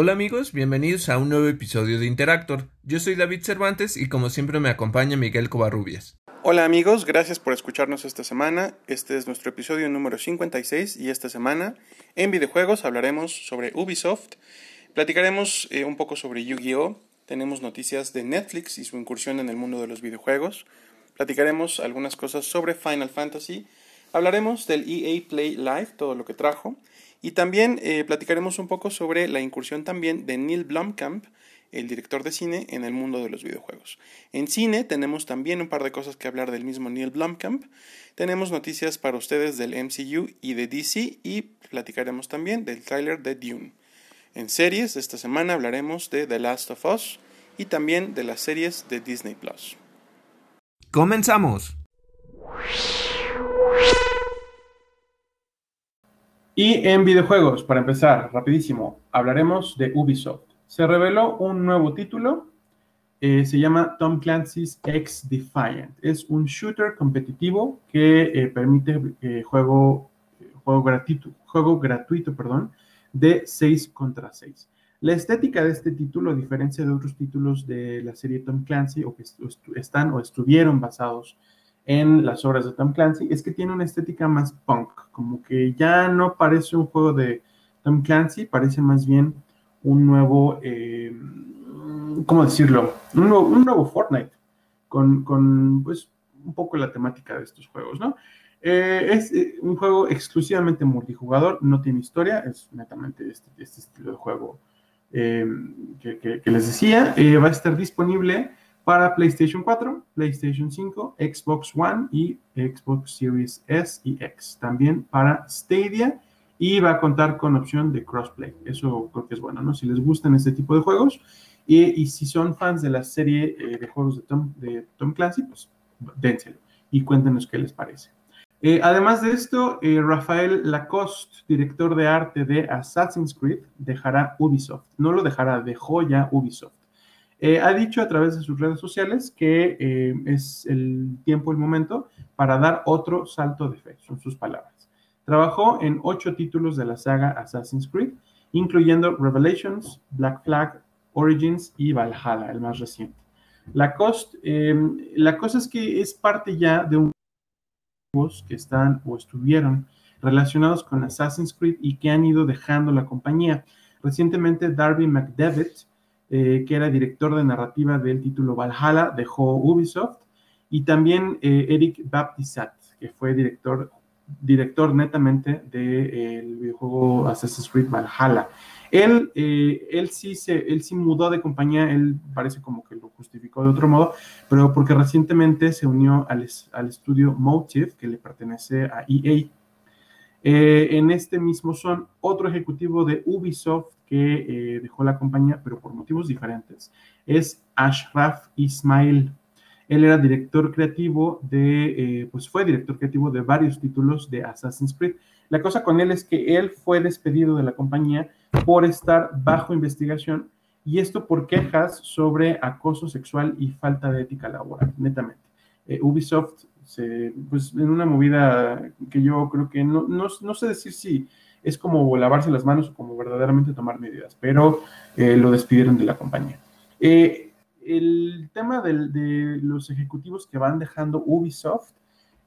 Hola amigos, bienvenidos a un nuevo episodio de Interactor. Yo soy David Cervantes y como siempre me acompaña Miguel Covarrubias. Hola amigos, gracias por escucharnos esta semana. Este es nuestro episodio número 56 y esta semana en videojuegos hablaremos sobre Ubisoft, platicaremos eh, un poco sobre Yu-Gi-Oh, tenemos noticias de Netflix y su incursión en el mundo de los videojuegos, platicaremos algunas cosas sobre Final Fantasy, hablaremos del EA Play Live, todo lo que trajo, y también eh, platicaremos un poco sobre la incursión también de Neil Blomkamp, el director de cine, en el mundo de los videojuegos. En cine tenemos también un par de cosas que hablar del mismo Neil Blomkamp. Tenemos noticias para ustedes del MCU y de DC y platicaremos también del tráiler de Dune. En series, esta semana hablaremos de The Last of Us y también de las series de Disney Plus. ¡Comenzamos! Y en videojuegos, para empezar, rapidísimo, hablaremos de Ubisoft. Se reveló un nuevo título, eh, se llama Tom Clancy's X Defiant. Es un shooter competitivo que eh, permite eh, juego, juego, gratuito, juego gratuito perdón, de 6 contra 6. La estética de este título, a diferencia de otros títulos de la serie Tom Clancy, o que están o estuvieron basados en las obras de Tom Clancy es que tiene una estética más punk, como que ya no parece un juego de Tom Clancy, parece más bien un nuevo, eh, ¿cómo decirlo? Un nuevo, Fortnite, con, pues un poco la temática de estos juegos, ¿no? Eh, es eh, un juego exclusivamente multijugador, no tiene historia, es netamente este, este estilo de juego que, les decía. va a estar disponible para PlayStation 4, PlayStation 5, Xbox One y Xbox Series S y X. También para Stadia y va a contar con opción de crossplay. Eso creo que es bueno, ¿no? Si les gustan este tipo de juegos y, si son fans de la serie eh, de juegos de Tom, Clancy, pues dénselo y cuéntenos qué les parece. Eh, además de esto, eh, Rafael Lacoste, director de arte de Assassin's Creed, dejará Ubisoft. No lo dejará, dejó ya Ubisoft. Eh, ha dicho a través de sus redes sociales que eh, es el tiempo, el momento para dar otro salto de fe, son sus palabras. Trabajó en ocho títulos de la saga Assassin's Creed, incluyendo Revelations, Black Flag, Origins y Valhalla, el más reciente. La, eh, la cosa es que es parte ya de un que están o estuvieron relacionados con Assassin's Creed y que han ido dejando la compañía. Recientemente Darby McDevitt eh, que era director de narrativa del título Valhalla, dejó Ubisoft, y también eh, Eric Baptizat, que fue director, director netamente del videojuego Assassin's Creed Valhalla. Él, eh, él, sí se, él sí mudó de compañía, él parece como que lo justificó de otro modo, pero porque recientemente se unió al, al estudio Motive, que le pertenece a EA. En este mismo son otro ejecutivo de Ubisoft que eh, dejó la compañía, pero por motivos diferentes, es Ashraf Ismail. Él era director creativo de, eh, pues fue director creativo de varios títulos de Assassin's Creed. La cosa con él es que él fue despedido de la compañía por estar bajo investigación y esto por quejas sobre acoso sexual y falta de ética laboral, netamente. Eh, Ubisoft, se, pues en una movida que yo creo que no, no, no sé decir si es como lavarse las manos o como verdaderamente tomar medidas, pero eh, lo despidieron de la compañía. Eh, el tema de los ejecutivos que van dejando Ubisoft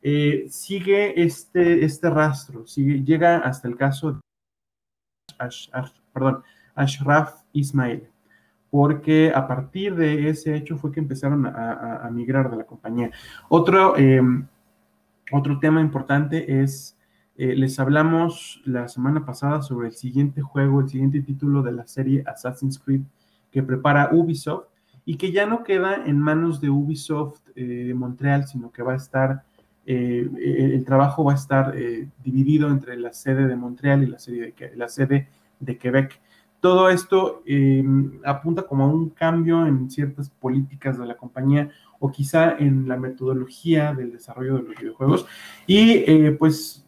eh, sigue este, este rastro, sigue, llega hasta el caso de perdón, Ashraf Ismail, porque a partir de ese hecho fue que empezaron a, migrar de la compañía. Otro, otro tema importante es eh, les hablamos la semana pasada sobre el siguiente juego, el siguiente título de la serie Assassin's Creed que prepara Ubisoft y que ya no queda en manos de Ubisoft eh, Montreal, sino que va a estar, eh, el trabajo va a estar dividido entre la sede de Montreal y la, serie de, la sede de Quebec. Todo esto apunta como a un cambio en ciertas políticas de la compañía o quizá en la metodología del desarrollo de los videojuegos. Y pues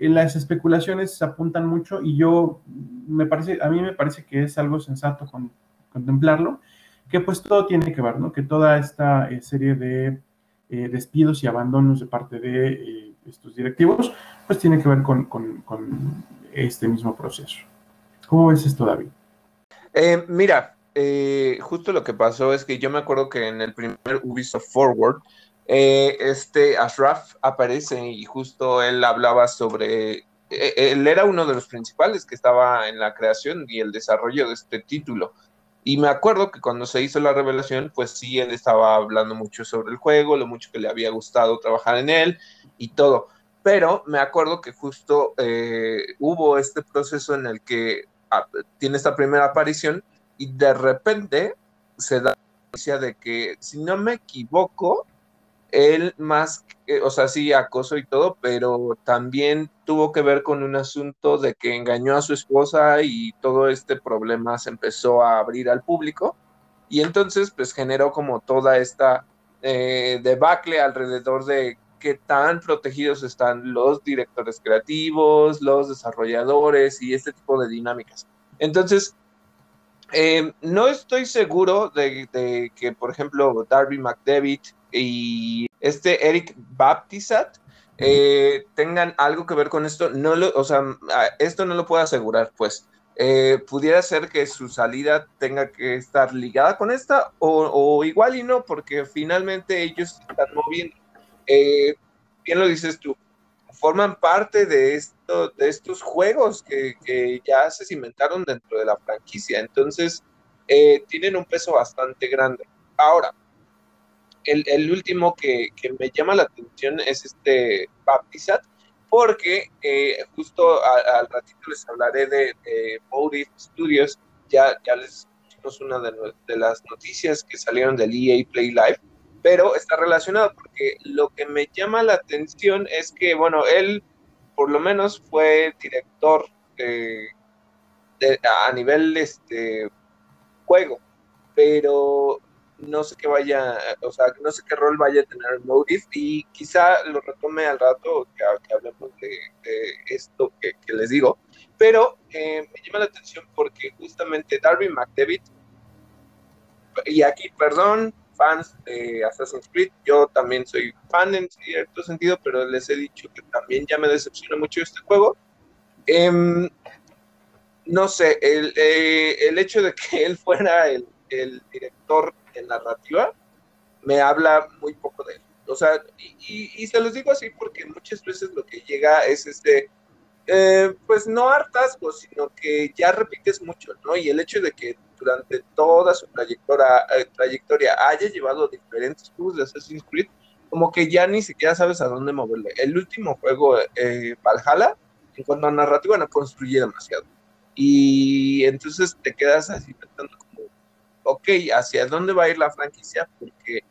las especulaciones apuntan mucho y yo me parece, a mí me parece que es algo sensato con, contemplarlo, que pues todo tiene que ver, ¿no? Que toda esta eh, serie de eh, despidos y abandonos de parte de eh, estos directivos, pues tiene que ver con, este mismo proceso. ¿Cómo ves esto, David? Eh, mira, eh, justo lo que pasó es que yo me acuerdo que en el primer Ubisoft Forward, eh, este Ashraf aparece y justo él hablaba sobre, él era uno de los principales que estaba en la creación y el desarrollo de este título. Y me acuerdo que cuando se hizo la revelación, pues sí, él estaba hablando mucho sobre el juego, lo mucho que le había gustado trabajar en él y todo. Pero me acuerdo que justo hubo este proceso en el que tiene esta primera aparición y de repente se da la noticia de que, si no me equivoco, él más, o sea, sí, acoso y todo, pero también tuvo que ver con un asunto de que engañó a su esposa y todo este problema se empezó a abrir al público. Y entonces, pues generó como toda esta eh, debacle alrededor de qué tan protegidos están los directores creativos, los desarrolladores y este tipo de dinámicas. Entonces, eh, no estoy seguro de, que, por ejemplo, Darby McDevitt y este Eric Baptizat eh, tengan algo que ver con esto. No lo, o sea, esto no lo puedo asegurar, pues. Eh, pudiera ser que su salida tenga que estar ligada con esta o, o igual y no, porque finalmente ellos están moviendo eh, bien lo dices tú, forman parte de, esto, de estos juegos que, ya se cimentaron dentro de la franquicia. Entonces, eh, tienen un peso bastante grande. Ahora, el, último que, me llama la atención es este Baptizat, porque eh, justo al ratito les hablaré de, de Motive Studios, ya, ya les pusimos una de, de, las noticias que salieron del EA Play Live, pero está relacionado porque lo que me llama la atención es que, bueno, él por lo menos fue director a nivel este juego, pero no sé qué vaya, o sea, no sé qué rol vaya a tener Motive y quizá lo retome al rato que, hablemos de, esto que, les digo, pero eh, me llama la atención porque justamente Darby McDevitt, y aquí, perdón, fans de Assassin's Creed. Yo también soy fan en cierto sentido, pero les he dicho que también ya me decepciona mucho este juego. Em, no sé, eh, el, hecho de que él fuera el, director de narrativa me habla muy poco de él. O sea, y, se los digo así porque muchas veces lo que llega es este, eh, pues no hartazgo, sino que ya repites mucho, ¿no? Y el hecho de que durante toda su trayectoria, eh, trayectoria haya llevado diferentes juegos de Assassin's Creed, como que ya ni siquiera sabes a dónde moverle. El último juego, eh, Valhalla, en cuanto a narrativa, no construye demasiado. Y entonces te quedas así pensando como, ok, ¿hacia dónde va a ir la franquicia? Porque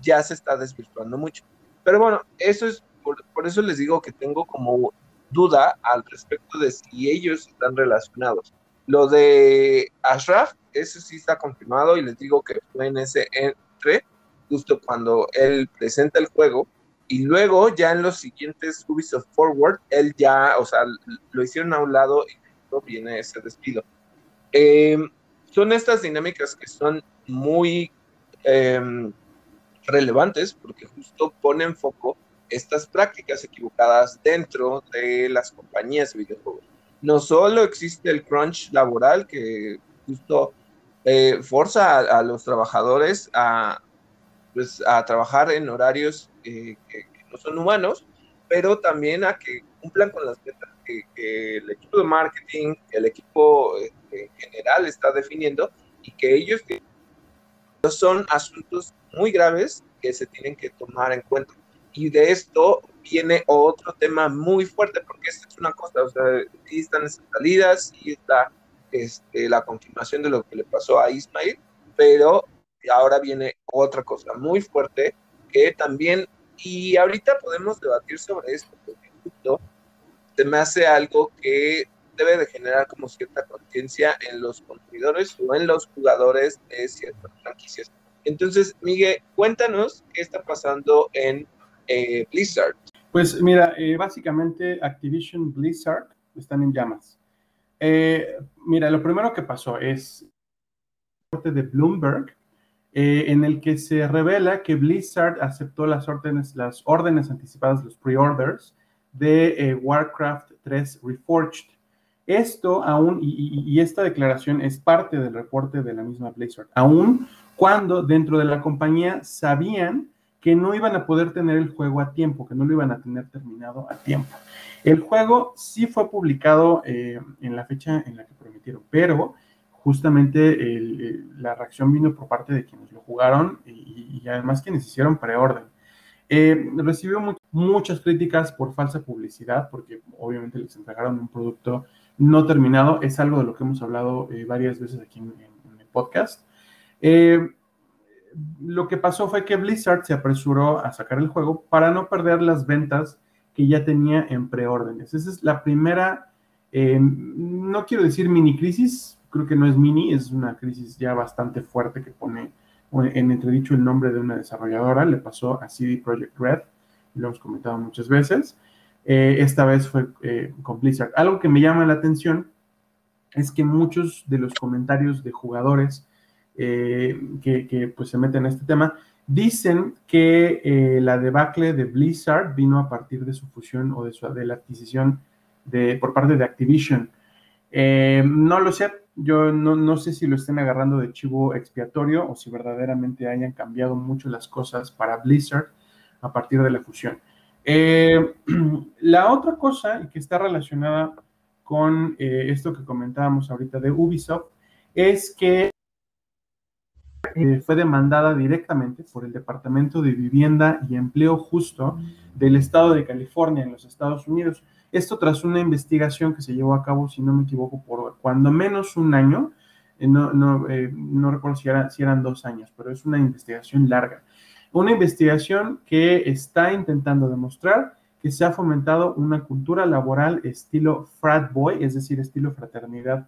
ya se está desvirtuando mucho. Pero bueno, eso es, por eso les digo que tengo como duda al respecto de si ellos están relacionados. Lo de Ashraf, eso sí está confirmado y les digo que fue en ese entre, justo cuando él presenta el juego. Y luego ya en los siguientes Ubisoft Forward, él ya, o sea, lo hicieron a un lado y viene ese despido. Em, son estas dinámicas que son muy em, relevantes porque justo ponen foco estas prácticas equivocadas dentro de las compañías de videojuegos no solo existe el crunch laboral que justo eh, forza a, los trabajadores a, pues, a trabajar en horarios eh, que, no son humanos, pero también a que cumplan con las metas que, el equipo de marketing, el equipo este, general está definiendo y que ellos son asuntos muy graves que se tienen que tomar en cuenta. Y de esto viene otro tema muy fuerte, porque esta es una cosa, o sea, sí están esas salidas, sí está este, la confirmación de lo que le pasó a Ismail, pero ahora viene otra cosa muy fuerte que también, y ahorita podemos debatir sobre esto, porque justo se me hace algo que debe de generar como cierta conciencia en los consumidores o en los jugadores de ciertas franquicias. Entonces, Miguel, cuéntanos qué está pasando en eh, Blizzard. Pues mira, eh, básicamente Activision Blizzard están en llamas. Eh, mira, lo primero que pasó es de Bloomberg, en el que se revela que Blizzard aceptó las órdenes, las órdenes anticipadas, los pre-orders de Warcraft 3 Reforged. Esto aún, y, esta declaración es parte del reporte de la misma Blizzard, aún cuando dentro de la compañía sabían que no iban a poder tener el juego a tiempo, que no lo iban a tener terminado a tiempo. El juego sí fue publicado eh, en la fecha en la que prometieron, pero justamente la reacción vino por parte de quienes lo jugaron y, además quienes hicieron preorden. Eh, recibió muchas críticas por falsa publicidad, porque obviamente les entregaron un producto no terminado. Es algo de lo que hemos hablado eh, varias veces aquí en, el podcast. Lo que pasó fue que Blizzard se apresuró a sacar el juego para no perder las ventas que ya tenía en preórdenes. Esa es la primera, no quiero decir mini crisis, creo que no es mini, es una crisis ya bastante fuerte que pone en entredicho el nombre de una desarrolladora, le pasó a CD Projekt Red, lo hemos comentado muchas veces, eh, esta vez fue eh, con Blizzard. Algo que me llama la atención es que muchos de los comentarios de jugadores eh, que, pues se meten en este tema dicen que la debacle de Blizzard vino a partir de su fusión o de, la adquisición de, por parte de Activision. no lo sé, yo no, sé si lo estén agarrando de chivo expiatorio o si verdaderamente hayan cambiado mucho las cosas para Blizzard a partir de la fusión. Eh, la otra cosa que está relacionada con eh, esto que comentábamos ahorita de Ubisoft es que eh, fue demandada directamente por el Departamento de Vivienda y Empleo Justo del Estado de California en los Estados Unidos esto tras una investigación que se llevó a cabo, si no me equivoco, por cuando menos un año, eh, no, no, eh, no recuerdo si, si eran dos años, pero es una investigación larga. Una investigación que está intentando demostrar que se ha fomentado una cultura laboral estilo frat boy, es decir, estilo fraternidad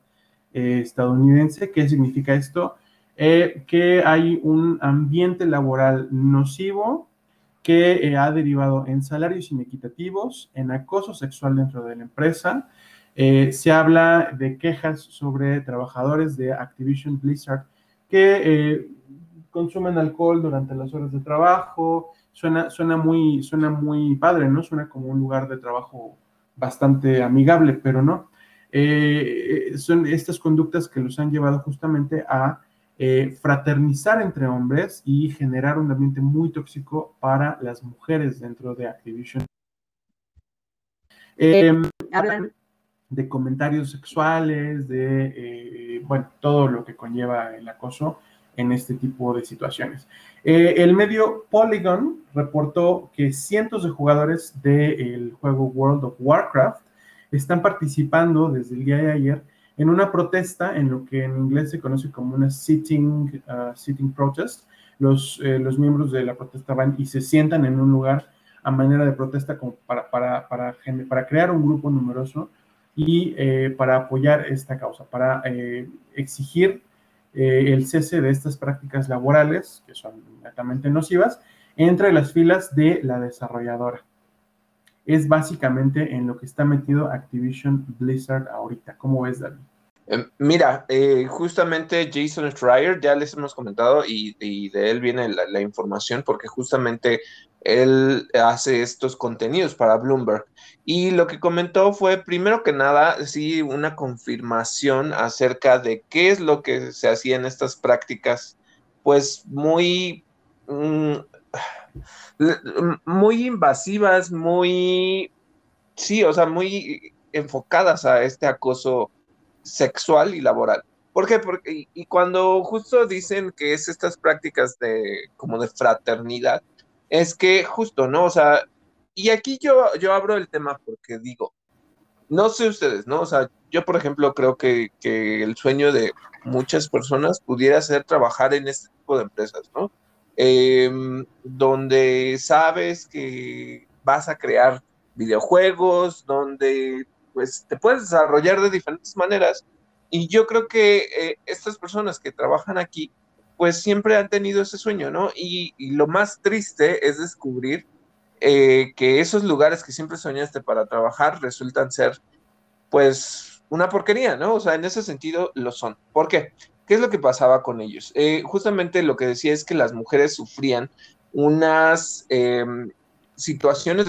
eh, estadounidense. ¿Qué significa esto? Que hay un ambiente laboral nocivo, que eh, ha derivado en salarios inequitativos, en acoso sexual dentro de la empresa. Eh, se habla de quejas sobre trabajadores de Activision Blizzard que eh, consumen alcohol durante las horas de trabajo. Suena, suena, muy, suena muy padre, ¿no? Suena como un lugar de trabajo bastante amigable, pero no. son estas conductas que los han llevado justamente a eh, fraternizar entre hombres y generar un ambiente muy tóxico para las mujeres dentro de Activision. Eh, hablan de comentarios sexuales, de, eh, bueno, todo lo que conlleva el acoso en este tipo de situaciones. el medio Polygon reportó que cientos de jugadores del juego World of Warcraft están participando desde el día de ayer en una protesta, en lo que en inglés se conoce como una sitting, uh, sitting protest. Los, eh, los miembros de la protesta van y se sientan en un lugar a manera de protesta como para, para, para, para crear un grupo numeroso y eh, para apoyar esta causa, para eh, exigir el cese de estas prácticas laborales, que son netamente nocivas, entre las filas de la desarrolladora es básicamente en lo que está metido Activision Blizzard ahorita. ¿Cómo ves, David? Em, mira, eh, justamente Jason Schreier, ya les hemos comentado y, de él viene la, información porque justamente él hace estos contenidos para Bloomberg. Y lo que comentó fue, primero que nada, sí, una confirmación acerca de qué es lo que se hacía en estas prácticas, pues muy... Mm, muy invasivas, muy, sí, o sea, muy enfocadas a este acoso sexual y laboral. ¿Por qué? Porque, y, cuando justo dicen que es estas prácticas de, como de fraternidad, es que justo, ¿no? O sea, y aquí yo, yo abro el tema porque digo, no sé ustedes, ¿no? O sea, yo, por ejemplo, creo que, que el sueño de muchas personas pudiera ser trabajar en este tipo de empresas, ¿no? Em, donde sabes que vas a crear videojuegos, donde pues te puedes desarrollar de diferentes maneras. Y yo creo que eh, estas personas que trabajan aquí, pues siempre han tenido ese sueño, ¿no? Y, lo más triste es descubrir eh, que esos lugares que siempre soñaste para trabajar resultan ser, pues, una porquería, ¿no? O sea, en ese sentido lo son. ¿Por qué? ¿Qué es lo que pasaba con ellos? Eh, justamente lo que decía es que las mujeres sufrían unas em, situaciones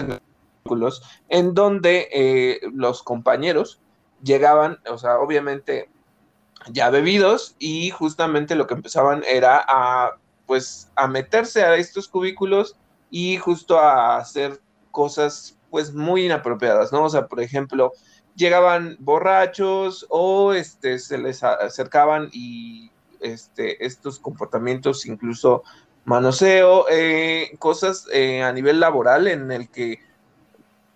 en donde eh, los compañeros llegaban, o sea, obviamente ya bebidos y justamente lo que empezaban era a, pues, a meterse a estos cubículos y justo a hacer cosas, pues, muy inapropiadas, ¿no? O sea, por ejemplo, llegaban borrachos o este, se les acercaban y este, estos comportamientos, incluso manoseo, eh, cosas eh, a nivel laboral en el que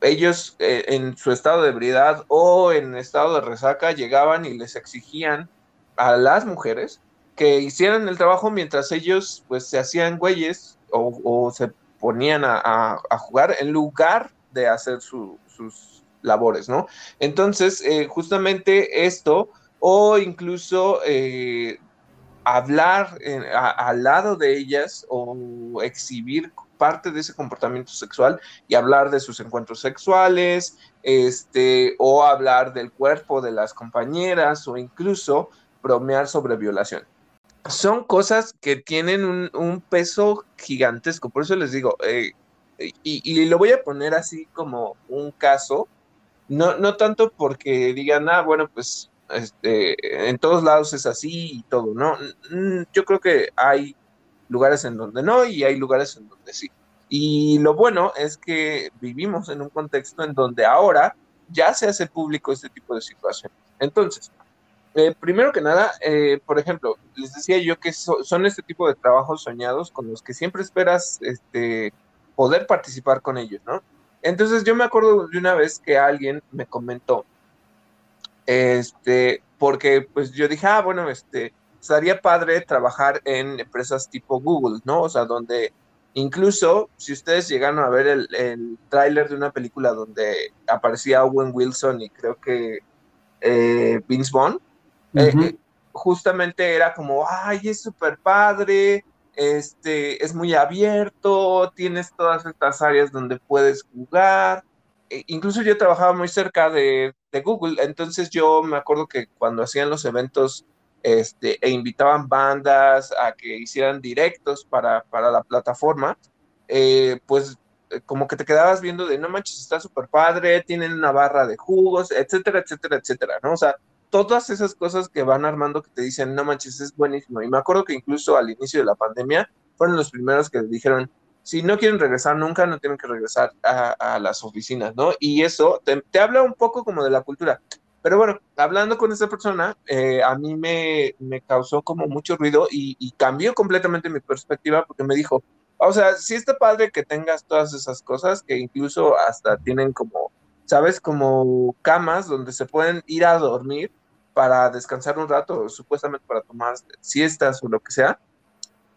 ellos eh, en su estado de ebriedad o en estado de resaca llegaban y les exigían a las mujeres que hicieran el trabajo mientras ellos pues se hacían güeyes o, se ponían a, jugar en lugar de hacer sus labores, ¿no? Entonces, justamente esto o incluso hablar al lado de ellas o exhibir parte de ese comportamiento sexual y hablar de sus encuentros sexuales, este, o hablar del cuerpo de las compañeras o incluso bromear sobre violación. Son cosas que tienen un, peso gigantesco, por eso les digo, eh, y, lo voy a poner así como un caso, no, no tanto porque digan, ah, bueno, pues este, en todos lados es así y todo, ¿no? Yo creo que hay lugares en donde no y hay lugares en donde sí. Y lo bueno es que vivimos en un contexto en donde ahora ya se hace público este tipo de situaciones. Entonces, eh, primero que nada, eh, por ejemplo, les decía yo que son este tipo de trabajos soñados con los que siempre esperas este, poder participar con ellos, ¿no? Entonces yo me acuerdo de una vez que alguien me comentó este, porque pues yo dije, ah, bueno, este, estaría padre trabajar en empresas tipo Google, ¿no? O sea, donde incluso si ustedes llegaron a ver el, el tráiler de una película donde aparecía Owen Wilson y creo que eh, Vince Vaughn, eh, eh, justamente era como, ay, es súper padre, este, es muy abierto, tienes todas estas áreas donde puedes jugar, e, incluso yo trabajaba muy cerca de, Google, entonces yo me acuerdo que cuando hacían los eventos este, e invitaban bandas a que hicieran directos para, la plataforma, eh, pues eh, como que te quedabas viendo de no manches, está súper padre, tienen una barra de jugos, etcétera, etcétera, etcétera, ¿no? O sea, todas esas cosas que van armando que te dicen, no manches, es buenísimo. Y me acuerdo que incluso al inicio de la pandemia fueron los primeros que dijeron, si no quieren regresar nunca, no tienen que regresar a, las oficinas, ¿no? Y eso te, habla un poco como de la cultura. Pero bueno, hablando con esa persona, eh, a mí me, causó como mucho ruido y, cambió completamente mi perspectiva porque me dijo, o sea, si está padre que tengas todas esas cosas que incluso hasta tienen como, ¿sabes? Como camas donde se pueden ir a dormir para descansar un rato, supuestamente para tomar siestas o lo que sea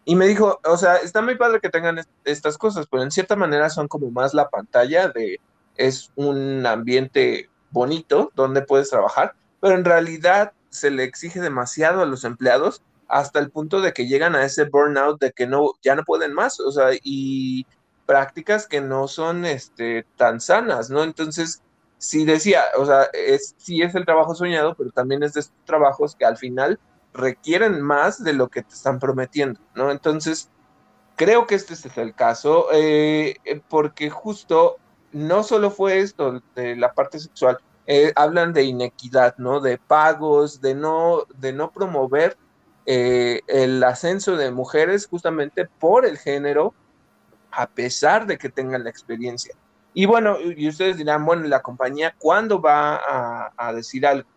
y me dijo, o sea, está muy padre que tengan estas cosas, pero en cierta manera son como más la pantalla de, es un ambiente bonito donde puedes trabajar, pero en realidad se le exige demasiado a los empleados hasta el punto de que llegan a ese burnout de que no, ya no pueden más, o sea, y prácticas que no son este, tan sanas, ¿no? Entonces, sí decía, o sea, es, sí es el trabajo soñado, pero también es de estos trabajos que al final requieren más de lo que te están prometiendo, ¿no? Entonces, creo que este es el caso, eh, eh, porque justo no solo fue esto de la parte sexual, eh, hablan de inequidad, ¿no? De pagos, de no, de no promover el ascenso de mujeres justamente por el género, a pesar de que tengan la experiencia. Y bueno, y ustedes dirán, bueno, la compañía, ¿cuándo va a, decir algo?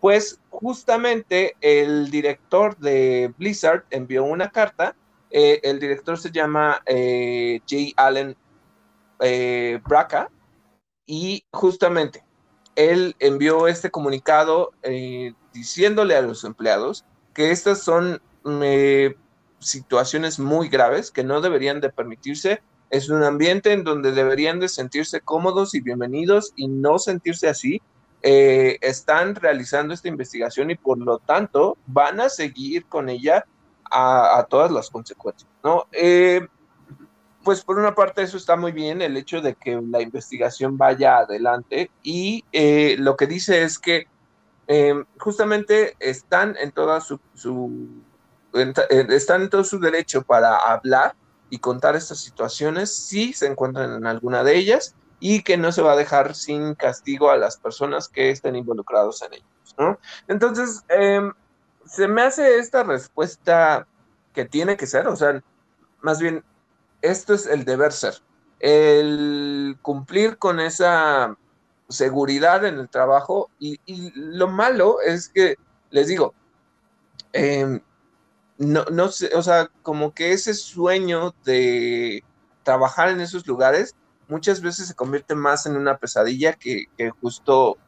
Pues justamente el director de Blizzard envió una carta. Eh, el director se llama eh, J. Allen eh, Braca y justamente él envió este comunicado diciéndole a los empleados que estas son situaciones muy graves que no deberían de permitirse. Es un ambiente en donde deberían de sentirse cómodos y bienvenidos y no sentirse así eh, están realizando esta investigación y por lo tanto van a seguir con ella a, todas las consecuencias, ¿no? Eh, pues por una parte eso está muy bien, el hecho de que la investigación vaya adelante y eh, lo que dice es que justamente están en toda su, están en todo su derecho para hablar y contar estas situaciones si se encuentran en alguna de ellas y que no se va a dejar sin castigo a las personas que estén involucrados en ellos, ¿no? Entonces, em, se me hace esta respuesta que tiene que ser, o sea, más bien, esto es el deber ser, el cumplir con esa seguridad en el trabajo y, lo malo es que, les digo, em, no, no sé, o sea, como que ese sueño de trabajar en esos lugares muchas veces se convierte más en una pesadilla que, que justo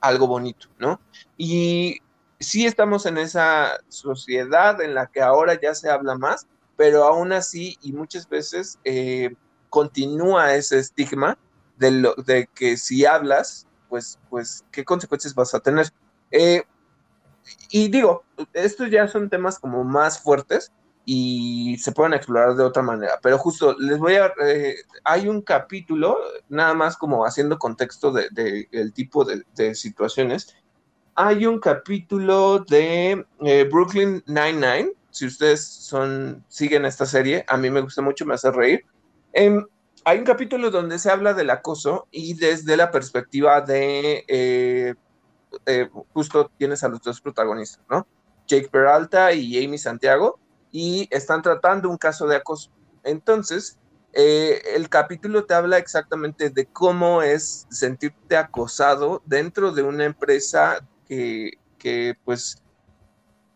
algo bonito, ¿no? Y sí estamos en esa sociedad en la que ahora ya se habla más, pero aún así y muchas veces eh, continúa ese estigma de, lo, de que si hablas, pues, pues, ¿qué consecuencias vas a tener? Eh, y digo, estos ya son temas como más fuertes y se pueden explorar de otra manera, pero justo les voy a... Eh, hay un capítulo, nada más como haciendo contexto del de, el tipo de, de situaciones, hay un capítulo de eh, Brooklyn Nine-Nine. Si ustedes son, siguen esta serie, a mí me gusta mucho, me hace reír. Em, hay un capítulo donde se habla del acoso y desde la perspectiva de, eh, eh, justo tienes a los dos protagonistas, ¿no? Jake Peralta y Amy Santiago, y están tratando un caso de acoso. Entonces, el capítulo te habla exactamente de cómo es sentirte acosado dentro de una empresa que, pues,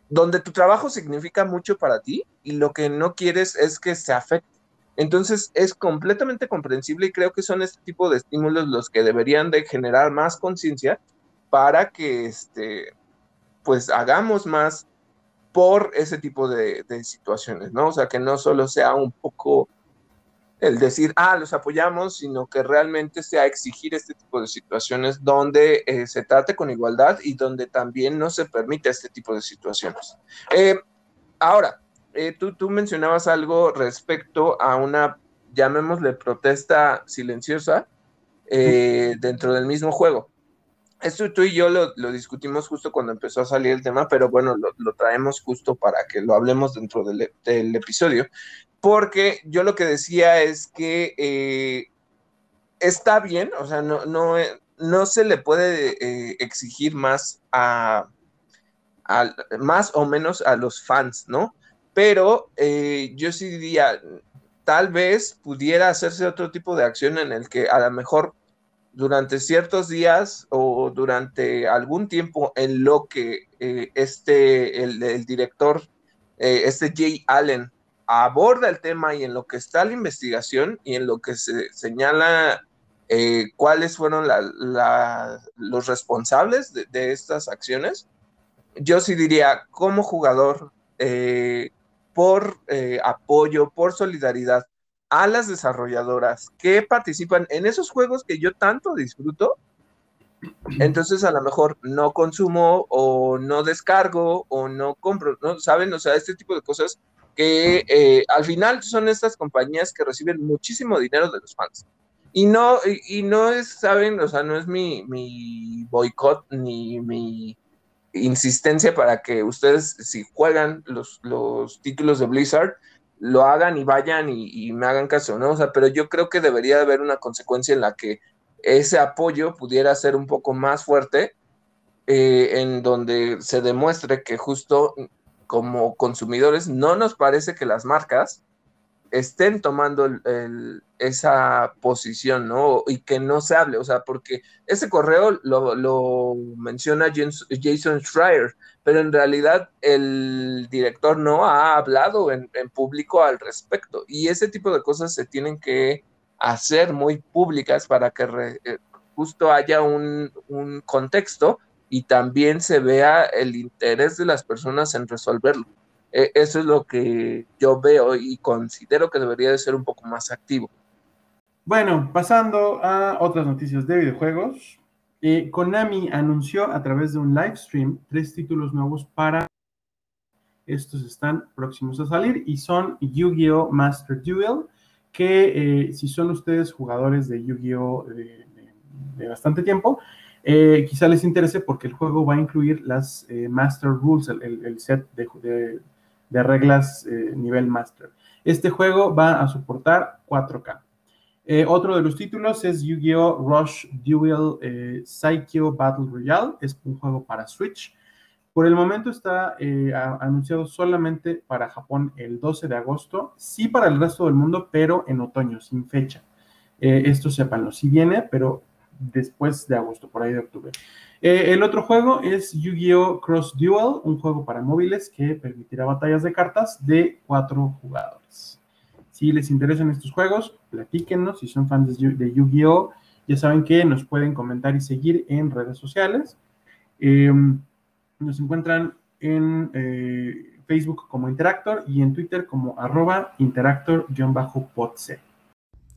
donde tu trabajo significa mucho para ti y lo que no quieres es que se afecte. Entonces es completamente comprensible y creo que son este tipo de estímulos los que deberían de generar más conciencia para que este, pues hagamos más por ese tipo de, de, situaciones, ¿no? O sea, que no solo sea un poco el decir, ah, los apoyamos, sino que realmente sea exigir este tipo de situaciones donde eh, se trate con igualdad y donde también no se permite este tipo de situaciones. Eh, ahora, eh, tú, tú mencionabas algo respecto a una, llamémosle, protesta silenciosa dentro del mismo juego. Esto tú y yo lo, discutimos justo cuando empezó a salir el tema, pero bueno, lo, traemos justo para que lo hablemos dentro del, episodio porque yo lo que decía es que eh, está bien, o sea, no, no, no se le puede eh, exigir más a, a, más o menos a los fans, ¿no? Pero eh, yo sí diría, tal vez pudiera hacerse otro tipo de acción en el que a lo mejor durante ciertos días o durante algún tiempo en lo que este, el, el director, este Jay Allen, aborda el tema y en lo que está la investigación y en lo que se señala eh, cuáles fueron los responsables de, estas acciones, yo sí diría como jugador, eh, por eh, apoyo, por solidaridad a las desarrolladoras que participan en esos juegos que yo tanto disfruto, entonces a lo mejor no consumo o no descargo o no compro, ¿no? ¿Saben? O sea, este tipo de cosas que eh, al final son estas compañías que reciben muchísimo dinero de los fans. Y no, y, no es, saben, o sea, no es mi, mi boicot ni mi insistencia para que ustedes, si juegan los, los títulos de Blizzard, lo hagan y vayan y, me hagan caso, ¿no? O sea, pero yo creo que debería haber una consecuencia en la que ese apoyo pudiera ser un poco más fuerte, eh, en donde se demuestre que justo como consumidores no nos parece que las marcas estén tomando esa posición, ¿no? Y que no se hable, o sea, porque ese correo lo, menciona Jason Schreier, pero en realidad el director no ha hablado en, público al respecto. Y ese tipo de cosas se tienen que hacer muy públicas para que eh, justo haya un contexto y también se vea el interés de las personas en resolverlo. E, eso es lo que yo veo y considero que debería de ser un poco más activo. Bueno, pasando a otras noticias de videojuegos. Eh, Konami anunció a través de un live stream tres títulos nuevos para... Estos están próximos a salir y son Yu-Gi-Oh! Master Duel, que eh, si son ustedes jugadores de Yu-Gi-Oh! de bastante tiempo, eh, quizá les interese porque el juego va a incluir las Master Rules, el, set de, reglas eh, nivel Master. Este juego va a soportar 4K. Eh, otro de los títulos es Yu-Gi-Oh! Rush Duel eh, Psycho Battle Royale. Es un juego para Switch. Por el momento está eh, anunciado solamente para Japón el 12 de agosto. Sí para el resto del mundo, pero en otoño, sin fecha. esto sépanlo. Sí viene, pero después de agosto, por ahí de octubre. el otro juego es Yu-Gi-Oh! Cross Duel, un juego para móviles que permitirá batallas de cartas de cuatro jugadores. Si les interesan estos juegos, platíquenos. Si son fans de Yu-Gi-Oh! Ya saben que nos pueden comentar y seguir en redes sociales. Em, nos encuentran en eh, Facebook como Interactor y en Twitter como arroba interactor-podc.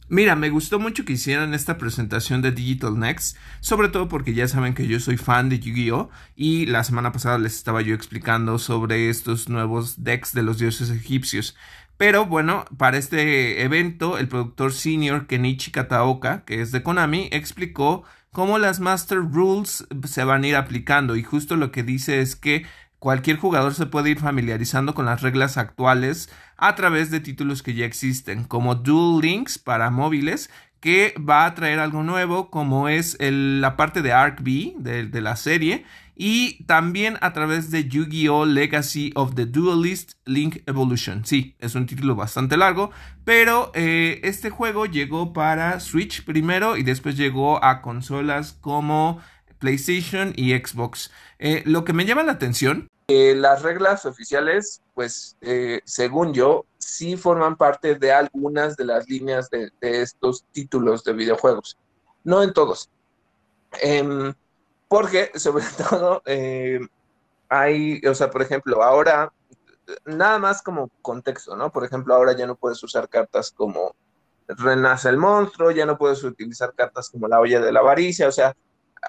Mira, me gustó mucho que hicieran esta presentación de Digital Next, sobre todo porque ya saben que yo soy fan de Yu-Gi-Oh! y la semana pasada les estaba yo explicando sobre estos nuevos decks de los dioses egipcios. Pero bueno, para este evento, el productor senior Kenichi Kataoka, que es de Konami, explicó cómo las Master Rules se van a ir aplicando y justo lo que dice es que cualquier jugador se puede ir familiarizando con las reglas actuales a través de títulos que ya existen, como Dual Links para móviles, que va a traer algo nuevo, como es la parte de Arc B de la serie, y también a través de Yu-Gi-Oh! Legacy of the Duelist Link Evolution. Sí, es un título bastante largo, pero eh, este juego llegó para Switch primero y después llegó a consolas como PlayStation y Xbox. Eh, lo que me llama la atención. Eh, las reglas oficiales, pues según yo, sí forman parte de algunas de las líneas de, de estos títulos de videojuegos. No en todos. Em, porque, sobre todo, eh, hay, o sea, por ejemplo, ahora, nada más como contexto, ¿no? Por ejemplo, ahora ya no puedes usar cartas como Renace el monstruo, ya no puedes utilizar cartas como la olla de la avaricia, o sea,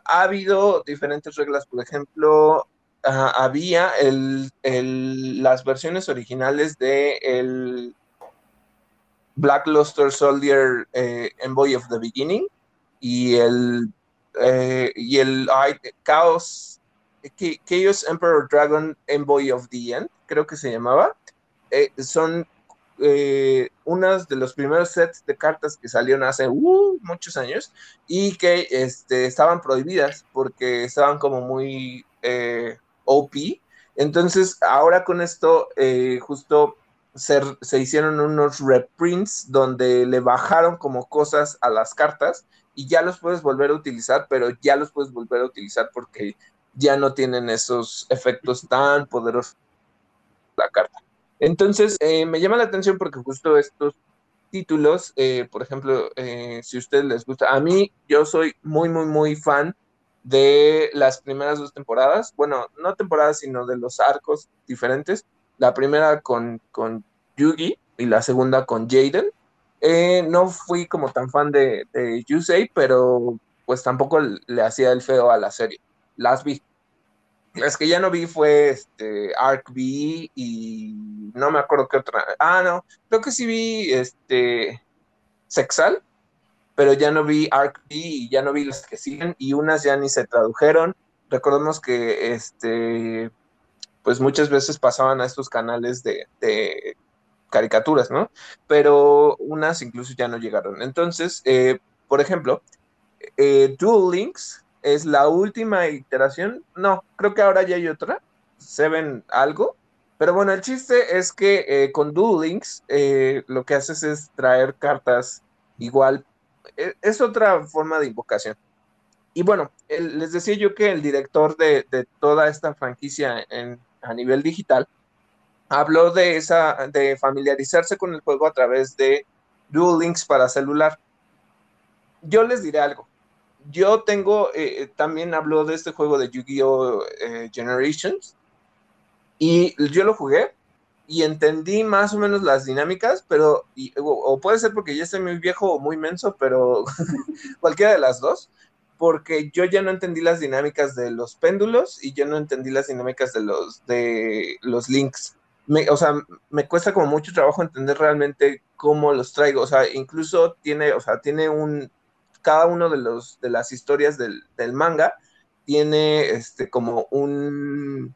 ha habido diferentes reglas, por ejemplo, había el, las versiones originales de el Black Luster Soldier eh, Envoy of the Beginning y el eh, y el Chaos, Chaos Emperor Dragon Envoy of the End, creo que se llamaba, eh, son eh, unas de los primeros sets de cartas que salieron hace uh, muchos años y que este, estaban prohibidas porque estaban como muy OP. Entonces, ahora con esto, justo se, se, hicieron unos reprints donde le bajaron como cosas a las cartas y ya los puedes volver a utilizar, pero ya los puedes volver a utilizar porque ya no tienen esos efectos tan poderosos la carta. Entonces, eh, me llama la atención porque justo estos títulos, eh, por ejemplo, eh, si a ustedes les gusta, a mí yo soy muy, muy, muy fan de las primeras dos temporadas, bueno, no temporadas, sino de los arcos diferentes. La primera con, con Yugi y la segunda con Jaden. Eh, no fui como tan fan de, de Yusei, pero pues tampoco le hacía el feo a la serie. Las vi. Las que ya no vi fue este Arc B y no me acuerdo qué otra. Ah, no, creo que sí vi este Sexal, pero ya no vi Arc B y ya no vi las que siguen y unas ya ni se tradujeron. Recordemos que este pues muchas veces pasaban a estos canales de caricaturas, ¿no? Pero unas incluso ya no llegaron. Entonces, eh, por ejemplo, eh, Duel Links es la última iteración. No, creo que ahora ya hay otra. Seven algo. Pero bueno, el chiste es que eh, con Duel Links lo que haces es traer cartas igual. es otra forma de invocación. Y bueno, les decía yo que el director de, toda esta franquicia a nivel digital habló de esa, de familiarizarse con el juego a través de Dual Links para celular. Yo les diré algo. Yo tengo, eh, eh, también habló de este juego de Yu-Gi-Oh! Eh, Generations y yo lo jugué y entendí más o menos las dinámicas, pero, o, puede ser porque ya estoy muy viejo o muy menso, pero cualquiera de las dos, porque yo ya no entendí las dinámicas de los péndulos y yo no entendí las dinámicas de los, de los links me, o sea, me cuesta como mucho trabajo entender realmente cómo los traigo. O sea, incluso tiene, o sea, tiene un, cada uno de los, de las historias del, manga tiene este como un,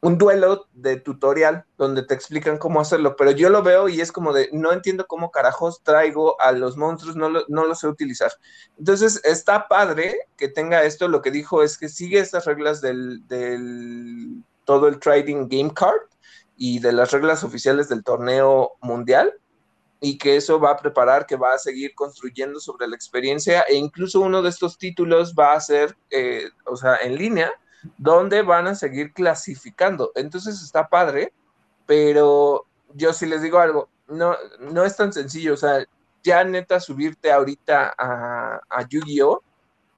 un duelo de tutorial donde te explican cómo hacerlo, pero yo lo veo y es como de, no entiendo cómo carajos traigo a los monstruos, no lo, sé utilizar. Entonces, está padre que tenga esto, lo que dijo es que sigue estas reglas del, del todo el Trading Game Card y de las reglas oficiales del torneo mundial y que eso va a preparar, que va a seguir construyendo sobre la experiencia e incluso uno de estos títulos va a ser, eh, o sea, en línea, donde van a seguir clasificando. Entonces está padre, pero yo sí les digo algo, no, no es tan sencillo, o sea, ya neta subirte ahorita a, a Yu-Gi-Oh!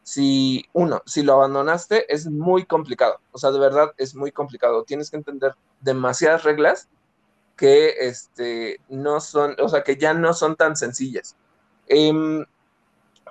Si uno, si lo abandonaste, es muy complicado. O sea, de verdad es muy complicado. Tienes que entender demasiadas reglas que este, no son, o sea, que ya no son tan sencillas. Em,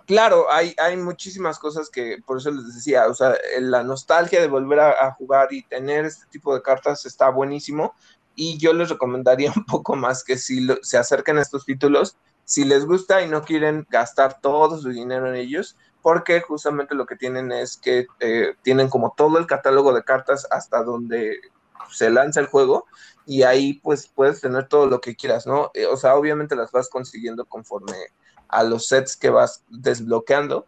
claro, hay, hay muchísimas cosas que, por eso les decía, o sea, la nostalgia de volver a, jugar y tener este tipo de cartas está buenísimo. Y yo les recomendaría un poco más que si se acerquen a estos títulos, si les gusta y no quieren gastar todo su dinero en ellos, porque justamente lo que tienen es que eh, tienen como todo el catálogo de cartas hasta donde se lanza el juego y ahí pues puedes tener todo lo que quieras, ¿no? Eh, o sea, obviamente las vas consiguiendo conforme a los sets que vas desbloqueando,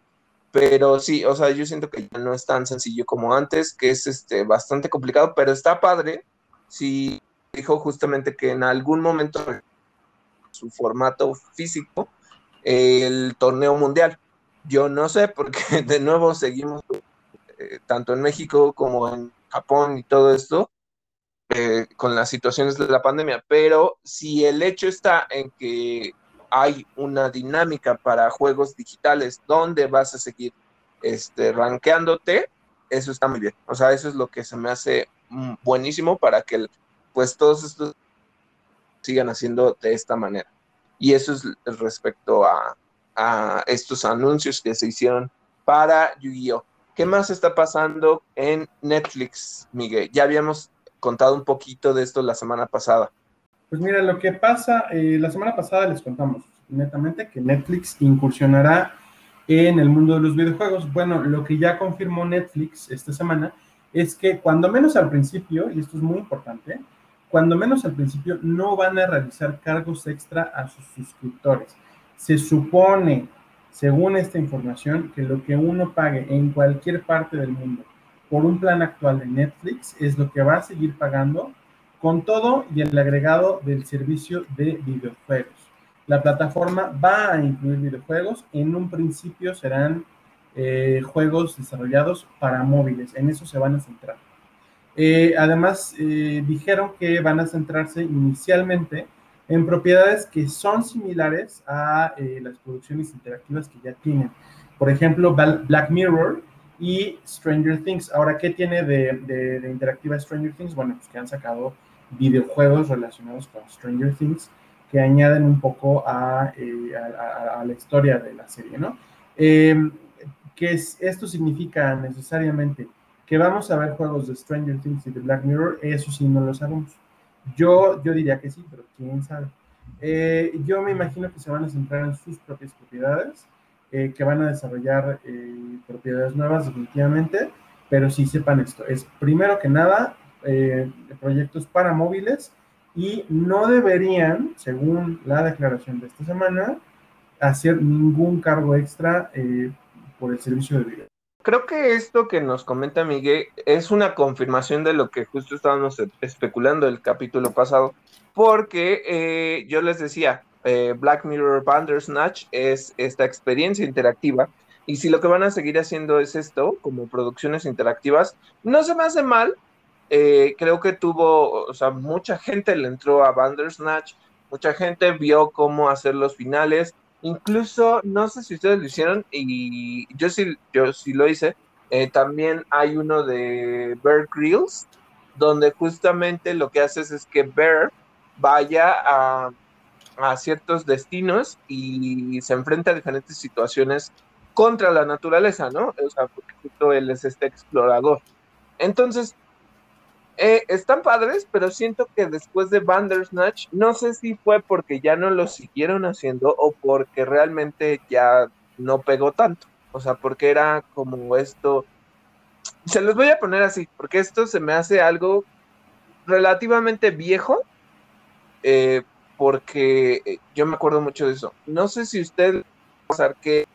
pero sí, o sea, yo siento que ya no es tan sencillo como antes, que es este bastante complicado, pero está padre. Sí, dijo justamente que en algún momento su formato físico el torneo mundial. Yo no sé, porque de nuevo seguimos eh, tanto en México como en Japón y todo esto, eh, con las situaciones de la pandemia, pero si el hecho está en que hay una dinámica para juegos digitales donde vas a seguir este, rankeándote, eso está muy bien. O sea, eso es lo que se me hace mm, buenísimo para que pues todos estos sigan haciendo de esta manera. Y eso es respecto a, a estos anuncios que se hicieron para Yu-Gi-Oh! ¿Qué más está pasando en Netflix, Miguel? Ya habíamos contado un poquito de esto la semana pasada. Pues mira, lo que pasa, eh, la semana pasada les contamos netamente que Netflix incursionará en el mundo de los videojuegos. Bueno, lo que ya confirmó Netflix esta semana es que cuando menos al principio, y esto es muy importante, cuando menos al principio no van a realizar cargos extra a sus suscriptores. Se supone, según esta información, que lo que uno pague en cualquier parte del mundo por un plan actual de Netflix es lo que va a seguir pagando con todo y el agregado del servicio de videojuegos. La plataforma va a incluir videojuegos, en un principio serán eh, juegos desarrollados para móviles, en eso se van a centrar. Eh, además, eh, dijeron que van a centrarse inicialmente en propiedades que son similares a las producciones interactivas que ya tienen. Por ejemplo, Black Mirror y Stranger Things. Ahora, ¿qué tiene de, interactiva Stranger Things? Bueno, pues que han sacado videojuegos relacionados con Stranger Things que añaden un poco a, eh, la historia de la serie, ¿no? Eh, que esto significa necesariamente que vamos a ver juegos de Stranger Things y de Black Mirror, eso sí no lo sabemos. Yo, yo diría que sí, pero quién sabe. Eh, yo me imagino que se van a centrar en sus propias propiedades eh, que van a desarrollar eh, propiedades nuevas definitivamente, pero sí sepan esto, es primero que nada eh, proyectos para móviles y no deberían, según la declaración de esta semana, hacer ningún cargo extra por el servicio de video. Creo que esto que nos comenta Miguel es una confirmación de lo que justo estábamos especulando el capítulo pasado, porque yo les decía, eh, Black Mirror Bandersnatch es esta experiencia interactiva. Y si lo que van a seguir haciendo es esto, como producciones interactivas, no se me hace mal. Eh, creo que tuvo, o sea, mucha gente le entró a Bandersnatch, mucha gente vio cómo hacer los finales. Incluso, no sé si ustedes lo hicieron, y yo sí, yo sí lo hice. Eh, también hay uno de Bear Grylls, donde justamente lo que haces es que Bear vaya a a ciertos destinos y se enfrenta a diferentes situaciones contra la naturaleza, ¿no? O sea, porque él es este explorador. Entonces, eh, están padres, pero siento que después de Bandersnatch, no sé si fue porque ya no lo siguieron haciendo o porque realmente ya no pegó tanto. O sea, porque era como esto. Se los voy a poner así, porque esto se me hace algo relativamente viejo, eh, porque yo me acuerdo mucho de eso. No sé si usted que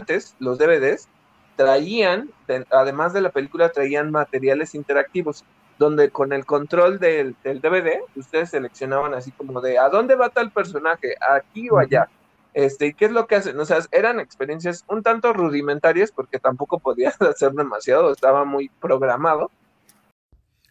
antes los DVDs traían, además de la película, traían materiales interactivos, donde con el control del, DVD, ustedes seleccionaban así como de, ¿a dónde va tal personaje? ¿Aquí o allá? Este, ¿y qué es lo que hacen? O sea, eran experiencias un tanto rudimentarias porque tampoco podías hacer demasiado, estaba muy programado.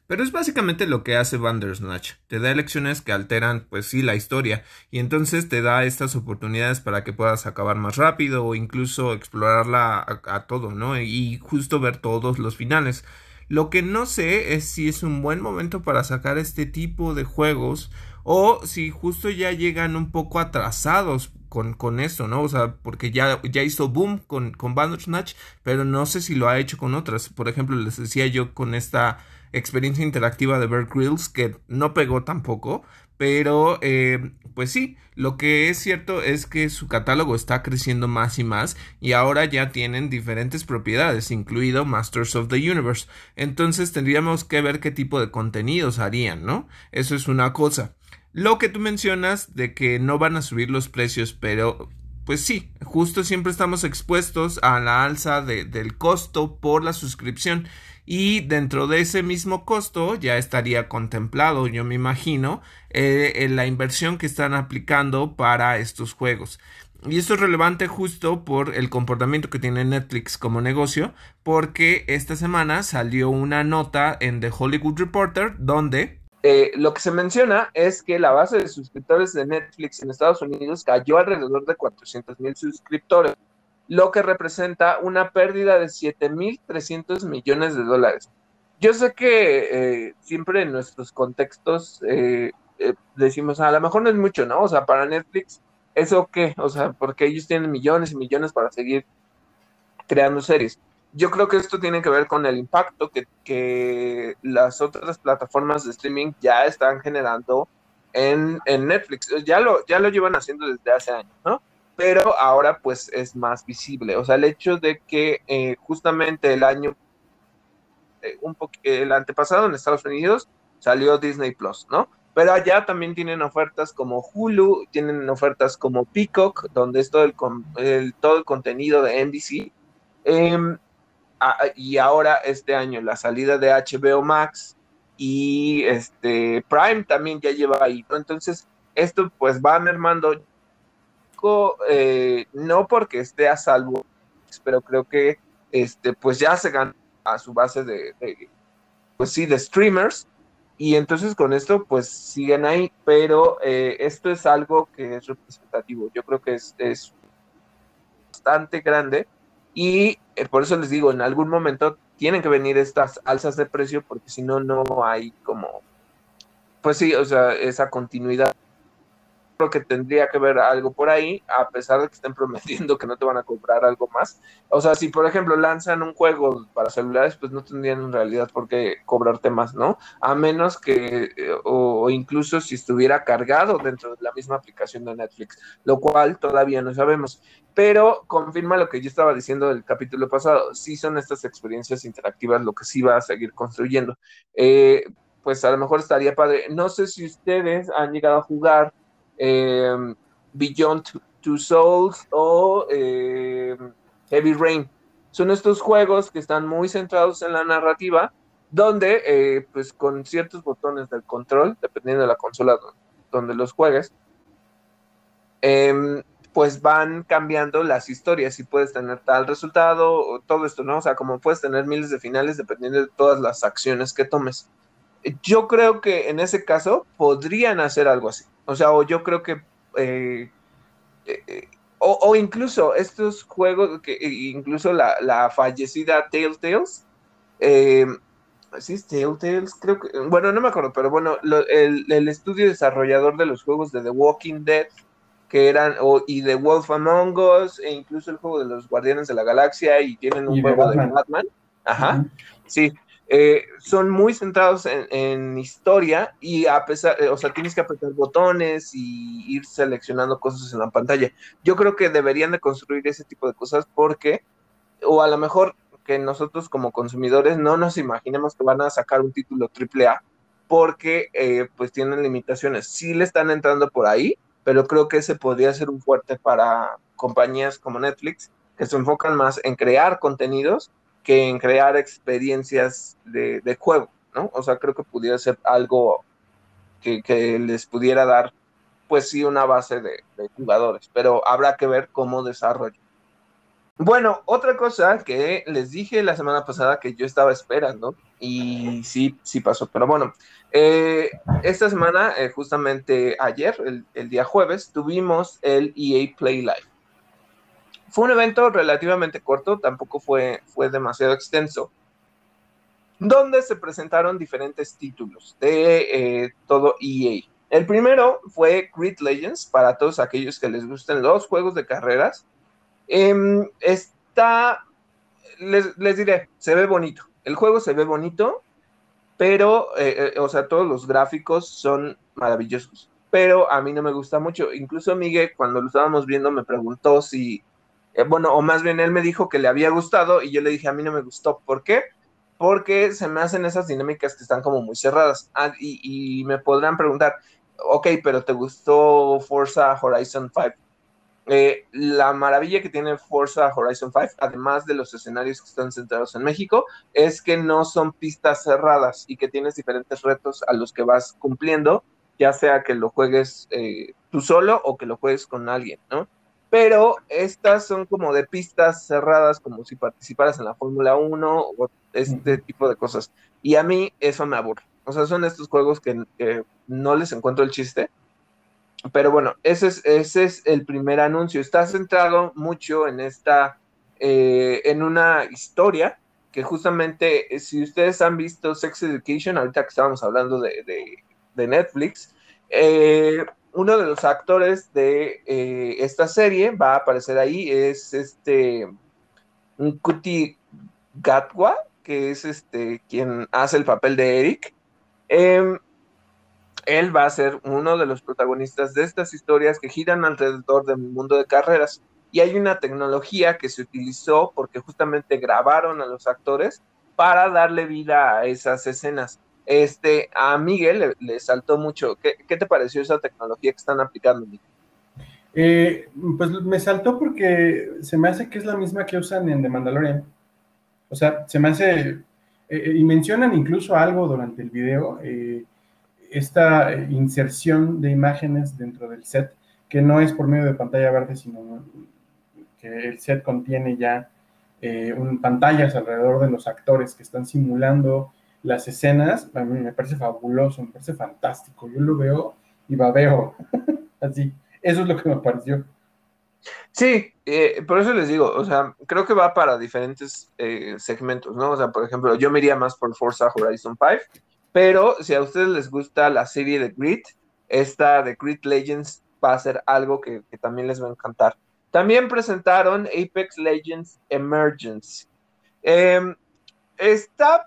Pero es básicamente lo que hace Bandersnatch. Te da elecciones que alteran, pues sí, la historia. Y entonces te da estas oportunidades para que puedas acabar más rápido o incluso explorarla a, todo, ¿no? Y justo ver todos los finales. Lo que no sé es si es un buen momento para sacar este tipo de juegos o si justo ya llegan un poco atrasados con, con esto, ¿no? O sea, porque ya, ya hizo boom con, con Bandersnatch, pero no sé si lo ha hecho con otras. Por ejemplo, les decía yo con esta experiencia interactiva de Bear Grylls que no pegó tampoco, pero eh, pues sí, lo que es cierto es que su catálogo está creciendo más y más y ahora ya tienen diferentes propiedades, incluido Masters of the Universe. Entonces tendríamos que ver qué tipo de contenidos harían, ¿no? Eso es una cosa. Lo que tú mencionas de que no van a subir los precios, pero pues sí, justo siempre estamos expuestos a la alza del costo por la suscripción y dentro de ese mismo costo ya estaría contemplado, yo me imagino, eh, la inversión que están aplicando para estos juegos. Y esto es relevante justo por el comportamiento que tiene Netflix como negocio, porque esta semana salió una nota en The Hollywood Reporter donde eh, lo que se menciona es que la base de suscriptores de Netflix en Estados Unidos cayó alrededor de 400 mil suscriptores, lo que representa una pérdida de 7.300 millones de dólares. Yo sé que eh, siempre en nuestros contextos eh, decimos, a lo mejor no es mucho, ¿no? O sea, para Netflix, ¿eso qué? O sea, porque ellos tienen millones y millones para seguir creando series yo creo que esto tiene que ver con el impacto que, que las otras plataformas de streaming ya están generando en, en, Netflix. Ya lo, ya lo llevan haciendo desde hace años, ¿no? Pero ahora pues es más visible. O sea, el hecho de que eh, justamente el año, eh, un el antepasado en Estados Unidos salió Disney Plus, ¿no? Pero allá también tienen ofertas como Hulu, tienen ofertas como Peacock, donde es todo el, el todo el contenido de NBC. Eh, y ahora este año la salida de HBO Max y este Prime también ya lleva ahí, Entonces, esto pues va mermando, eh, no porque esté a salvo, pero creo que este pues ya se gana a su base de, pues sí, de streamers, y entonces con esto pues siguen ahí, pero eh, esto es algo que es representativo, yo creo que es, es bastante grande. Y eh, por eso les digo, en algún momento tienen que venir estas alzas de precio porque si no, no hay como, pues sí, o sea, esa continuidad que tendría que ver algo por ahí, a pesar de que estén prometiendo que no te van a comprar algo más. O sea, si por ejemplo lanzan un juego para celulares, pues no tendrían en realidad por qué cobrarte más, ¿no? A menos que, eh, o, incluso si estuviera cargado dentro de la misma aplicación de Netflix, lo cual todavía no sabemos. Pero confirma lo que yo estaba diciendo del capítulo pasado, sí son estas experiencias interactivas lo que sí va a seguir construyendo. Eh, pues a lo mejor estaría padre. No sé si ustedes han llegado a jugar Em, Beyond Two Souls o em, Heavy Rain. Son estos juegos que están muy centrados en la narrativa, donde eh, pues con ciertos botones del control, dependiendo de la consola donde, los juegues, em, pues van cambiando las historias y puedes tener tal resultado o todo esto, ¿no? O sea, como puedes tener miles de finales dependiendo de todas las acciones que tomes. Yo creo que en ese caso podrían hacer algo así. O sea, o yo creo que... Eh, eh, o, incluso estos juegos, que incluso la, fallecida Telltales, eh, ¿sí es Telltales? Creo que, bueno, no me acuerdo, pero bueno, el, estudio desarrollador de los juegos de The Walking Dead, que eran, o, y The Wolf Among Us, e incluso el juego de los Guardianes de la Galaxia, y tienen un juego de Batman. Ajá, sí, eh, son muy centrados en, historia y a pesar, eh, o sea, tienes que apretar botones y ir seleccionando cosas en la pantalla. Yo creo que deberían de construir ese tipo de cosas porque, o a lo mejor que nosotros como consumidores no nos imaginemos que van a sacar un título triple A porque eh, pues tienen limitaciones. Sí le están entrando por ahí, pero creo que ese podría ser un fuerte para compañías como Netflix, que se enfocan más en crear contenidos que en crear experiencias de, juego, ¿no? O sea, creo que pudiera ser algo que, les pudiera dar, pues sí, una base de, jugadores, pero habrá que ver cómo desarrollo. Bueno, otra cosa que les dije la semana pasada que yo estaba esperando, y sí, sí pasó, pero bueno, eh, esta semana, eh, justamente ayer, el, día jueves, tuvimos el EA Play Live. Fue un evento relativamente corto, tampoco fue, fue demasiado extenso, donde se presentaron diferentes títulos de eh, todo EA. El primero fue Grid Legends, para todos aquellos que les gusten los juegos de carreras Em, está, les, diré, se ve bonito. El juego se ve bonito, pero, eh, eh, o sea, todos los gráficos son maravillosos. Pero a mí no me gusta mucho. Incluso Miguel, cuando lo estábamos viendo, me preguntó si, eh, bueno, o más bien él me dijo que le había gustado y yo le dije, a mí no me gustó. ¿Por qué? Porque se me hacen esas dinámicas que están como muy cerradas. Ah, y, me podrán preguntar, ok, pero ¿te gustó Forza Horizon 5? Eh, la maravilla que tiene Forza Horizon 5, además de los escenarios que están centrados en México, es que no son pistas cerradas y que tienes diferentes retos a los que vas cumpliendo, ya sea que lo juegues eh, tú solo o que lo juegues con alguien, ¿no? Pero estas son como de pistas cerradas, como si participaras en la Fórmula 1 o este tipo de cosas. Y a mí eso me aburre. O sea, son estos juegos que no les encuentro el chiste pero bueno, ese es, ese es el primer anuncio. Está centrado mucho en esta, eh, en una historia que justamente, si ustedes han visto Sex Education, ahorita que estábamos hablando de, Netflix, eh, uno de los actores de esta serie va a aparecer ahí, es este Kuti Gatwa, que es este quien hace el papel de Eric. Em, él va a ser uno de los protagonistas de estas historias que giran alrededor del mundo de carreras. Y hay una tecnología que se utilizó porque justamente grabaron a los actores para darle vida a esas escenas. Este, a Miguel le, saltó mucho. ¿Qué, te pareció esa tecnología que están aplicando, Miguel? Eh, pues me saltó porque se me hace que es la misma que usan en The Mandalorian. O sea, se me hace, eh, eh, y mencionan incluso algo durante el video, esta inserción de imágenes dentro del set, que no es por medio de pantalla verde, sino que el set contiene ya un, pantallas alrededor de los actores que están simulando las escenas, me parece fabuloso, me parece fantástico. Yo lo veo y babeo. Así, eso es lo que me pareció. Sí, eh, por eso les digo, o sea, creo que va para diferentes eh, segmentos, ¿no? O sea, por ejemplo, yo me iría más por Forza Horizon 5, pero si a ustedes les gusta la serie de Grid, esta de Grid Legends va a ser algo que, también les va a encantar. También presentaron Apex Legends Emergence. Em, está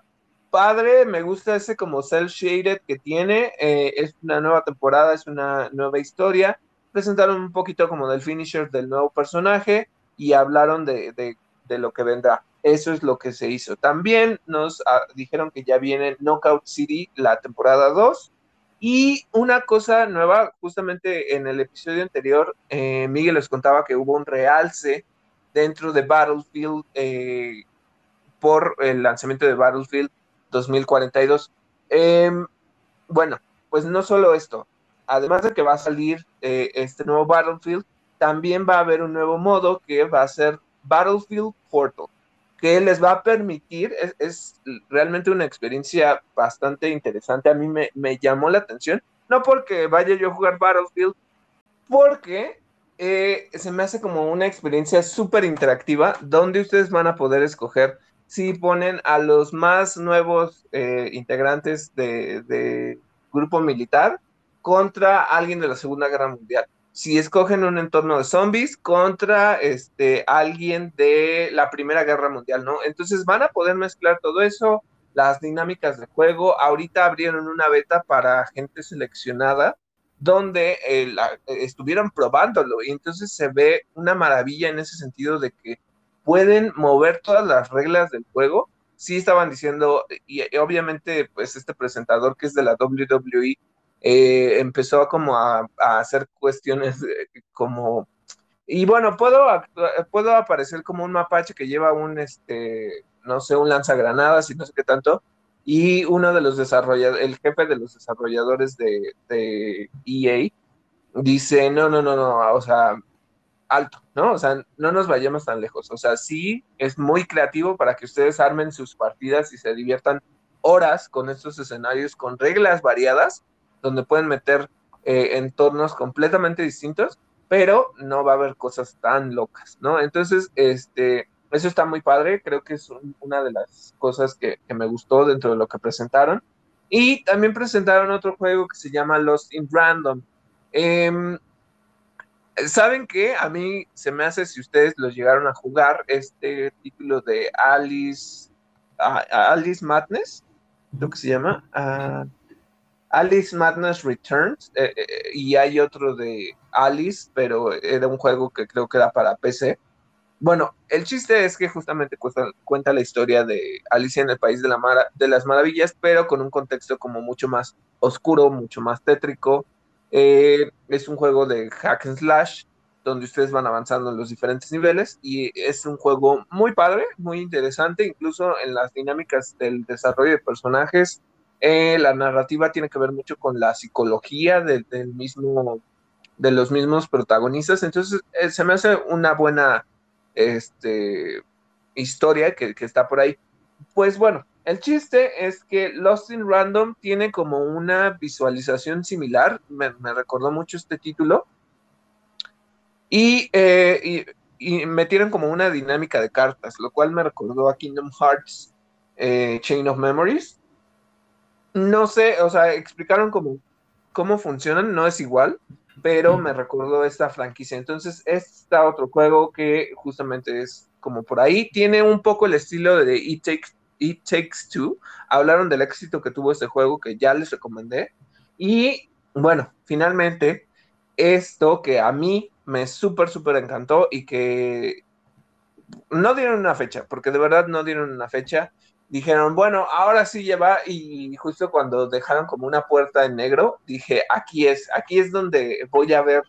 padre, me gusta ese como cel shaded que tiene. Eh, es una nueva temporada, es una nueva historia. Presentaron un poquito como del finisher del nuevo personaje y hablaron de, de lo que vendrá. Eso es lo que se hizo. También nos ah, dijeron que ya viene Knockout City la temporada 2. Y una cosa nueva, justamente en el episodio anterior, eh, Miguel les contaba que hubo un realce dentro de Battlefield eh, por el lanzamiento de Battlefield 2042. Em, bueno, pues no solo esto, además de que va a salir eh, este nuevo Battlefield, también va a haber un nuevo modo que va a ser Battlefield Portal que les va a permitir, es, realmente una experiencia bastante interesante, a mí me, llamó la atención, no porque vaya yo a jugar Battlefield, porque eh, se me hace como una experiencia súper interactiva donde ustedes van a poder escoger si ponen a los más nuevos eh, integrantes de, grupo militar contra alguien de la Segunda Guerra Mundial si escogen un entorno de zombies contra este, alguien de la Primera Guerra Mundial, ¿no? Entonces van a poder mezclar todo eso, las dinámicas de juego. Ahorita abrieron una beta para gente seleccionada donde eh, estuvieron probándolo y entonces se ve una maravilla en ese sentido de que pueden mover todas las reglas del juego. Sí estaban diciendo, y, obviamente pues este presentador que es de la WWE, eh, empezó como a, hacer cuestiones como, y bueno, puedo, puedo aparecer como un mapache que lleva un, este, no sé, un lanzagranadas y no sé qué tanto, y uno de los desarrolladores, el jefe de los desarrolladores de, de EA, dice, no, no, no, no, o sea, alto, ¿no? O sea, no nos vayamos tan lejos. O sea, sí es muy creativo para que ustedes armen sus partidas y se diviertan horas con estos escenarios con reglas variadas, donde pueden meter eh, entornos completamente distintos, pero no va a haber cosas tan locas, ¿no? Entonces, este, eso está muy padre, creo que es una de las cosas que, me gustó dentro de lo que presentaron. Y también presentaron otro juego que se llama Lost in Random. Em, ¿Saben qué? A mí se me hace, si ustedes lo llegaron a jugar, este título de Alice, Alice Madness, lo que se llama, ah, Alice Madness Returns, eh, eh, y hay otro de Alice, pero era un juego que creo que era para PC. Bueno, el chiste es que justamente cuenta, la historia de Alicia en el País de, la de las Maravillas, pero con un contexto como mucho más oscuro, mucho más tétrico, eh, es un juego de hack and slash donde ustedes van avanzando en los diferentes niveles y es un juego muy padre, muy interesante, incluso en las dinámicas del desarrollo de personajes. Eh, la narrativa tiene que ver mucho con la psicología del, mismo, de los mismos protagonistas, entonces eh, se me hace una buena este, historia que, que está por ahí. Pues bueno, el chiste es que Lost in Random tiene como una visualización similar, me, recordó mucho este título, eh, y, metieron como una dinámica de cartas, lo cual me recordó a Kingdom Hearts eh, Chain of Memories. No sé, o sea, explicaron cómo, cómo funcionan, no es igual, pero me recordó esta franquicia. Entonces, está otro juego que justamente es como por ahí, tiene un poco el estilo de It Takes It Takes Two. Hablaron del éxito que tuvo este juego que ya les recomendé. Y bueno, finalmente, esto que a mí me súper, súper encantó y que no dieron una fecha, porque de verdad no dieron una fecha. Dijeron, bueno, ahora sí lleva, y justo cuando dejaron como una puerta en negro, dije, aquí es, aquí es donde voy a ver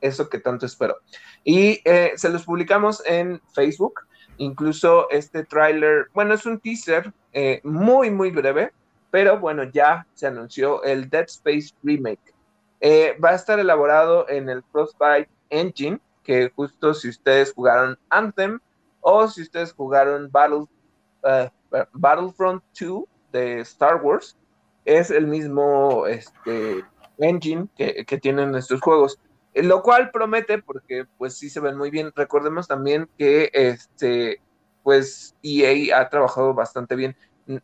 eso que tanto espero. Y eh, se los publicamos en Facebook. Incluso este tráiler, bueno, es un teaser eh, muy, muy breve, pero bueno, ya se anunció el Dead Space Remake. Eh, va a estar elaborado en el Frostbite Engine, que justo si ustedes jugaron Anthem o si ustedes jugaron eh, Battlefront 2 de Star Wars, es el mismo este, engine que, que tienen estos juegos. Lo cual promete porque pues sí se ven muy bien. Recordemos también que este pues EA ha trabajado bastante bien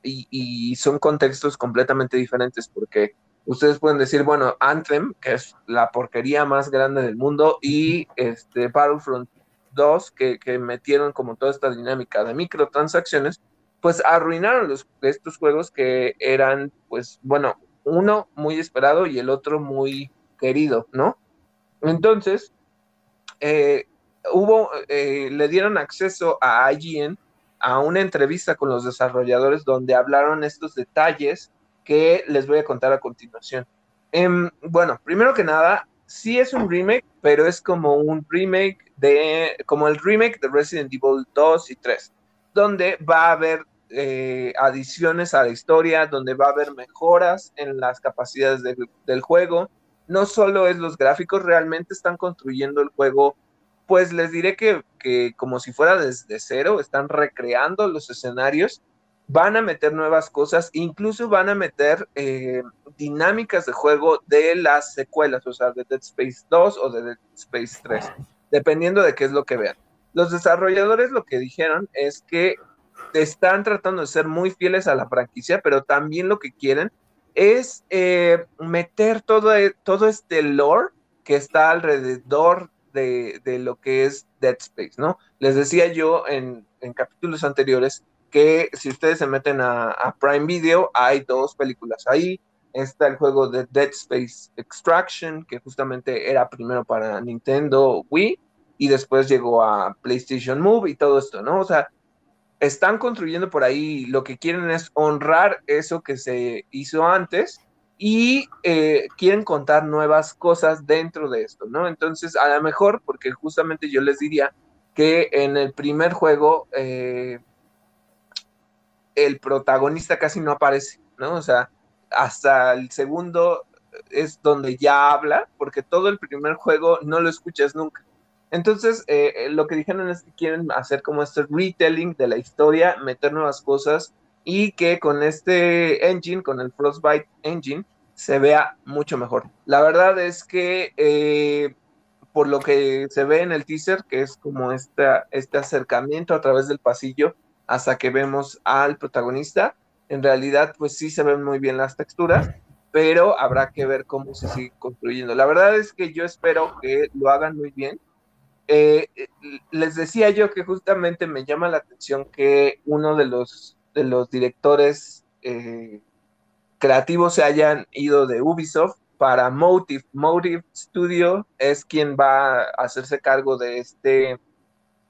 y, son contextos completamente diferentes porque ustedes pueden decir, bueno, Anthem, que es la porquería más grande del mundo, y este Battlefront 2, que, que metieron como toda esta dinámica de microtransacciones, pues arruinaron los, estos juegos que eran, pues, bueno, uno muy esperado y el otro muy querido, ¿no? Entonces, eh, hubo, eh, le dieron acceso a IGN a una entrevista con los desarrolladores donde hablaron estos detalles que les voy a contar a continuación. Em, bueno, primero que nada, sí es un remake, pero es como un remake de, como el remake de Resident Evil 2 y 3, donde va a haber eh, adiciones a la historia, donde va a haber mejoras en las capacidades del juego, no solo es los gráficos, realmente están construyendo el juego, pues les diré que, como si fuera desde cero, están recreando los escenarios, van a meter nuevas cosas, incluso van a meter eh, dinámicas de juego de las secuelas, o sea, de Dead Space 2 o de Dead Space 3, dependiendo de qué es lo que vean. Los desarrolladores lo que dijeron es que están tratando de ser muy fieles a la franquicia, pero también lo que quieren es eh, meter todo, e, todo este lore que está alrededor de, lo que es Dead Space, ¿no? Les decía yo en, capítulos anteriores que si ustedes se meten a, Prime Video, hay dos películas ahí. Está el juego de Dead Space Extraction, que justamente era primero para Nintendo Wii y después llegó a PlayStation Move y todo esto, ¿no? O sea, están construyendo por ahí, lo que quieren es honrar eso que se hizo antes y eh, quieren contar nuevas cosas dentro de esto, ¿no? Entonces, a lo mejor, porque justamente yo les diría que en el primer juego eh, el protagonista casi no aparece, ¿no? O sea, hasta el segundo es donde ya habla, porque todo el primer juego no lo escuchas nunca. Entonces, eh, eh, lo que dijeron es que quieren hacer como este retelling de la historia, meter nuevas cosas y que con este engine, con el Frostbite Engine, se vea mucho mejor. La verdad es que eh, por lo que se ve en el teaser, que es como esta, este acercamiento a través del pasillo hasta que vemos al protagonista, en realidad pues sí se ven muy bien las texturas, pero habrá que ver cómo se sigue construyendo. La verdad es que yo espero que lo hagan muy bien eh, les decía yo que justamente me llama la atención que uno de los, de los directores eh, creativos se hayan ido de Ubisoft para Motive. Motive Studio es quien va a hacerse cargo de este,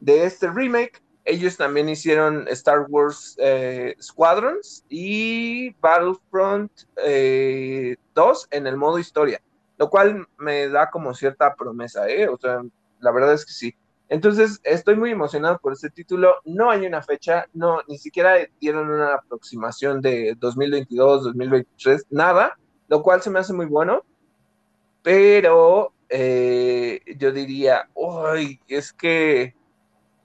de este remake. Ellos también hicieron Star Wars eh, Squadrons y Battlefront 2 en el modo historia, lo cual me da como cierta promesa, ¿eh? O sea, la verdad es que sí. Entonces, estoy muy emocionado por este título. No hay una fecha, no, ni siquiera dieron una aproximación de 2022, 2023, nada, lo cual se me hace muy bueno. Pero eh, yo diría, uy, es que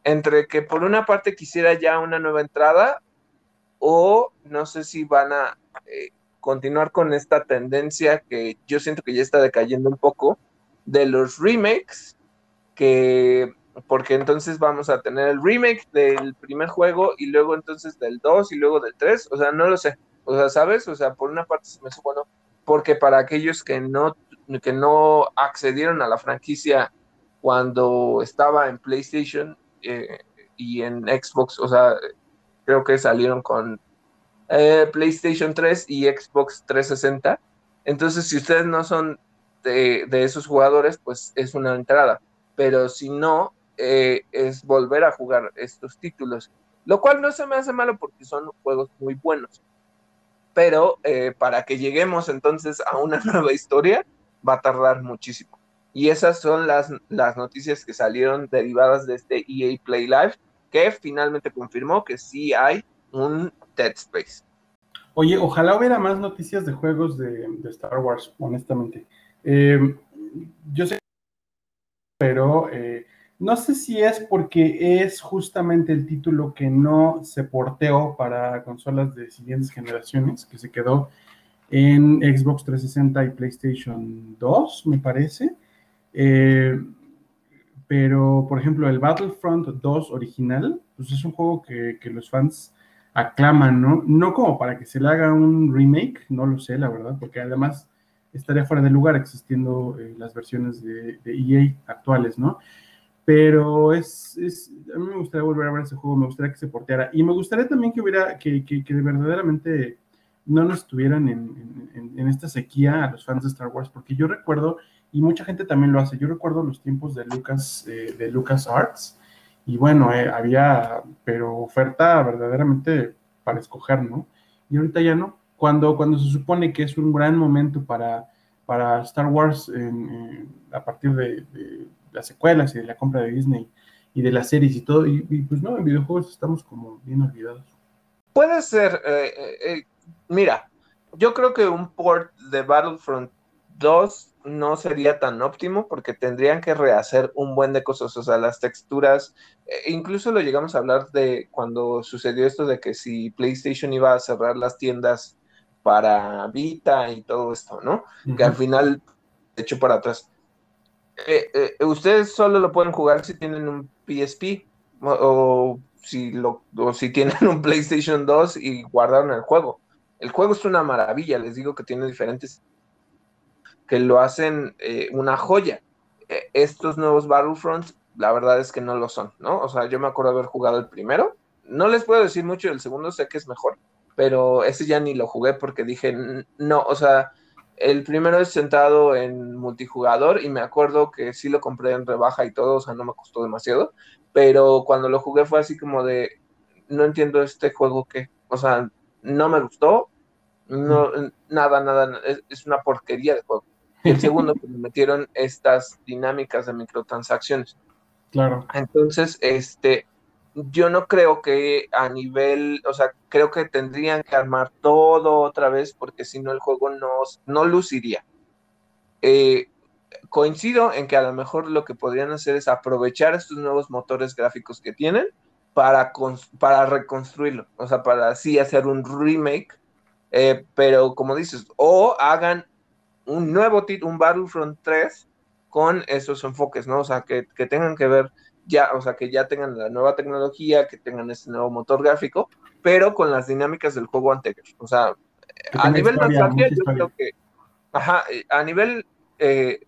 entre que por una parte quisiera ya una nueva entrada o no sé si van a eh, continuar con esta tendencia que yo siento que ya está decayendo un poco de los remakes que porque entonces vamos a tener el remake del primer juego y luego entonces del 2 y luego del 3, o sea, no lo sé, o sea, ¿sabes? O sea, por una parte se me hace bueno, porque para aquellos que no, que no accedieron a la franquicia cuando estaba en PlayStation eh, y en Xbox, o sea, creo que salieron con eh, PlayStation 3 y Xbox 360, entonces si ustedes no son de, de esos jugadores, pues es una entrada pero si no, eh, es volver a jugar estos títulos, lo cual no se me hace malo porque son juegos muy buenos. Pero eh, para que lleguemos entonces a una nueva historia, va a tardar muchísimo. Y esas son las, las noticias que salieron derivadas de este EA Play Live, que finalmente confirmó que sí hay un Dead Space. Oye, ojalá hubiera más noticias de juegos de, Star Wars, honestamente. Eh, yo sé pero eh, no sé si es porque es justamente el título que no se porteó para consolas de siguientes generaciones, que se quedó en Xbox 360 y PlayStation 2, me parece. Eh, pero, por ejemplo, el Battlefront 2 original, pues es un juego que, los fans aclaman, ¿no? No como para que se le haga un remake, no lo sé, la verdad, porque además estaría fuera de lugar existiendo eh, las versiones de, EA actuales, ¿no? Pero es, a mí me gustaría volver a ver ese juego, me gustaría que se porteara. Y me gustaría también que hubiera, que, que, verdaderamente no nos estuvieran en, esta sequía a los fans de Star Wars, porque yo recuerdo, y mucha gente también lo hace, yo recuerdo los tiempos de Lucas, eh, de Lucas Arts, y bueno, eh, había, pero oferta verdaderamente para escoger, ¿no? Y ahorita ya no, cuando, cuando se supone que es un gran momento para, para Star Wars a partir de, las secuelas y de la compra de Disney y de las series y todo, y, pues no, en videojuegos estamos como bien olvidados. Puede ser, eh, eh, eh, mira, yo creo que un port de Battlefront 2 no sería tan óptimo porque tendrían que rehacer un buen de cosas, o sea, las texturas, incluso lo llegamos a hablar de cuando sucedió esto de que si PlayStation iba a cerrar las tiendas para Vita y todo esto, ¿no? Que al final hecho para atrás. Eh, eh, ustedes solo lo pueden jugar si tienen un PSP o, si lo, o si tienen un PlayStation 2 y guardaron el juego. El juego es una maravilla, les digo que tiene diferentes que lo hacen eh, una joya. estos nuevos Battlefronts, la verdad es que no lo son, ¿no? O sea, yo me acuerdo haber jugado el primero. No les puedo decir mucho del segundo, sé que es mejor, pero ese ya ni lo jugué porque dije, no, o sea, el primero es sentado en multijugador y me acuerdo que sí lo compré en rebaja y todo, o sea, no me costó demasiado, pero cuando lo jugué fue así como de, no entiendo este juego que, o sea, no me gustó, no, nada, nada, es, una porquería de juego. Y el segundo, pues me metieron estas dinámicas de microtransacciones. Claro. Entonces, este, yo no creo que a nivel, o sea, creo que tendrían que armar todo otra vez porque si no el juego no, no luciría. Eh, coincido en que a lo mejor lo que podrían hacer es aprovechar estos nuevos motores gráficos que tienen para, para reconstruirlo, o sea, para así hacer un remake, eh, pero como dices, o hagan un nuevo título, un Battlefront 3 con esos enfoques, ¿no? O sea, que, que, tengan que ver ya, o sea, que ya tengan la nueva tecnología, que tengan este nuevo motor gráfico, pero con las dinámicas del juego anterior. O sea, a nivel nostalgia, yo creo que, ajá, eh, a nivel eh,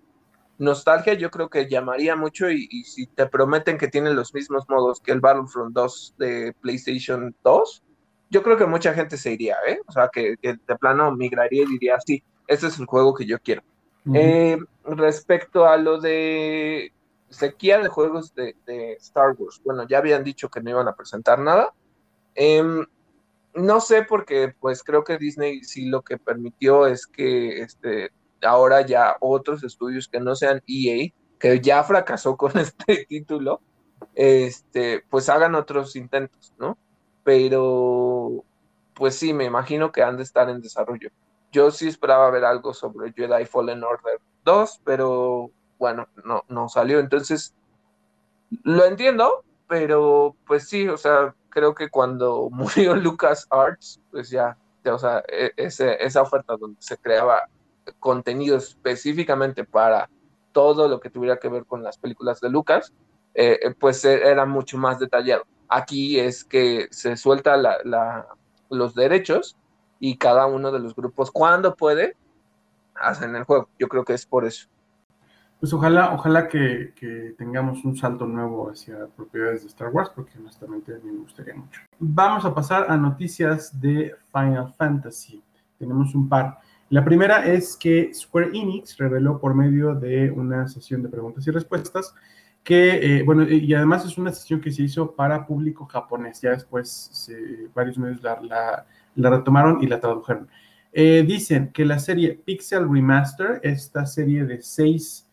nostalgia yo creo que llamaría mucho y, si te prometen que tienen los mismos modos que el Battlefront 2 de PlayStation 2, yo creo que mucha gente se iría, ¿eh? O sea, que, de plano migraría y diría, sí, este es el juego que yo quiero. Eh, respecto a lo de sequía de juegos de, Star Wars, bueno, ya habían dicho que no iban a presentar nada. Em, no sé porque pues creo que Disney sí lo que permitió es que este ahora ya otros estudios que no sean EA, que ya fracasó con este título, este, pues hagan otros intentos, ¿no? Pero, pues sí, me imagino que han de estar en desarrollo. Yo sí esperaba ver algo sobre Jedi Fallen Order 2, pero bueno, no, no salió. Entonces, lo entiendo, pero pues sí, o sea, creo que cuando murió Lucas Arts, pues ya, o sea, e, esa oferta donde se creaba contenido específicamente para todo lo que tuviera que ver con las películas de Lucas, eh, eh, pues e, era mucho más detallado. Aquí es que se suelta los derechos y cada uno de los grupos, cuando puede, hacen el juego. Yo creo que es por eso. Pues ojalá, ojalá que, tengamos un salto nuevo hacia propiedades de Star Wars, porque honestamente a mí me gustaría mucho. Vamos a pasar a noticias de Final Fantasy. Tenemos un par. La primera es que Square Enix reveló por medio de una sesión de preguntas y respuestas que, eh, bueno, y además es una sesión que se hizo para público japonés, ya después varios medios la, retomaron y la tradujeron. Eh, dicen que la serie Pixel Remaster, esta serie de seis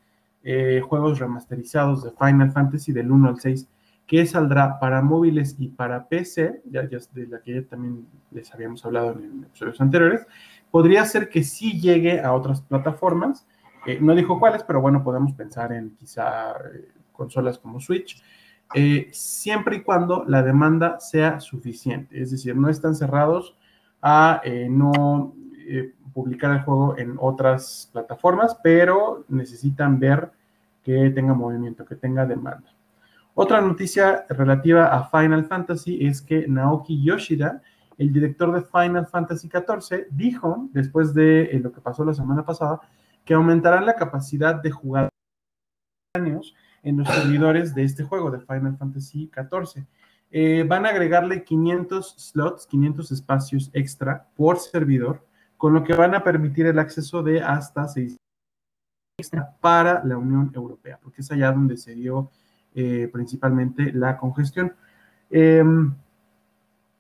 eh, juegos remasterizados de Final Fantasy del 1 al 6, que saldrá para móviles y para PC, ya, de la que ya también les habíamos hablado en episodios anteriores, podría ser que sí llegue a otras plataformas. Eh, no dijo cuáles, pero bueno, podemos pensar en quizá eh, consolas como Switch, siempre y cuando la demanda sea suficiente. Es decir, no están cerrados a no publicar el juego en otras plataformas, pero necesitan ver que tenga movimiento, que tenga demanda. Otra noticia relativa a Final Fantasy es que Naoki Yoshida el director de Final Fantasy XIV dijo, después de eh, lo que pasó la semana pasada, que aumentarán la capacidad de jugar en los servidores de este juego de Final Fantasy XIV. Eh, van a agregarle 500 slots, 500 espacios extra por servidor, con lo que van a permitir el acceso de hasta 6 extra para la Unión Europea, porque es allá donde se dio eh, principalmente la congestión. Em,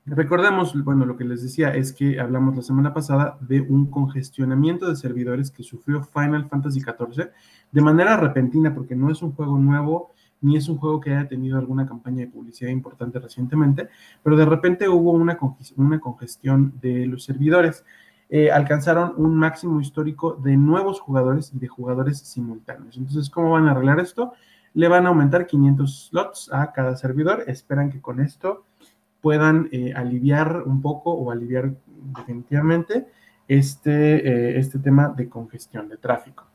Recordemos, bueno, lo que les decía es que hablamos la semana pasada de un congestionamiento de servidores que sufrió Final Fantasy XIV de manera repentina, porque no es un juego nuevo, ni es un juego que haya tenido alguna campaña de publicidad importante recientemente, pero de repente hubo una, una congestión de los servidores. Eh, alcanzaron un máximo histórico de nuevos jugadores y de jugadores simultáneos. Entonces, ¿cómo van a arreglar esto? Le van a aumentar 500 slots a cada servidor. Esperan que con esto puedan eh, aliviar un poco o aliviar definitivamente este, eh, este tema de congestión, de tráfico.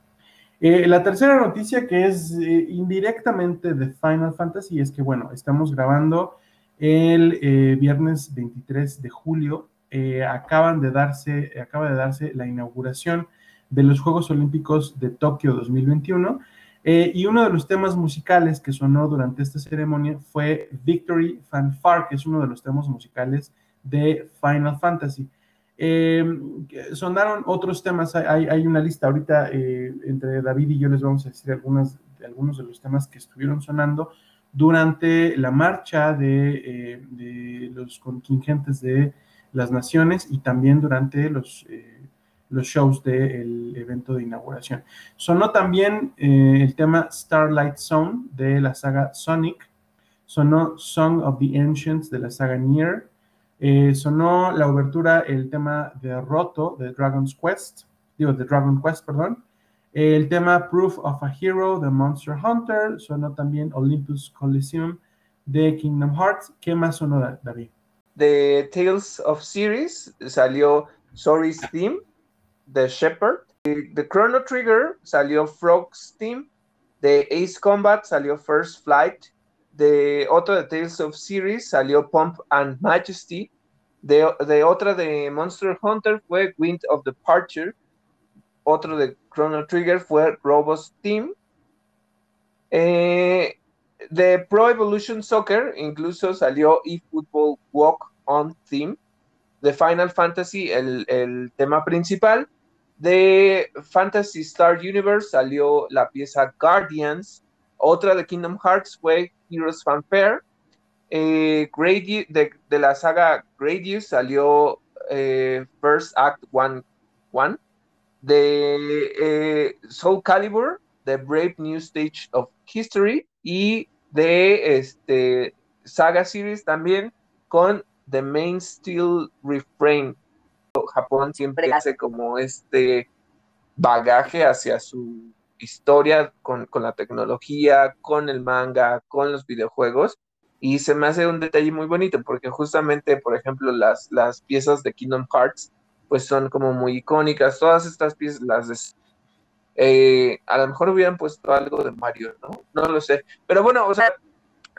La tercera noticia que es indirectamente de Final Fantasy es que, bueno, estamos grabando el viernes 23 de julio. Acaban de darse, acaba de darse la inauguración de los Juegos Olímpicos de Tokio 2021 eh, y uno de los temas musicales que sonó durante esta ceremonia fue Victory Fanfare, que es uno de los temas musicales de Final Fantasy. Eh, sonaron otros temas, hay, hay una lista ahorita eh, entre David y yo les vamos a decir algunas, algunos de los temas que estuvieron sonando durante la marcha de, eh, de los contingentes de las naciones y también durante los, eh, los shows del evento de inauguración. Sonó también eh, el tema Starlight Zone de la saga Sonic, sonó Song of the Ancients de la saga Nier, eh, sonó la obertura, el tema de Roto de Dragon's Quest, digo, de Dragon Quest, perdón, el tema Proof of a Hero de Monster Hunter, sonó también Olympus Coliseum de Kingdom Hearts. ¿Qué más sonó, David? De Tales of Series salió Sorry's Theme de Shepard. De Chrono Trigger salió Frog's Theme. De Ace Combat salió First Flight. De otro de Tales of Series salió Pump and Majesty. De, de otra de Monster Hunter fue Wind of Departure. Otro de Chrono Trigger fue Robos Team. Eh, de Pro Evolution Soccer incluso salió eFootball Walk On Theme. De Final Fantasy, el, el, tema principal. De Fantasy Star Universe salió la pieza Guardians. Otra de Kingdom Hearts fue Heroes Fanfare. Eh, de, de, la saga Gradius salió eh, First Act 1. One, de eh, Soul Calibur, The Brave New Stage of History y de este, Saga Series también con The Main Steel Refrain. Japón siempre hace como este bagaje hacia su historia con, con, la tecnología, con el manga, con los videojuegos. Y se me hace un detalle muy bonito porque justamente, por ejemplo, las, las piezas de Kingdom Hearts pues son como muy icónicas. Todas estas piezas las de, eh, a lo mejor hubieran puesto algo de Mario, ¿no? No lo sé. Pero bueno, o sea,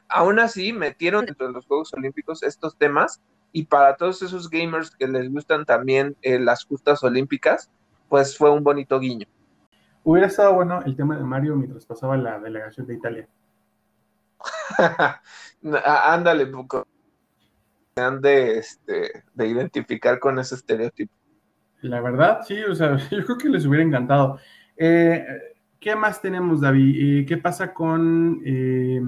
aún así metieron dentro de los Juegos Olímpicos estos temas y para todos esos gamers que les gustan también eh, las justas olímpicas, pues fue un bonito guiño. Hubiera estado bueno el tema de Mario mientras pasaba la delegación de Italia. Ándale, poco han de, este, de identificar con ese estereotipo. La verdad, sí, o sea, yo creo que les hubiera encantado. Eh, ¿Qué más tenemos, David? Eh, ¿Qué pasa con, eh,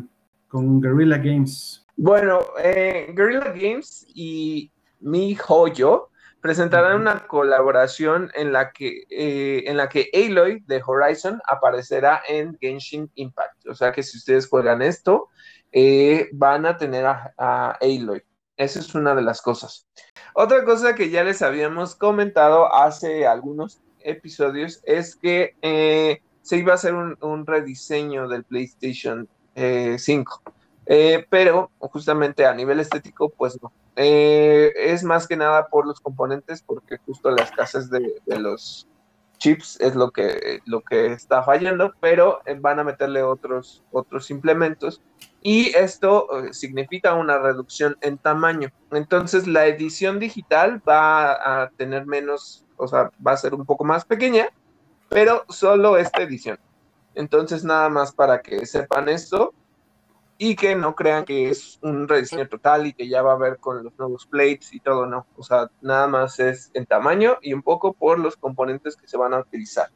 con Guerrilla Games? Bueno, Guerrilla Games y Mi Joyo presentarán una colaboración en la que en la que Aloy de Horizon aparecerá en Genshin Impact. O sea que si ustedes juegan esto, van a tener a, a Aloy. Esa es una de las cosas. Otra cosa que ya les habíamos comentado hace algunos episodios es que eh, se iba a hacer un, rediseño del PlayStation 5. Eh, eh, pero justamente a nivel estético, pues no. es más que nada por los componentes, porque justo la escasez de, de los chips es lo que, lo que está fallando, pero van a meterle otros, otros implementos y esto significa una reducción en tamaño. Entonces la edición digital va a tener menos, o sea, va a ser un poco más pequeña, pero solo esta edición. Entonces nada más para que sepan esto y que no crean que es un rediseño total y que ya va a ver con los nuevos plates y todo, no. O sea, nada más es en tamaño y un poco por los componentes que se van a utilizar.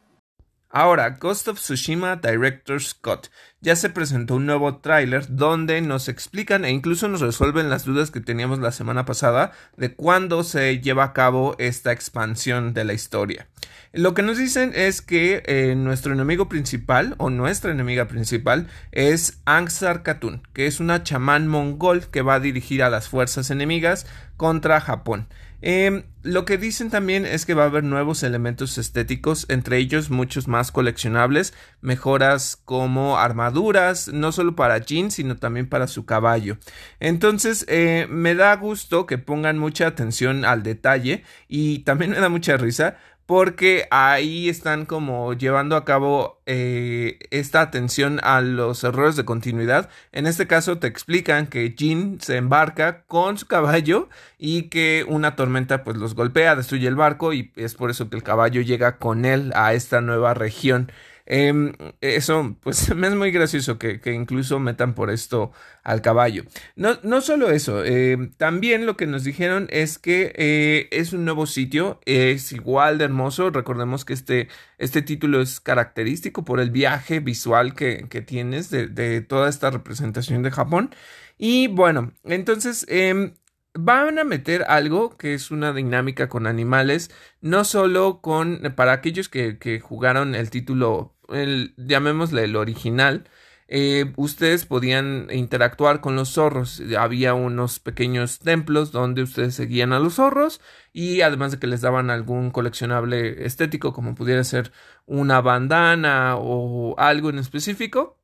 Ahora, Ghost of Tsushima Director Scott. Ya se presentó un nuevo tráiler donde nos explican e incluso nos resuelven las dudas que teníamos la semana pasada de cuándo se lleva a cabo esta expansión de la historia. Lo que nos dicen es que eh, nuestro enemigo principal o nuestra enemiga principal es Angsar Khatun, que es una chamán mongol que va a dirigir a las fuerzas enemigas contra Japón. Em, lo que dicen también es que va a haber nuevos elementos estéticos, entre ellos muchos más coleccionables, mejoras como armaduras, no solo para Jin, sino también para su caballo. Entonces, eh, me da gusto que pongan mucha atención al detalle y también me da mucha risa porque ahí están como llevando a cabo eh, esta atención a los errores de continuidad. En este caso te explican que Jin se embarca con su caballo y que una tormenta pues los golpea, destruye el barco y es por eso que el caballo llega con él a esta nueva región. Em, eso, pues me es muy gracioso que, incluso metan por esto al caballo. No, no solo eso, em, también lo que nos dijeron es que eh, es un nuevo sitio, es igual de hermoso. Recordemos que este, este título es característico por el viaje visual que, tienes de, de, toda esta representación de Japón. Y bueno, entonces em, van a meter algo que es una dinámica con animales, no solo con, para aquellos que, jugaron el título, llamémosle el original, eh, ustedes podían interactuar con los zorros. Había unos pequeños templos donde ustedes seguían a los zorros y además de que les daban algún coleccionable estético como pudiera ser una bandana o algo en específico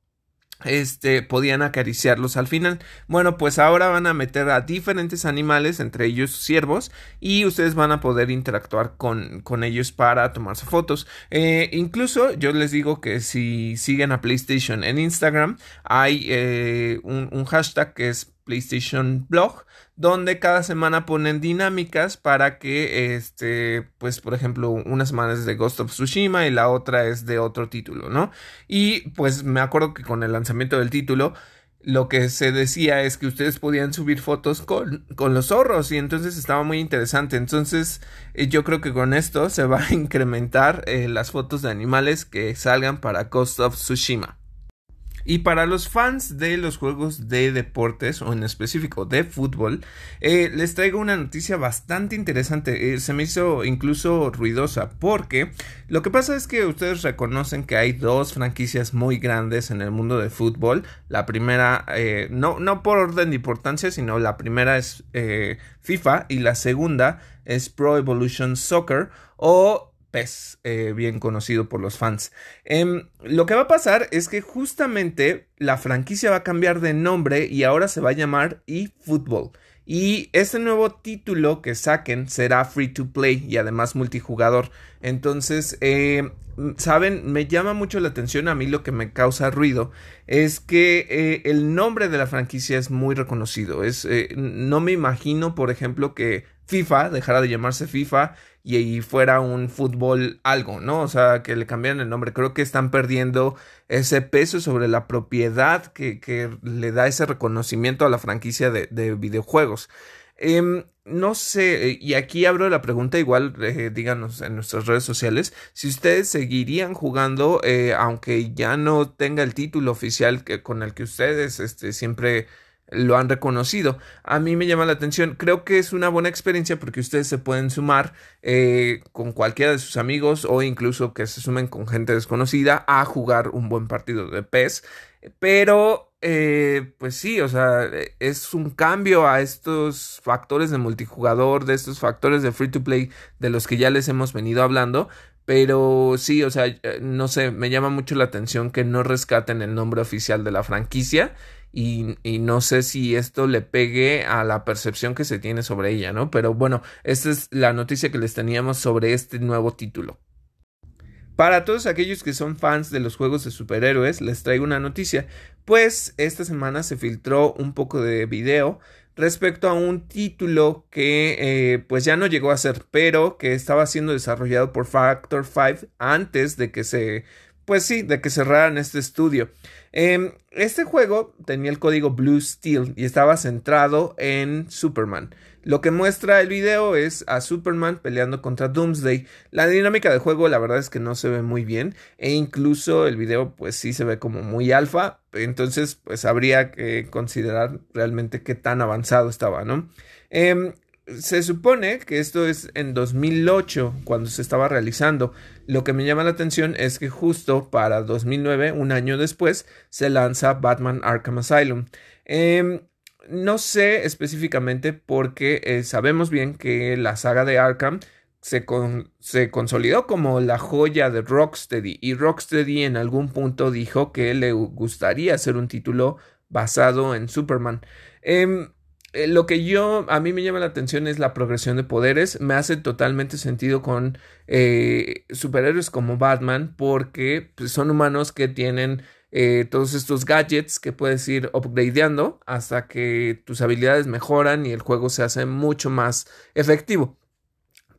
este, podían acariciarlos al final. Bueno, pues ahora van a meter a diferentes animales, entre ellos ciervos, y ustedes van a poder interactuar con, con ellos para tomarse fotos. Eh, incluso yo les digo que si siguen a PlayStation en Instagram, hay eh, un, un hashtag que es PlayStation Blog donde cada semana ponen dinámicas para que, este, pues, por ejemplo, una semana es de Ghost of Tsushima y la otra es de otro título, ¿no? Y pues me acuerdo que con el lanzamiento del título, lo que se decía es que ustedes podían subir fotos con, con los zorros y entonces estaba muy interesante. Entonces eh, yo creo que con esto se va a incrementar eh, las fotos de animales que salgan para Ghost of Tsushima. Y para los fans de los juegos de deportes, o en específico de fútbol, eh, les traigo una noticia bastante interesante. Eh, se me hizo incluso ruidosa, porque lo que pasa es que ustedes reconocen que hay dos franquicias muy grandes en el mundo de fútbol. La primera, eh, no, no por orden de importancia, sino la primera es FIFA y la segunda es Pro Evolution Soccer o PES, eh, bien conocido por los fans. Em, lo que va a pasar es que justamente la franquicia va a cambiar de nombre y ahora se va a llamar eFootball. Y este nuevo título que saquen será free to play y además multijugador. Entonces, eh, saben, me llama mucho la atención a mí lo que me causa ruido es que eh, el nombre de la franquicia es muy reconocido. Es, no me imagino, por ejemplo, que FIFA dejara de llamarse FIFA y, fuera un fútbol algo, ¿no? O sea, que le cambiaran el nombre. Creo que están perdiendo ese peso sobre la propiedad que, le da ese reconocimiento a la franquicia de, de videojuegos. Em, no sé, y aquí abro la pregunta, igual eh, díganos en nuestras redes sociales, si ustedes seguirían jugando, eh, aunque ya no tenga el título oficial que, con el que ustedes este, siempre lo han reconocido. A mí me llama la atención. Creo que es una buena experiencia porque ustedes se pueden sumar eh, con cualquiera de sus amigos o incluso que se sumen con gente desconocida a jugar un buen partido de PES. Pero, eh, pues sí, o sea, es un cambio a estos factores de multijugador, de estos factores de free to play de los que ya les hemos venido hablando. Pero sí, o sea, eh, no sé, me llama mucho la atención que no rescaten el nombre oficial de la franquicia y, no sé si esto le pegue a la percepción que se tiene sobre ella, ¿no? Pero bueno, esta es la noticia que les teníamos sobre este nuevo título. Para todos aquellos que son fans de los juegos de superhéroes, les traigo una noticia, pues esta semana se filtró un poco de video respecto a un título que eh, pues ya no llegó a ser, pero que estaba siendo desarrollado por Factor 5 antes de que se pues sí, de que cerraran este estudio. Em, este juego tenía el código Blue Steel y estaba centrado en Superman. Lo que muestra el video es a Superman peleando contra Doomsday. La dinámica de juego la verdad es que no se ve muy bien e incluso el video pues sí se ve como muy alfa. Entonces pues habría que considerar realmente qué tan avanzado estaba, ¿no? Em, se supone que esto es en 2008 cuando se estaba realizando. Lo que me llama la atención es que justo para 2009, un año después, se lanza Batman Arkham Asylum. Em, no sé específicamente porque eh, sabemos bien que la saga de Arkham se, se, consolidó como la joya de Rocksteady y Rocksteady en algún punto dijo que le gustaría hacer un título basado en Superman. Em, eh, lo que yo a mí me llama la atención es la progresión de poderes. Me hace totalmente sentido con eh, superhéroes como Batman porque pues, son humanos que tienen eh, todos estos gadgets que puedes ir upgradeando hasta que tus habilidades mejoran y el juego se hace mucho más efectivo.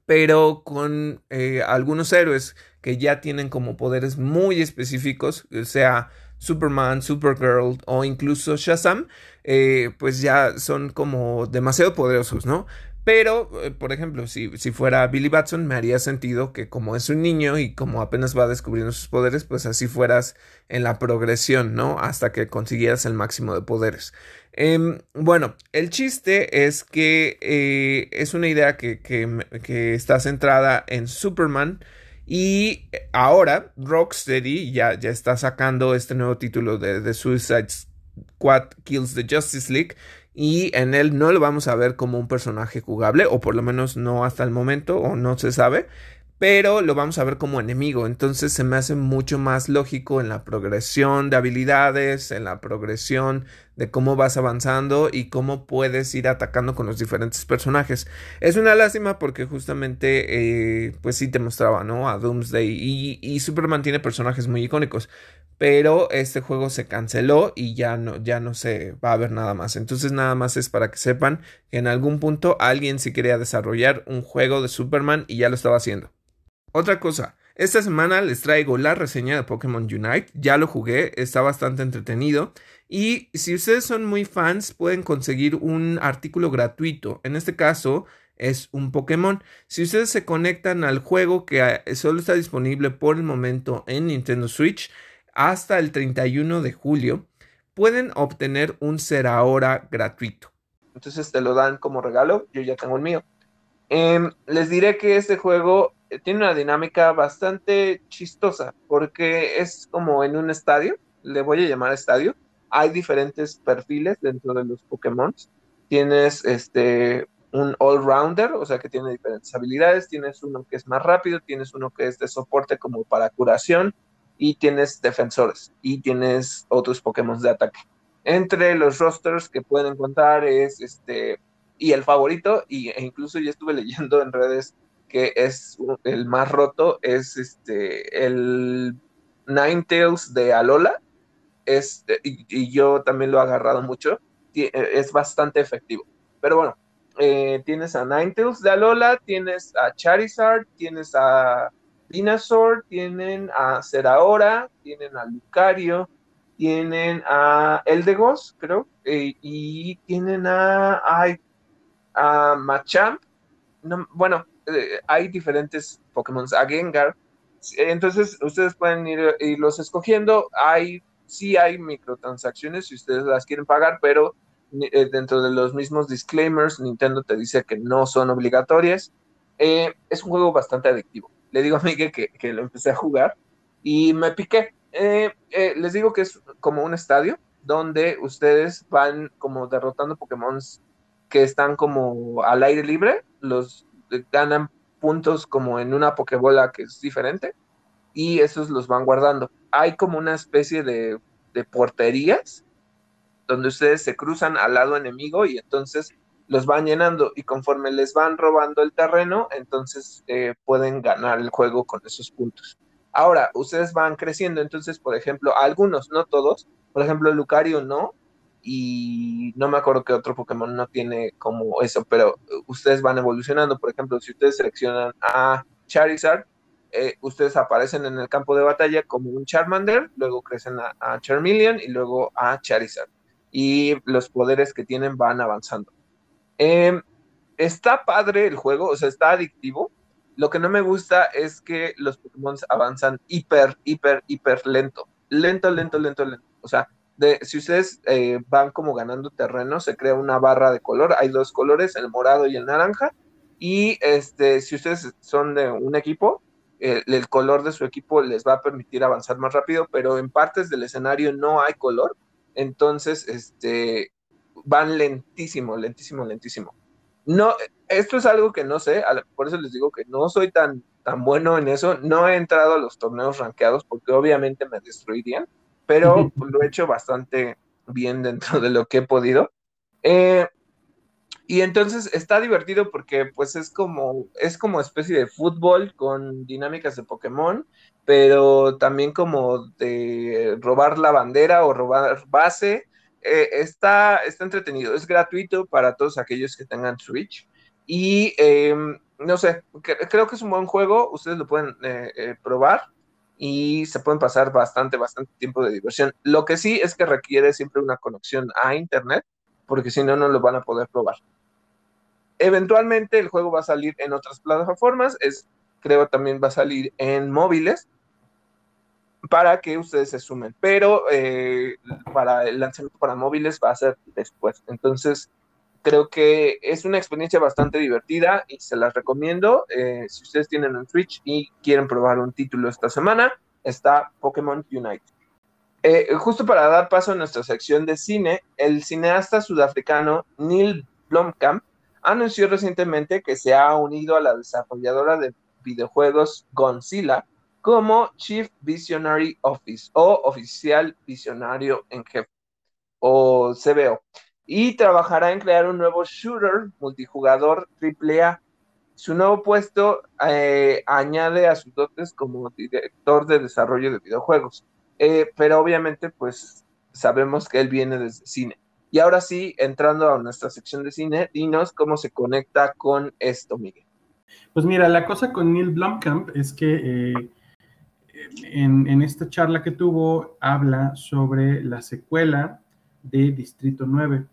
pero con algunos héroes que ya tienen como poderes muy específicos, sea Superman, Supergirl o incluso Shazam, eh, pues ya son como demasiado poderosos, ¿no? Pero, eh, por ejemplo, si, si, fuera Billy Batson, me haría sentido que como es un niño y como apenas va descubriendo sus poderes, pues así fueras en la progresión, ¿no? Hasta que consiguieras el máximo de poderes. Em, bueno, el chiste es que eh, es una idea que, que, está centrada en Superman. Y ahora Rocksteady ya, ya está sacando este nuevo título de, de Suicide Squad Kills the Justice League y en él no lo vamos a ver como un personaje jugable, o por lo menos no hasta el momento, o no se sabe, pero lo vamos a ver como enemigo. Entonces se me hace mucho más lógico en la progresión de habilidades, en la progresión de cómo vas avanzando y cómo puedes ir atacando con los diferentes personajes. Es una lástima porque justamente, eh, pues sí te mostraba, ¿no? A Doomsday y Superman tiene personajes muy icónicos pero este juego se canceló y ya no, ya no se va a ver nada más. Entonces nada más es para que sepan que en algún punto alguien se quería desarrollar un juego de Superman y ya lo estaba haciendo. Otra cosa, esta semana les traigo la reseña de Pokémon Unite, ya lo jugué, está bastante entretenido y si ustedes son muy fans pueden conseguir un artículo gratuito, en este caso es un Pokémon. Si ustedes se conectan al juego que eh, solo está disponible por el momento en Nintendo Switch, hasta el 31 de julio, pueden obtener un Serahora gratuito. Entonces te lo dan como regalo, yo ya tengo el mío. Em, les diré que este juego eh, tiene una dinámica bastante chistosa, porque es como en un estadio, le voy a llamar estadio. Hay diferentes perfiles dentro de los Pokémon. Tienes este un all-rounder, o sea que tiene diferentes habilidades. Tienes uno que es más rápido, tienes uno que es de soporte como para curación, y tienes defensores y tienes otros Pokémon de ataque. Entre los rosters que pueden encontrar es este, y el favorito, y, e incluso ya estuve leyendo en redes que es el más roto, es este, el Ninetales de Alola, es, y, yo también lo he agarrado mucho, es bastante efectivo. Pero bueno, eh, tienes a Ninetales de Alola, tienes a Charizard, tienes a Dinosaur, tienen a Serahora, tienen a Lucario, tienen a Eldegos, creo, eh, y tienen a, a Machamp. bueno, eh, hay diferentes Pokémon, a Gengar. Entonces, ustedes pueden ir, irlos escogiendo. Hay, sí hay microtransacciones si ustedes las quieren pagar, pero eh, dentro de los mismos disclaimers, Nintendo te dice que no son obligatorias. es un juego bastante adictivo le digo a Miguel que, que lo empecé a jugar y me piqué. Eh, eh, les digo que es como un estadio donde ustedes van como derrotando Pokémon que están como al aire libre, los ganan puntos como en una Pokébola que es diferente y esos los van guardando. Hay como una especie de, de porterías donde ustedes se cruzan al lado enemigo y entonces los van llenando y conforme les van robando el terreno, entonces eh, pueden ganar el juego con esos puntos. Ahora, ustedes van creciendo, entonces, por ejemplo, algunos, no todos, por ejemplo, Lucario no, y no me acuerdo que otro Pokémon no tiene como eso, pero ustedes van evolucionando. Por ejemplo, si ustedes seleccionan a Charizard, eh, ustedes aparecen en el campo de batalla como un Charmander, luego crecen a, a Charmeleon y luego a Charizard. Y los poderes que tienen van avanzando. Em, está padre el juego, o sea, está adictivo. Lo que no me gusta es que los Pokémon avanzan hiper, hiper, hiper lento. Lento, lento, lento, lento. O sea, si ustedes eh, van como ganando terreno, se crea una barra de color. Hay dos colores, el morado y el naranja. Y este, si ustedes son de un equipo, el color de su equipo les va a permitir avanzar más rápido, pero en partes del escenario no hay color. Entonces, este, van lentísimo, lentísimo, lentísimo. No, esto es algo que no sé, por eso les digo que no soy tan, tan bueno en eso. No he entrado a los torneos rankeados porque obviamente me destruirían, pero lo he hecho bastante bien dentro de lo que he podido. Eh, y entonces está divertido porque pues es como, es como especie de fútbol con dinámicas de Pokémon, pero también como de robar la bandera o robar base eh, está, entretenido, es gratuito para todos aquellos que tengan Switch Y em, no sé, creo que es un buen juego, ustedes lo pueden eh, eh, probar y se pueden pasar bastante, bastante tiempo de diversión. Lo que sí es que requiere siempre una conexión a Internet, porque si no, no lo van a poder probar. Eventualmente el juego va a salir en otras plataformas, es, creo también va a salir en móviles para que ustedes se sumen, pero eh, para el lanzamiento para móviles va a ser después. Entonces, creo que es una experiencia bastante divertida y se las recomiendo. Eh, si ustedes tienen un Switch y quieren probar un título esta semana, está Pokémon Unite. Eh, justo para dar paso a nuestra sección de cine, el cineasta sudafricano Neil Blomkamp anunció recientemente que se ha unido a la desarrolladora de videojuegos Godzilla como Chief Visionary Office o Oficial Visionario en Jefe o CBO y trabajará en crear un nuevo shooter multijugador AAA. Su nuevo puesto eh, añade a sus dotes como director de desarrollo de videojuegos, eh, pero obviamente pues sabemos que él viene desde cine. Y ahora sí, entrando a nuestra sección de cine, dinos cómo se conecta con esto, Miguel. Pues mira, la cosa con Neil Blomkamp es que eh, en, esta charla que tuvo habla sobre la secuela de Distrito 9.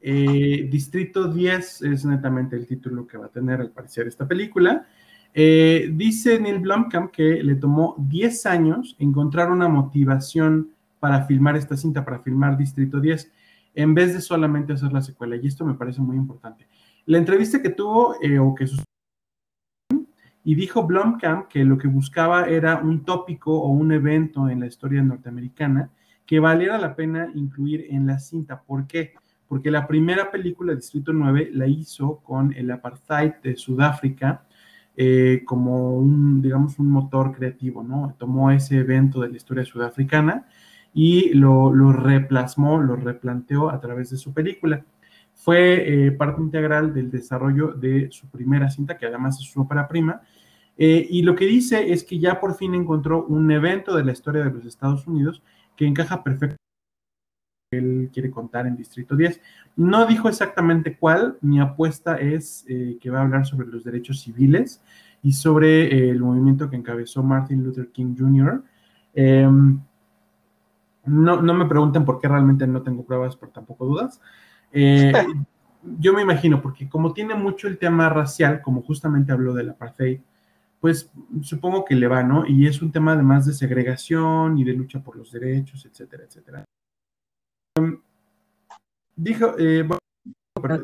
Eh, Distrito 10 es netamente el título que va a tener al parecer esta película. Eh, dice Neil Blomkamp que le tomó 10 años encontrar una motivación para filmar esta cinta, para filmar Distrito 10, en vez de solamente hacer la secuela. Y esto me parece muy importante. La entrevista que tuvo, eh, o que y dijo Blomkamp que lo que buscaba era un tópico o un evento en la historia norteamericana que valiera la pena incluir en la cinta. ¿Por qué? porque la primera película, Distrito 9, la hizo con el apartheid de Sudáfrica eh, como un, digamos, un motor creativo, ¿no? Tomó ese evento de la historia sudafricana y lo, lo replasmó, lo replanteó a través de su película. Fue eh, parte integral del desarrollo de su primera cinta, que además es su ópera prima, eh, y lo que dice es que ya por fin encontró un evento de la historia de los Estados Unidos que encaja perfectamente él quiere contar en Distrito 10. No dijo exactamente cuál, mi apuesta es eh, que va a hablar sobre los derechos civiles y sobre el movimiento que encabezó Martin Luther King Jr. Em, no, no, me pregunten por qué realmente no tengo pruebas, pero tampoco dudas. Eh, yo me imagino, porque como tiene mucho el tema racial, como justamente habló del apartheid, pues supongo que le va, ¿no? Y es un tema además de segregación y de lucha por los derechos, etcétera, etcétera. Dijo, eh,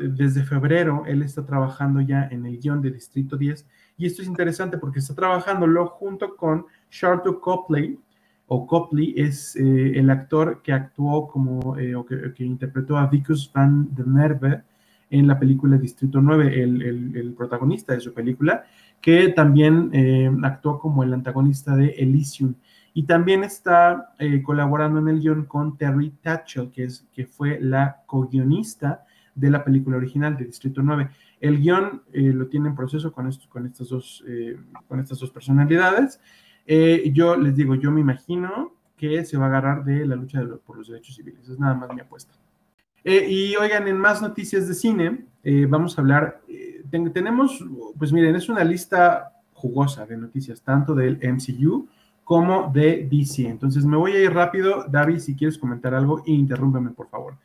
desde febrero él está trabajando ya en el guion de Distrito 10 y esto es interesante porque está trabajándolo junto con Charlotte Copley, o Copley es eh, el actor que actuó como, eh, o que, interpretó a Vicus van der Merwe en la película Distrito 9, el, el, protagonista de su película, que también actuó como el antagonista de Elysium. Y también está eh, colaborando en el guion con Terry Tatchell, que, es, que fue la co-guionista de la película original de Distrito 9. El guion eh, lo tiene en proceso con, esto, con, estas, dos, eh, con estas dos personalidades. Yo les digo, yo me imagino que se va a agarrar de la lucha por los derechos civiles. Es nada más mi apuesta. y oigan, en más noticias de cine, vamos a hablar, tenemos, pues miren, es una lista jugosa de noticias, tanto del MCU, como de DC. Entonces me voy a ir rápido. David, si quieres comentar algo, interrúmpeme, por favor.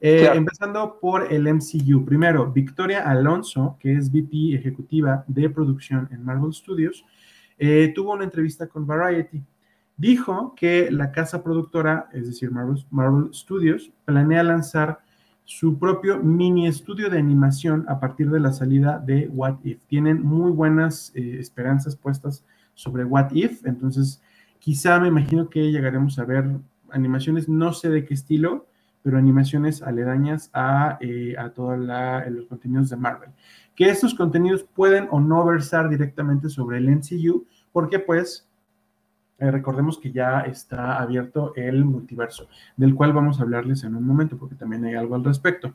Eh, empezando por el MCU. Primero, Victoria Alonso, que es VP ejecutiva de producción en Marvel Studios, eh, tuvo una entrevista con Variety. Dijo que la casa productora, es decir, Marvel, Studios, planea lanzar su propio mini estudio de animación a partir de la salida de What If. Tienen muy buenas eh, esperanzas puestas sobre What If, entonces Quizá me imagino que llegaremos a ver animaciones, no sé de qué estilo, pero animaciones aledañas a, eh, a todos los contenidos de Marvel. Que estos contenidos pueden o no versar directamente sobre el MCU, porque pues eh, recordemos que ya está abierto el multiverso, del cual vamos a hablarles en un momento, porque también hay algo al respecto.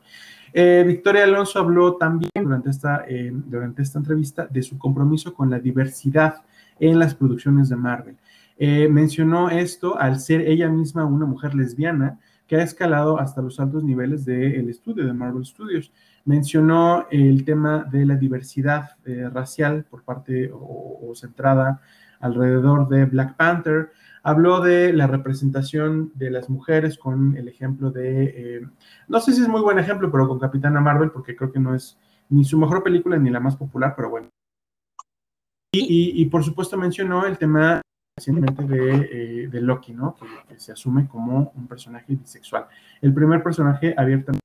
Eh, Victoria Alonso habló también durante esta, durante esta entrevista de su compromiso con la diversidad en las producciones de Marvel. Eh, mencionó esto al ser ella misma una mujer lesbiana, que ha escalado hasta los altos niveles del estudio de Marvel Studios. Mencionó el tema de la diversidad eh, racial por parte o, centrada alrededor de Black Panther. Habló de la representación de las mujeres con el ejemplo de, eh, no sé si es muy buen ejemplo, pero con Capitana Marvel, porque creo que no es ni su mejor película ni la más popular, pero bueno. Y, por supuesto mencionó el tema recientemente de, eh, de Loki, ¿no? Que, se asume como un personaje bisexual. El primer personaje abiertamente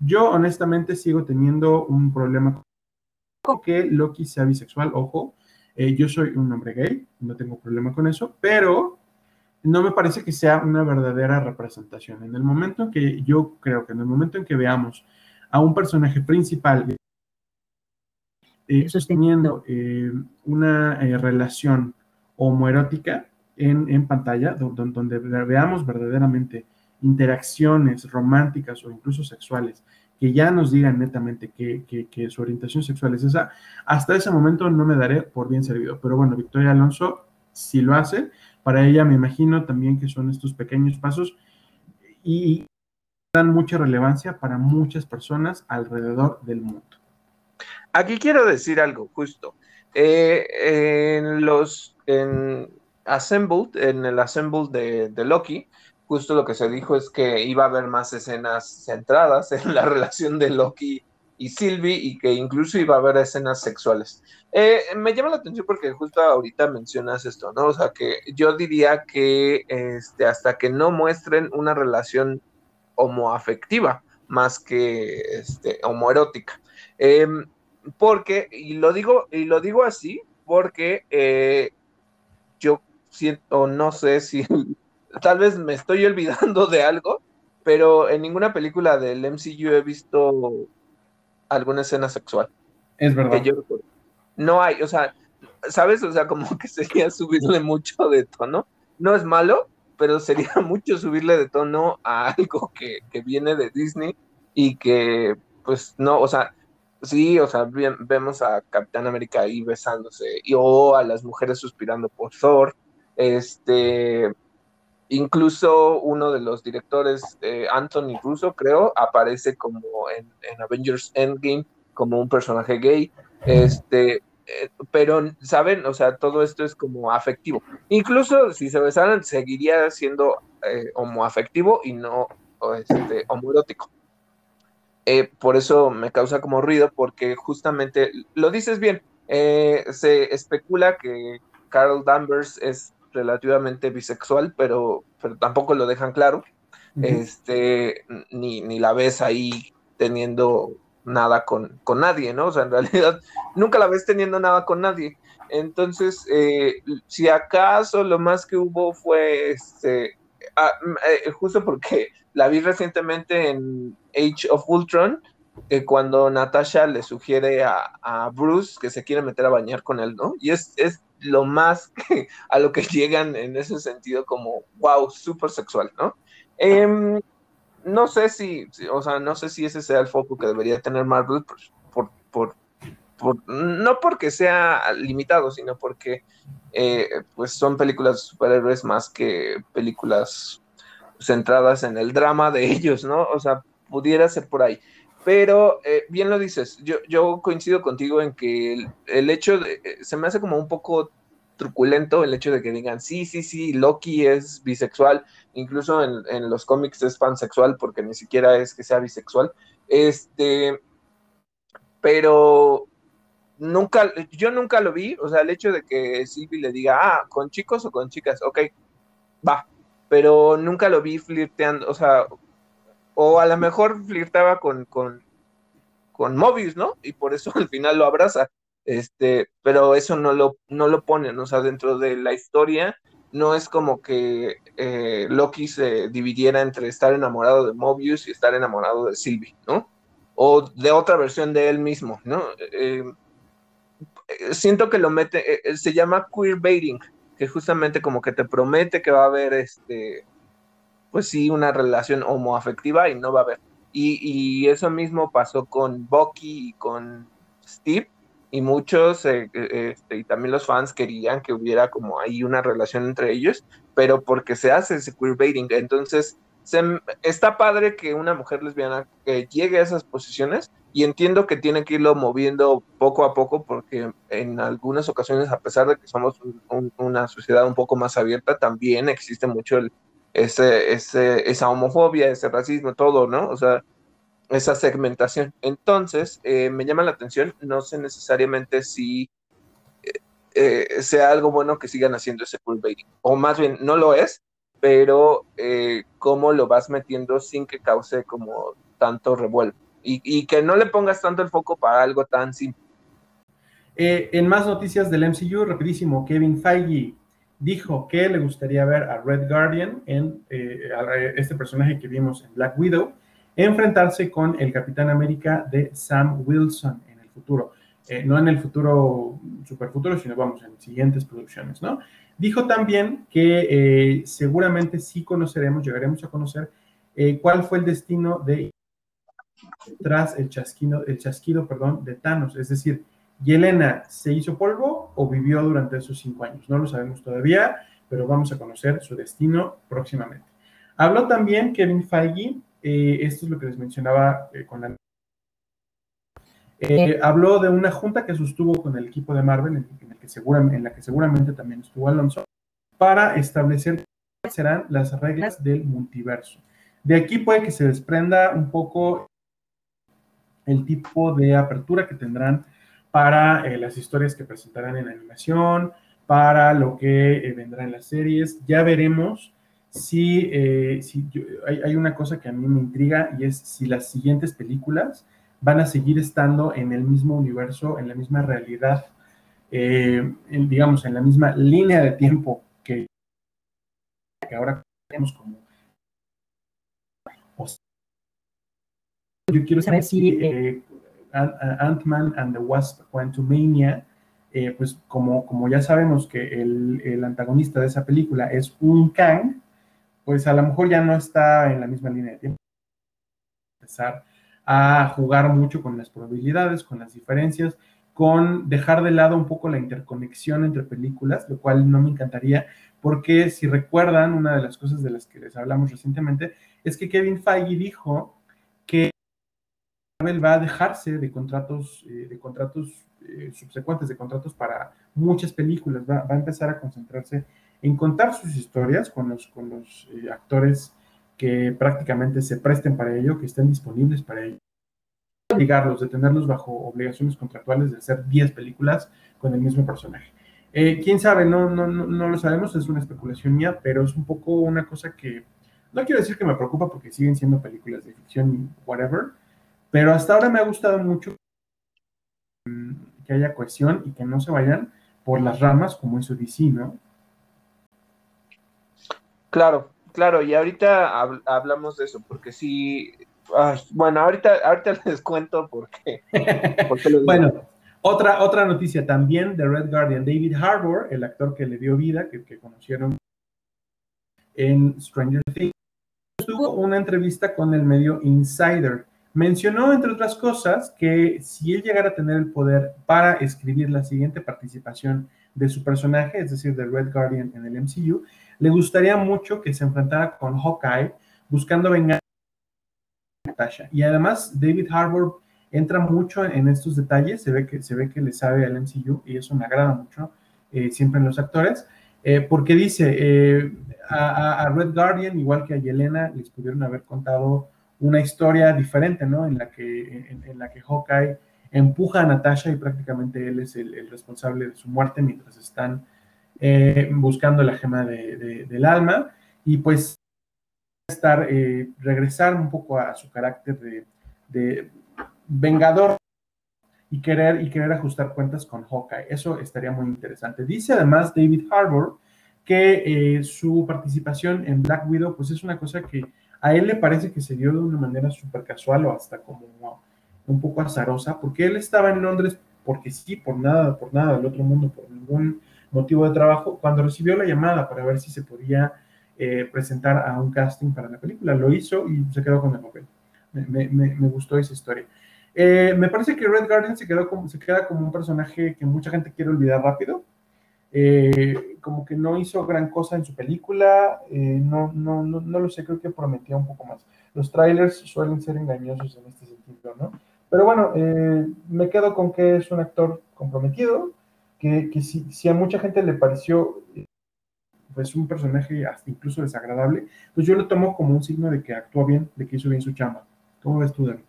yo honestamente sigo teniendo un problema con que Loki sea bisexual, ojo, eh, yo soy un hombre gay, no tengo problema con eso, pero no me parece que sea una verdadera representación. En el momento en que yo creo que en el momento en que veamos a un personaje principal eh, sosteniendo eh, una relación homoerótica en, en pantalla, donde, veamos verdaderamente interacciones románticas o incluso sexuales que ya nos digan netamente que, su orientación sexual es esa, hasta ese momento no me daré por bien servido. Pero bueno, Victoria Alonso si lo hace. Para ella me imagino también que son estos pequeños pasos y dan mucha relevancia para muchas personas alrededor del mundo. Aquí quiero decir algo justo. Eh, en los en Assembled, en el Assembled de, de Loki, justo lo que se dijo es que iba a haber más escenas centradas en la relación de Loki y Sylvie y que incluso iba a haber escenas sexuales. Eh, me llama la atención porque justo ahorita mencionas esto, ¿no? O sea, que yo diría que este, hasta que no muestren una relación homoafectiva más que este, homoerótica. Em, porque, y lo digo, y lo digo así, porque eh, yo siento, no sé si tal vez me estoy olvidando de algo, pero en ninguna película del MCU he visto alguna escena sexual. Es verdad. no hay, o sea, ¿sabes? O sea, como que sería subirle mucho de tono. No es malo, pero sería mucho subirle de tono a algo que, viene de Disney y que, pues, no, o sea, sí, o sea, vemos a Capitán América ahí besándose y o a las mujeres suspirando por Thor. Este, Incluso uno de los directores, eh, Anthony Russo, creo, aparece como en, Avengers Endgame como un personaje gay. Este, eh, pero, ¿saben? O sea, todo esto es como afectivo. Incluso si se besaran, seguiría siendo eh, homoafectivo y no este, homoerótico. Por eso me causa como ruido, porque justamente, lo dices bien, se especula que Carol Danvers es relativamente bisexual, pero, pero tampoco lo dejan claro. Este, ni, ni, la ves ahí teniendo nada con, con, nadie, ¿no? O sea, en realidad nunca la ves teniendo nada con nadie. Entonces, eh, si acaso lo más que hubo fue este, eh, justo porque la vi recientemente en Age of Ultron, eh, cuando Natasha le sugiere a, a, Bruce que se quiere meter a bañar con él, ¿no? Y es, es lo más que, a lo que llegan en ese sentido como, wow, súper sexual, ¿no? Em, no sé si, o sea, no sé si ese sea el foco que debería tener Marvel, por, por, no porque sea limitado, sino porque eh, pues son películas de superhéroes más que películas centradas en el drama de ellos, ¿no? O sea, pudiera ser por ahí. Pero eh, bien lo dices, yo, yo coincido contigo en que el, hecho de, eh, se me hace como un poco truculento el hecho de que digan, sí, sí, sí, Loki es bisexual, incluso en, los cómics es pansexual porque ni siquiera es que sea bisexual, este, pero nunca, yo nunca lo vi, o sea, el hecho de que Sylvie le diga, ah, con chicos o con chicas, ok, va, pero nunca lo vi flirteando, o sea, o a lo mejor flirtaba con, con, con Mobius, ¿no? Y por eso al final lo abraza. Este, pero eso no lo, no lo ponen, o sea, dentro de la historia no es como que eh, Loki se dividiera entre estar enamorado de Mobius y estar enamorado de Sylvie, ¿no? O de otra versión de él mismo, ¿no? Eh, siento que lo mete, eh, se llama queerbaiting, que justamente como que te promete que va a haber este pues sí, una relación homoafectiva y no va a haber. Y, eso mismo pasó con Bucky y con Steve, y muchos, eh, eh, este, y también los fans querían que hubiera como ahí una relación entre ellos, pero porque se hace ese queerbaiting, entonces está padre que una mujer lesbiana llegue a esas posiciones y entiendo que tiene que irlo moviendo poco a poco porque en algunas ocasiones, a pesar de que somos una sociedad un poco más abierta, también existe mucho ese, ese, esa homofobia, ese racismo, todo, ¿no? O sea, esa segmentación. Entonces, eh, me llama la atención, no sé necesariamente si eh, eh, sea algo bueno que sigan haciendo ese baiting, o más bien no lo es, pero cómo lo vas metiendo sin que cause como tanto revuelo y, que no le pongas tanto el foco para algo tan simple. en más noticias del MCU, rapidísimo, Kevin Feige dijo que le gustaría ver a Red Guardian en este personaje que vimos en Black Widow enfrentarse con el Capitán América de Sam Wilson en el futuro. Eh, no en el futuro, super futuro, sino vamos, en siguientes producciones, ¿no? Dijo también que eh, seguramente sí conoceremos, llegaremos a conocer eh, cuál fue el destino de tras el chasquido, el chasquido, perdón, de Thanos. Es decir, ¿Yelena se hizo polvo o vivió durante esos cinco años? No lo sabemos todavía, pero vamos a conocer su destino próximamente. Habló también Kevin Feige eh, esto es lo que les mencionaba eh, con la... Eh, habló de una junta que sostuvo con el equipo de Marvel, en, el que en la que seguramente también estuvo Alonso, para establecer cuáles serán las reglas del multiverso. De aquí puede que se desprenda un poco el tipo de apertura que tendrán para las historias que presentarán en animación, para lo que vendrá en las series. Ya veremos sí, eh, hay, una cosa que a mí me intriga y es si las siguientes películas van a seguir estando en el mismo universo, en la misma realidad, eh, digamos, en la misma línea de tiempo que, ahora tenemos como... yo quiero saber si eh, Ant-Man and the Wasp Quantumania, pues como, como ya sabemos que el, el antagonista de esa película es un Kang, pues a lo mejor ya no está en la misma línea de tiempo. Empezar a jugar mucho con las probabilidades, con las diferencias, con dejar de lado un poco la interconexión entre películas, lo cual no me encantaría, porque si recuerdan, una de las cosas de las que les hablamos recientemente es que Kevin Feige dijo Marvel va a dejarse de contratos, eh, de contratos eh, subsecuentes, de contratos para muchas películas, va, va a empezar a concentrarse en contar sus historias con los, con los eh, actores que prácticamente se presten para ello, que estén disponibles para ello. Obligarlos, de tenerlos bajo obligaciones contractuales de hacer 10 películas con el mismo personaje. Eh, Quién sabe, no, no, no, no, lo sabemos, es una especulación mía, pero es un poco una cosa que no quiero decir que me preocupa porque siguen siendo películas de ficción y whatever, pero hasta ahora me ha gustado mucho que haya cohesión y que no se vayan por las ramas como hizo DC, ¿no? Claro, claro, y ahorita hablamos de eso, porque sí, bueno, ahorita, ahorita les cuento por qué. bueno, otra, otra noticia también de Red Guardian, David Harbour, el actor que le dio vida, que, que conocieron en Stranger Things, tuvo una entrevista con el medio Insider. Mencionó, entre otras cosas, que si él llegara a tener el poder para escribir la siguiente participación de su personaje, es decir, de Red Guardian en el MCU, le gustaría mucho que se enfrentara con Hawkeye buscando vengar a Natasha. Y además, David Harbour entra mucho en estos detalles, se ve que, se ve que le sabe al MCU y eso me agrada mucho eh, siempre en los actores, eh, porque dice, eh, a, Red Guardian, igual que a Yelena, les pudieron haber contado una historia diferente, ¿no? En la que, en, la que Hawkeye empuja a Natasha y prácticamente él es el, responsable de su muerte mientras están eh, buscando la gema del alma y pues estar, eh, regresar un poco a su carácter de, vengador y querer, y querer ajustar cuentas con Hawkeye. Eso estaría muy interesante. Dice además David Harbour que eh, su participación en Black Widow pues es una cosa que a él le parece que se dio de una manera súper casual o hasta como un poco azarosa, porque él estaba en Londres porque sí, por nada, por nada del otro mundo, por ningún motivo de trabajo, cuando recibió la llamada para ver si se podía eh, presentar a un casting para la película, lo hizo y se quedó con el papel. Me, gustó esa historia. Eh, me parece que Red Guardian se, quedó se queda como un personaje que mucha gente quiere olvidar rápido. Eh, como que no hizo gran cosa en su película, eh, no, no, no, no, lo sé, creo que prometía un poco más. Los trailers suelen ser engañosos en este sentido, ¿no? Pero bueno, me quedo con que es un actor comprometido, que, que si, si, a mucha gente le pareció pues un personaje hasta incluso desagradable, pues yo lo tomo como un signo de que actúa bien, de que hizo bien su chamba. ¿Cómo ves tú, David?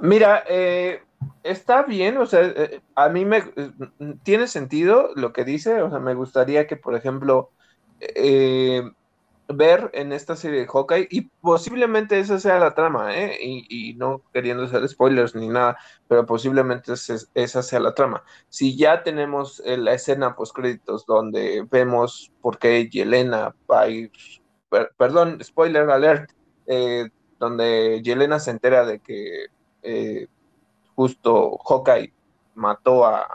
Mira, eh, está bien, o sea, eh, a mí me tiene sentido lo que dice, o sea, me gustaría que, por ejemplo, eh, ver en esta serie de Hawkeye, y posiblemente esa sea la trama, ¿eh? Y, no queriendo hacer spoilers ni nada, pero posiblemente esa sea la trama. Si ya tenemos la escena post créditos donde vemos por qué Yelena va a ir, perdón, spoiler alert, donde Yelena se entera de que eh, justo Hawkeye mató a,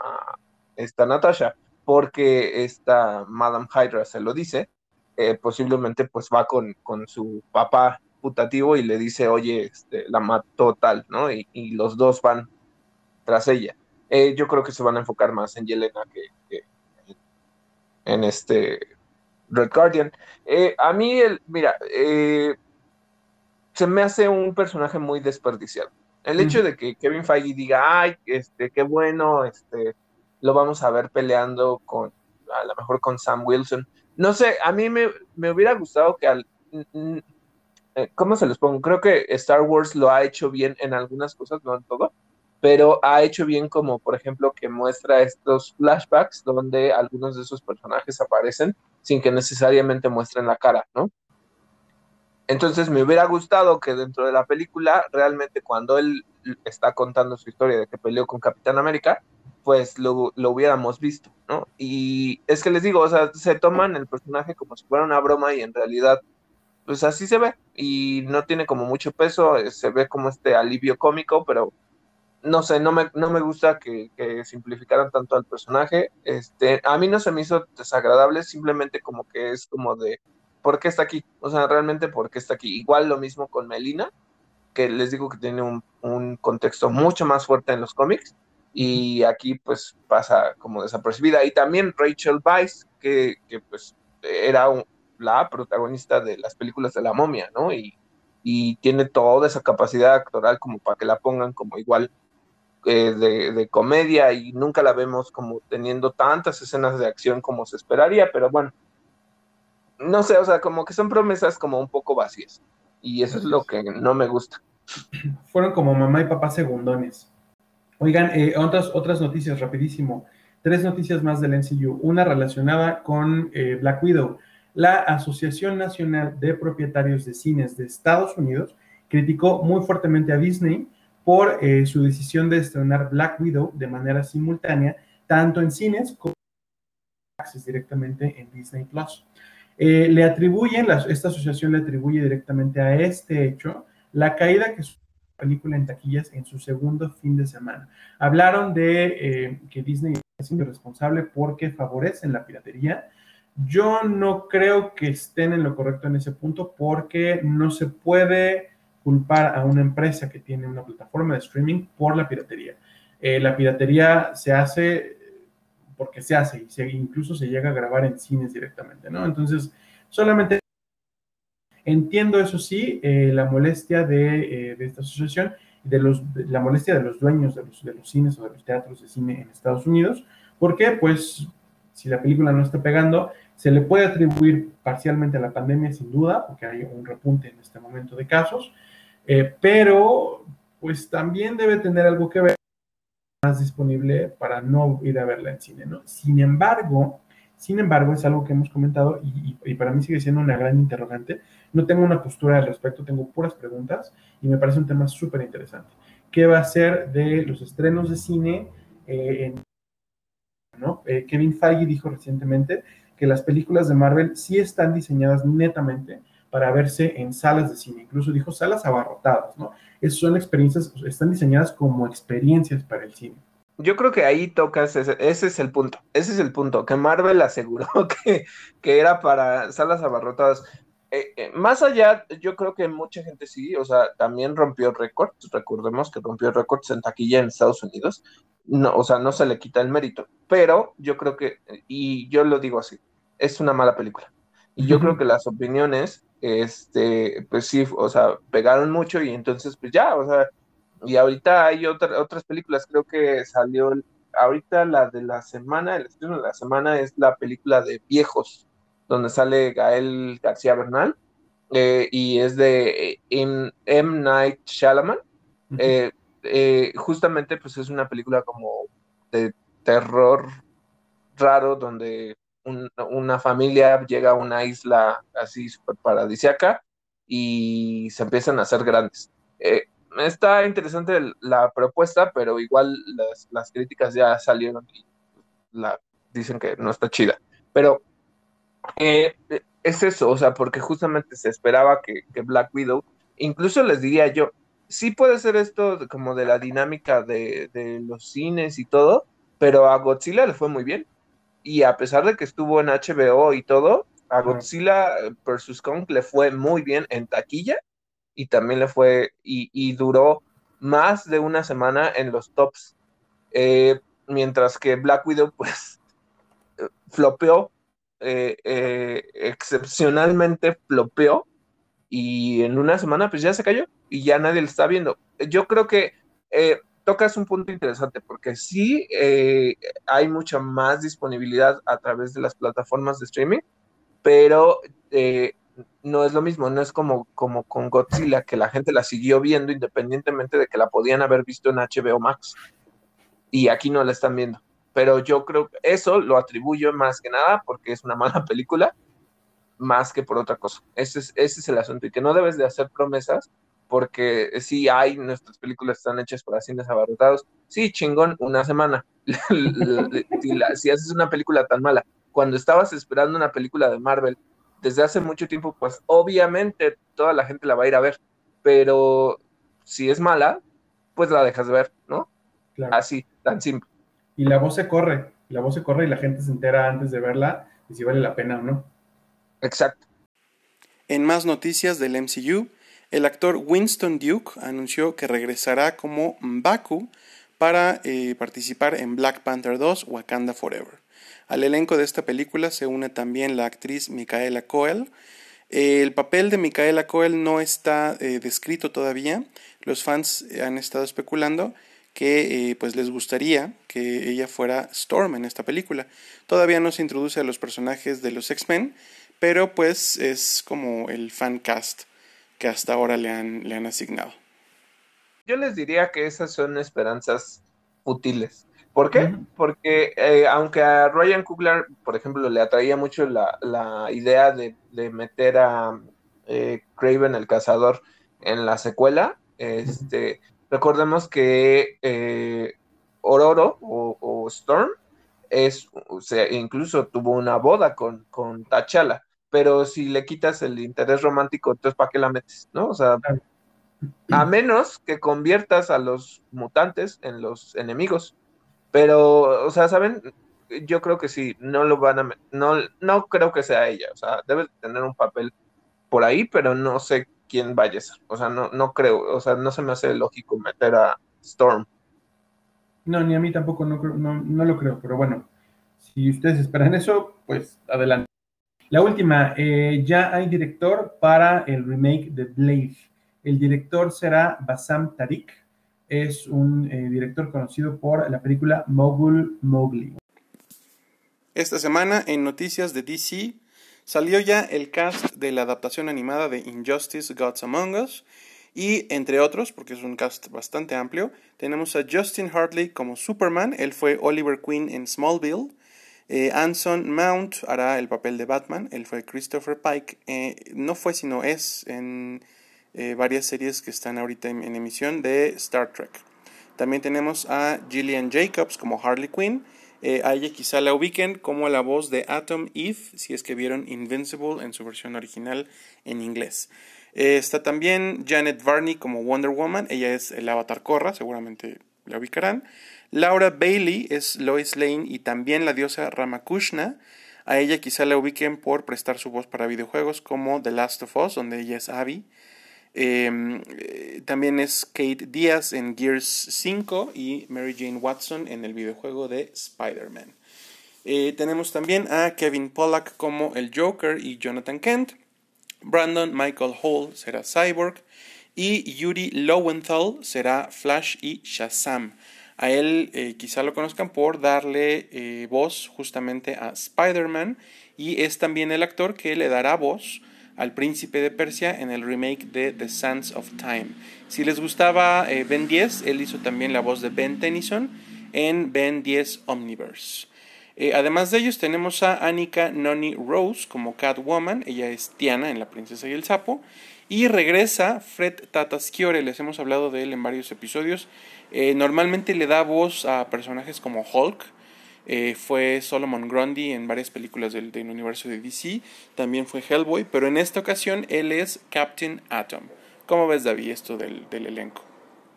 esta Natasha porque esta Madame Hydra se lo dice, eh, posiblemente pues va con, con, su papá putativo y le dice, oye, este, la mató tal, ¿no? Y, los dos van tras ella. Eh, yo creo que se van a enfocar más en Yelena que, en este Red Guardian. a mí, el, mira, se me hace un personaje muy desperdiciado. El hecho de que Kevin Feige diga, ay, este, qué bueno, este, lo vamos a ver peleando con, a lo mejor con Sam Wilson. No sé, a mí me, hubiera gustado que al, eh, ¿cómo se los pongo? Creo que Star Wars lo ha hecho bien en algunas cosas, no en todo, pero ha hecho bien como, por ejemplo, que muestra estos flashbacks donde algunos de esos personajes aparecen sin que necesariamente muestren la cara, ¿no? Entonces me hubiera gustado que dentro de la película, realmente cuando él está contando su historia de que peleó con Capitán América, pues lo, hubiéramos visto, ¿no? Y es que les digo, o sea, se toman el personaje como si fuera una broma y en realidad, pues así se ve y no tiene como mucho peso, eh, se ve como este alivio cómico, pero no sé, no me, no me gusta que, que, simplificaran tanto al personaje. Este, a mí no se me hizo desagradable, simplemente como que es como de, ¿por qué está aquí? O sea, realmente, ¿por qué está aquí? Igual lo mismo con Melina, que les digo que tiene un, contexto mucho más fuerte en los cómics, y aquí pues pasa como desapercibida. Y también Rachel Weisz, que, pues era la protagonista de las películas de la momia, ¿no? Y, tiene toda esa capacidad actoral como para que la pongan como igual eh, de, de, comedia y nunca la vemos como teniendo tantas escenas de acción como se esperaría, pero bueno, no sé, o sea, como que son promesas como un poco vacías. Y eso es lo que no me gusta. Fueron como mamá y papá segundones. Oigan, eh, otras, otras noticias, rapidísimo. Tres noticias más del NCU. Una relacionada con eh, Black Widow. La Asociación Nacional de Propietarios de Cines de Estados Unidos criticó muy fuertemente a Disney por eh, su decisión de estrenar Black Widow de manera simultánea, tanto en cines como directamente en Disney Plus. Eh, le atribuyen, esta asociación le atribuye directamente a este hecho la caída que su película en taquillas en su segundo fin de semana. Hablaron de eh, que Disney es responsable porque favorecen la piratería. Yo no creo que estén en lo correcto en ese punto porque no se puede culpar a una empresa que tiene una plataforma de streaming por la piratería. Eh, la piratería se hace porque se hace y se, incluso se llega a grabar en cines directamente, ¿no? Entonces, solamente entiendo eso sí, eh, la molestia de, eh, de, esta asociación, de los, la molestia de los dueños de los, de los cines o de los teatros de cine en Estados Unidos, porque pues si la película no está pegando, se le puede atribuir parcialmente a la pandemia, sin duda, porque hay un repunte en este momento de casos, eh, pero pues también debe tener algo que ver disponible para no ir a verla en cine, ¿no? Sin embargo, sin embargo, es algo que hemos comentado y, para mí sigue siendo una gran interrogante. No tengo una postura al respecto, tengo puras preguntas y me parece un tema súper interesante. ¿Qué va a ser de los estrenos de cine? Eh, ¿no? Eh, Kevin Feige dijo recientemente que las películas de Marvel sí están diseñadas netamente para verse en salas de cine, incluso dijo salas abarrotadas, ¿no? Esas son experiencias, están diseñadas como experiencias para el cine. Yo creo que ahí tocas, ese, es el punto, ese es el punto, que Marvel aseguró que, que era para salas abarrotadas. eh, eh, más allá, yo creo que mucha gente sí, o sea, también rompió récords, recordemos que rompió récords en taquilla en Estados Unidos, no, o sea, no se le quita el mérito, pero yo creo que, y yo lo digo así, es una mala película. Y yo creo que las opiniones, este, pues sí, o sea, pegaron mucho y entonces, pues ya, o sea, y ahorita hay otra, otras películas, creo que salió, ahorita la de la semana, el estreno de la semana es la película de Viejos, donde sale Gael García Bernal, eh, y es de M. Night Shyamalan. Eh, eh, justamente, pues es una película como de terror raro, donde una familia llega a una isla así súper paradisiaca y se empiezan a hacer grandes. está interesante la propuesta, pero igual las, críticas ya salieron y la, dicen que no está chida. Pero eh, es eso, o sea, porque justamente se esperaba que, Black Widow, incluso les diría yo, sí puede ser esto como de la dinámica de, los cines y todo, pero a Godzilla le fue muy bien. Y a pesar de que estuvo en HBO y todo, a Godzilla vs. Kong le fue muy bien en taquilla y también le fue, y, duró más de una semana en los tops. Eh, mientras que Black Widow, pues, flopeó eh, eh, excepcionalmente flopeó y en una semana pues ya se cayó y ya nadie lo está viendo. Yo creo que tocas un punto interesante porque sí hay mucha más disponibilidad a través de las plataformas de streaming, pero no es lo mismo, no es como, como con Godzilla que la gente la siguió viendo independientemente de que la podían haber visto en HBO Max y aquí no la están viendo pero yo creo que eso lo atribuyo más que nada porque es una mala película, más que por otra cosa. Ese es, ese es el asunto y que no debes de hacer promesas porque sí hay, nuestras películas están hechas para cines abarrotados. Sí, chingón, una semana. si, haces una película tan mala, cuando estabas esperando una película de Marvel desde hace mucho tiempo, pues obviamente toda la gente la va a ir a ver, pero si es mala, pues la dejas de ver, ¿no? Así, tan simple y la voz se corre, la voz se corre y la gente se entera antes de verla y si vale la pena o no. Exacto. En más noticias del MCU, el actor Winston Duke anunció que regresará como Mbaku para eh, participar en Black Panther 2 Wakanda Forever. Al elenco de esta película se une también la actriz Micaela Coel. el papel de Micaela Coel no está eh, descrito todavía. Los fans han estado especulando que eh, pues les gustaría que ella fuera Storm en esta película. Todavía no se introduce a los personajes de los X-Men, pero pues es como el fan cast que hasta ahora le han, le han asignado. Yo les diría que esas son esperanzas útiles. ¿Por qué? Porque eh, aunque a Ryan Coogler, por ejemplo, le atraía mucho la, idea de, meter a eh, Craven el cazador en la secuela, este, Recordemos que eh, Ororo o, Storm es, o sea, incluso tuvo una boda con, con T'Challa, pero si le quitas el interés romántico, entonces ¿para qué la metes? ¿No? O sea, a menos que conviertas a los mutantes en los enemigos. Pero, o sea, ¿saben? Yo creo que sí, no lo van a... No, no creo que sea ella, o sea, debe tener un papel por ahí, pero no sé quién vaya a ser. O sea, no, no creo, o sea, no se me hace lógico meter a Storm. No, ni a mí tampoco, no, no, lo creo, pero bueno, si ustedes esperan eso, pues adelante. La última, eh, ya hay director para el remake de Blade. El director será Bassam Tariq, es un eh, director conocido por la película Mogul Mowgli. Esta semana en noticias de DC Salió ya el cast de la adaptación animada de Injustice Gods Among Us y entre otros, porque es un cast bastante amplio, tenemos a Justin Hartley como Superman, él fue Oliver Queen en Smallville, eh, Anson Mount hará el papel de Batman, él fue Christopher Pike, eh, no fue sino es en eh, varias series que están ahorita en, emisión de Star Trek. También tenemos a Gillian Jacobs como Harley Quinn, a ella quizá la ubiquen como la voz de Atom Eve, si es que vieron Invincible en su versión original en inglés. Está también Janet Varney como Wonder Woman, ella es el avatar Korra, seguramente la ubicarán. Laura Bailey es Lois Lane y también la diosa Ramakushna. A ella quizá la ubiquen por prestar su voz para videojuegos como The Last of Us, donde ella es Abby. Em, eh, también es Kate Díaz en Gears 5 y Mary Jane Watson en el videojuego de Spider-Man. Eh, tenemos también a Kevin Pollack como el Joker y Jonathan Kent. Brandon Michael Hall será Cyborg. Y Yuri Lowenthal será Flash y Shazam. A él eh, quizá lo conozcan por darle eh, voz justamente a Spider-Man y es también el actor que le dará voz al príncipe de Persia en el remake de The Sands of Time. Si les gustaba eh, Ben 10, él hizo también la voz de Ben Tennyson en Ben 10 Omniverse. además de ellos tenemos a Annika Noni Rose como Catwoman, ella es Tiana en La Princesa y el Sapo, y regresa Fred Tatasciore, les hemos hablado de él en varios episodios. Eh, normalmente le da voz a personajes como Hulk. Eh, fue Solomon Grundy en varias películas del, universo de DC. También fue Hellboy. Pero en esta ocasión él es Captain Atom. ¿Cómo ves, David, esto del, elenco?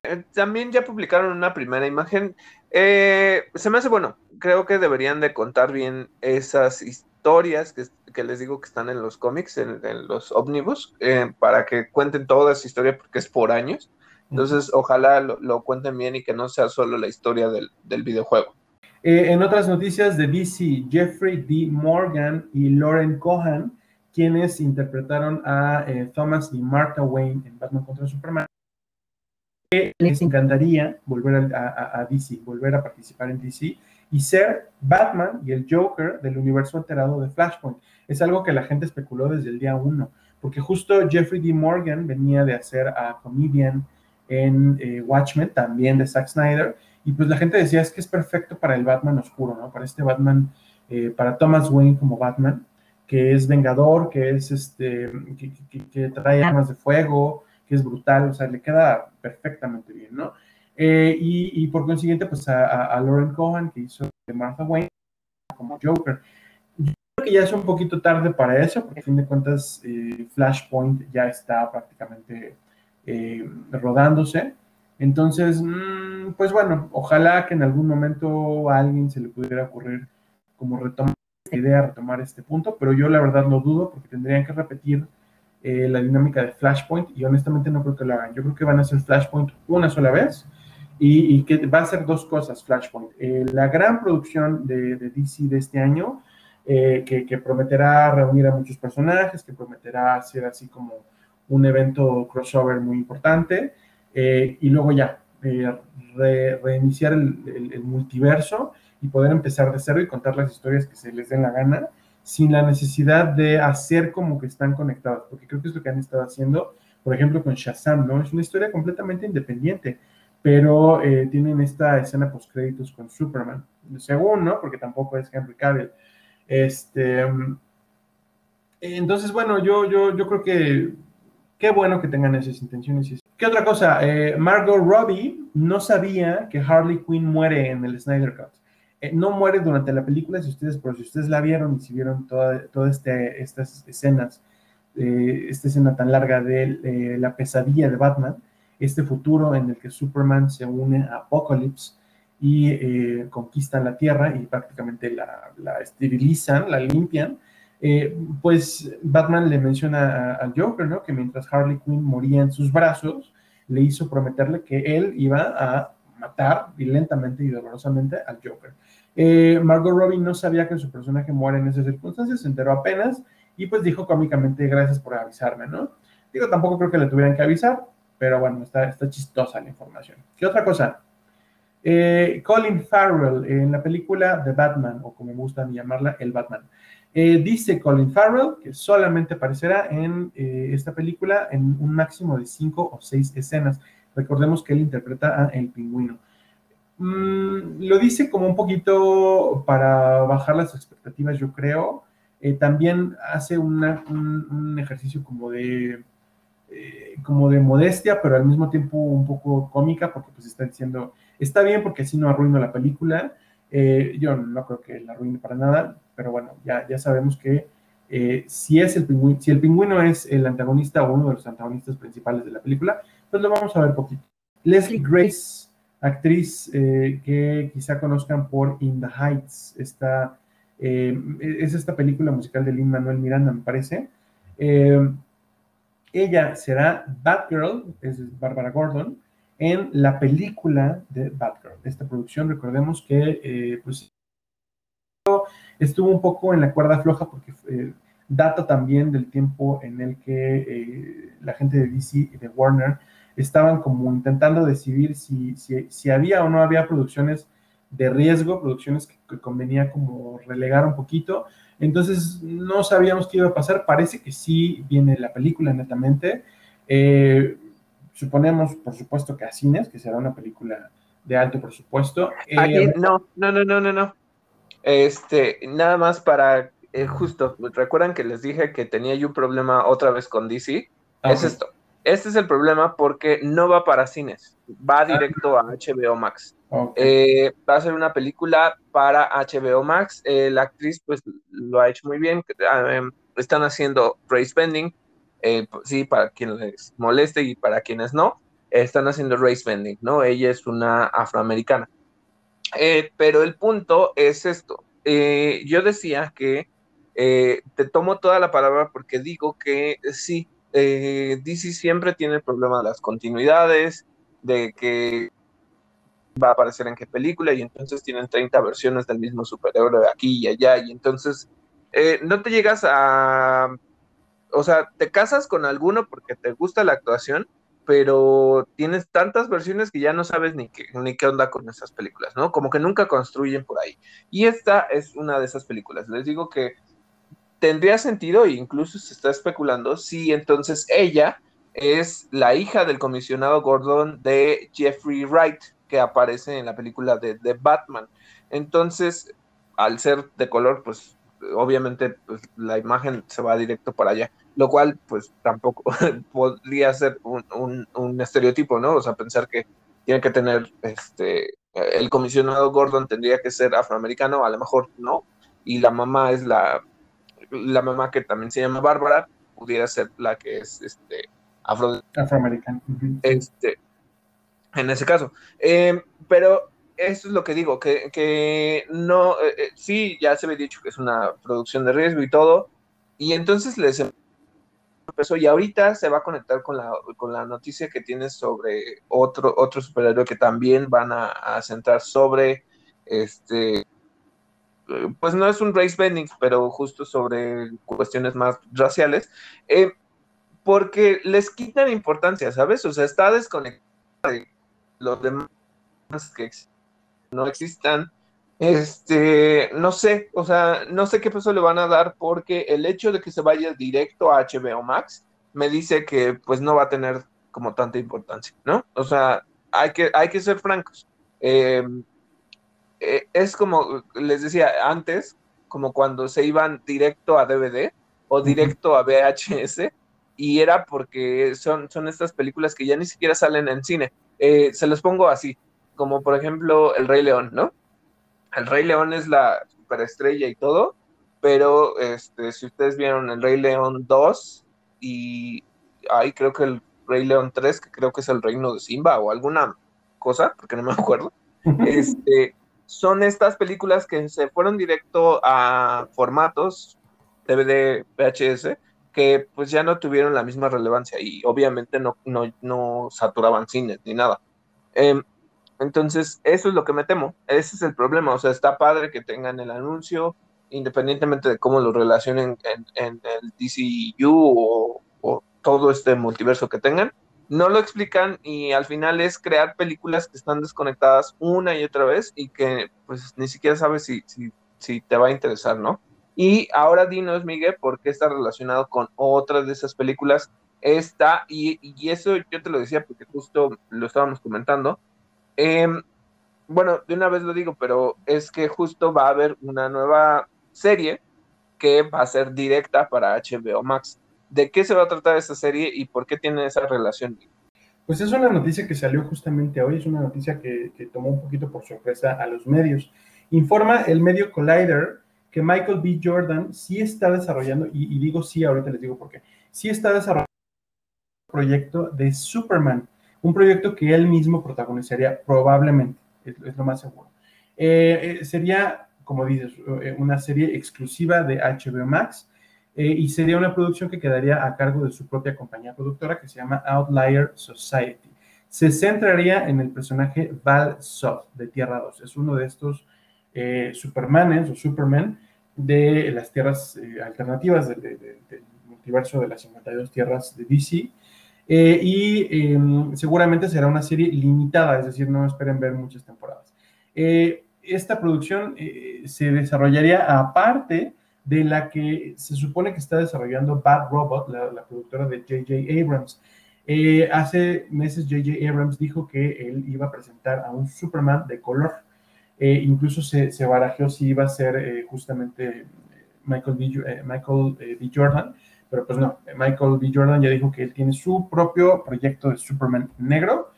Eh, también ya publicaron una primera imagen. se me hace bueno. Creo que deberían de contar bien esas historias que, que les digo que están en los cómics, en, los ómnibus, para que cuenten toda esa historia porque es por años. Entonces, ojalá lo, cuenten bien y que no sea solo la historia del, videojuego. Eh, en otras noticias de DC, Jeffrey D. Morgan y Lauren Cohan, quienes interpretaron a eh, Thomas y Martha Wayne en Batman contra Superman, les encantaría volver a, DC, volver a participar en DC y ser Batman y el Joker del universo alterado de Flashpoint. Es algo que la gente especuló desde el día uno, porque justo Jeffrey D. Morgan venía de hacer a Comedian en eh, Watchmen, también de Zack Snyder, y pues la gente decía es que es perfecto para el Batman oscuro, ¿no? Para este Batman, eh, para Thomas Wayne como Batman, que es vengador, que es este, que, trae armas de fuego, que es brutal, o sea, le queda perfectamente bien, ¿no? Eh, y, por consiguiente, pues a, a, Lauren Cohan, que hizo Martha Wayne como Joker. Yo creo que ya es un poquito tarde para eso, porque a fin de cuentas Flashpoint ya está prácticamente eh, rodándose. Entonces, mm, pues bueno, ojalá que en algún momento a alguien se le pudiera ocurrir como retomar esta idea, retomar este punto, pero yo la verdad lo dudo porque tendrían que repetir eh, la dinámica de Flashpoint y honestamente no creo que lo hagan. Yo creo que van a hacer Flashpoint una sola vez y, que va a ser dos cosas Flashpoint. Eh, la gran producción de, DC de este año, que, que prometerá reunir a muchos personajes, que prometerá ser así como un evento crossover muy importante, eh, y luego ya eh, reiniciar el, multiverso y poder empezar de cero y contar las historias que se les den la gana, sin la necesidad de hacer como que están conectados, porque creo que es lo que han estado haciendo, por ejemplo, con Shazam, ¿no? Es una historia completamente independiente, pero eh, tienen esta escena post créditos con Superman, según, ¿no? Porque tampoco es Henry Cavill. Este, entonces, bueno, yo, yo, yo creo que Qué bueno que tengan esas intenciones. ¿Qué otra cosa? Eh, Margot Robbie no sabía que Harley Quinn muere en el Snyder Cut. Eh, no muere durante la película, si ustedes, pero si ustedes la vieron y si vieron todas toda este, estas escenas, eh, esta escena tan larga de la pesadilla de Batman, este futuro en el que Superman se une a Apocalypse y conquistan la Tierra y prácticamente la, la esterilizan, la limpian, eh, pues Batman le menciona al Joker, ¿no? Que mientras Harley Quinn moría en sus brazos, le hizo prometerle que él iba a matar violentamente y dolorosamente al Joker. Eh, Margot Robbie no sabía que su personaje muere en esas circunstancias, se enteró apenas y pues dijo cómicamente gracias por avisarme, ¿no? Digo, tampoco creo que le tuvieran que avisar, pero bueno, está, chistosa la información. ¿Qué otra cosa? Eh, Colin Farrell en la película The Batman, o como me gusta llamarla, El Batman. Eh, dice Colin Farrell que solamente aparecerá en eh, esta película en un máximo de cinco o seis escenas. Recordemos que él interpreta a El Pingüino. Mm, lo dice como un poquito para bajar las expectativas, yo creo. Eh, también hace un, ejercicio como de, como de modestia, pero al mismo tiempo un poco cómica, porque pues está diciendo, está bien porque así no arruino la película. yo no creo que la arruine para nada pero bueno, ya, ya sabemos que eh, si, es el pingüino, si el pingüino es el antagonista o uno de los antagonistas principales de la película, pues lo vamos a ver poquito. Leslie Grace, actriz eh, que quizá conozcan por In the Heights, esta Eh, es esta película musical de Lin Manuel Miranda, me parece. Eh, ella será Batgirl, es Bárbara Gordon, en la película de Batgirl. Esta producción, recordemos que eh, pues, estuvo un poco en la cuerda floja porque data también del tiempo en el que la gente de DC y de Warner estaban como intentando decidir si, si había o no había producciones de riesgo, producciones que, convenía como relegar un poquito. Entonces no sabíamos qué iba a pasar. Parece que sí viene la película netamente. Eh, suponemos, por supuesto, que a cines, que será una película de alto presupuesto. Eh, no, no, no, no, no, no. Este, nada más para, eh, justo, recuerdan que les dije que tenía yo un problema otra vez con DC. Ah, es esto. Este es el problema porque no va para cines, va ah. directo a HBO Max. Eh, va a ser una película para HBO Max. Eh, la actriz, pues, lo ha hecho muy bien. Em, están haciendo race bending, eh, sí, para quienes les moleste y para quienes no. Están haciendo race bending, ¿no? Ella es una afroamericana. Pero el punto es esto. yo decía que te tomo toda la palabra porque digo que sí, DC siempre tiene el problema de las continuidades, de que va a aparecer en qué película y entonces tienen 30 versiones del mismo superhéroe aquí y allá y entonces eh, no te llegas a, o sea, te casas con alguno porque te gusta la actuación, pero tienes tantas versiones que ya no sabes ni qué, ni qué onda con esas películas, ¿no? Como que nunca construyen por ahí. Y esta es una de esas películas. Les digo que tendría sentido e incluso se está especulando si entonces ella es la hija del comisionado Gordon de Jeffrey Wright, que aparece en la película de, Batman. Entonces, al ser de color, pues obviamente pues, la imagen se va directo para allá, lo cual pues tampoco podría ser un, estereotipo, ¿no? O sea, pensar que tiene que tener, este, el comisionado Gordon tendría que ser afroamericano, a lo mejor no, y la mamá es la, la mamá que también se llama Bárbara, pudiera ser la que es, este, afro, afroamericana. Este, en ese caso. Em, pero eso es lo que digo, que, no, eh, eh, sí, ya se había dicho que es una producción de riesgo y todo, y entonces les y ahorita se va a conectar con la, con la noticia que tienes sobre otro, otro superhéroe que también van a, centrar sobre, este, pues no es un race bending, pero justo sobre cuestiones más raciales, eh, porque les quitan importancia, ¿sabes? O sea, está desconectado los demás que no existan, este, no sé, o sea, no sé qué peso le van a dar porque el hecho de que se vaya directo a HBO Max me dice que pues no va a tener como tanta importancia, ¿no? O sea, hay que, hay que ser francos. Em, eh, es como les decía antes, como cuando se iban directo a DVD o directo a VHS, y era porque son, son estas películas que ya ni siquiera salen en cine. Eh, se los pongo así, como por ejemplo El Rey León, ¿no? El Rey León es la superestrella y todo, pero este, si ustedes vieron El Rey León 2 y ahí creo que el Rey León 3, que creo que es el reino de Simba o alguna cosa, porque no me acuerdo, este, son estas películas que se fueron directo a formatos DVD, VHS, que pues ya no tuvieron la misma relevancia y obviamente no, no, saturaban cines ni nada. Em, entonces, eso es lo que me temo, ese es el problema, o sea, está padre que tengan el anuncio, independientemente de cómo lo relacionen en, en el DCU o, o, todo este multiverso que tengan, no lo explican y al final es crear películas que están desconectadas una y otra vez y que pues ni siquiera sabes si, si, si te va a interesar, ¿no? Y ahora dinos, Miguel, por qué está relacionado con otras de esas películas. Esta, y, eso yo te lo decía porque justo lo estábamos comentando. Em, bueno, de una vez lo digo, pero es que justo va a haber una nueva serie que va a ser directa para HBO Max. ¿De qué se va a tratar esa serie y por qué tiene esa relación? Pues es una noticia que salió justamente hoy, es una noticia que, tomó un poquito por sorpresa a los medios. Informa el medio Collider que Michael B. Jordan sí está desarrollando, y, digo sí, ahorita les digo por qué, sí está desarrollando un proyecto de Superman, un proyecto que él mismo protagonizaría probablemente, es, lo más seguro. Eh, eh, sería como dices, una serie exclusiva de HBO Max y sería una producción que quedaría a cargo de su propia compañía productora que se llama Outlier Society. Se centraría en el personaje Val Soth de Tierra 2. Es uno de estos Supermanes o Superman de las tierras alternativas del multiverso de las 52 tierras de DC. Eh, y em, seguramente será una serie limitada, es decir, no esperen ver muchas temporadas. Eh, esta producción eh, se desarrollaría aparte de la que se supone que está desarrollando Bad Robot, la, productora de J.J. Abrams. hace meses J.J. Abrams dijo que él iba a presentar a un Superman de color. incluso se, se, barajeó si iba a ser justamente Michael B. Michael, B. Jordan, pero pues no, Michael B. Jordan ya dijo que él tiene su propio proyecto de Superman negro.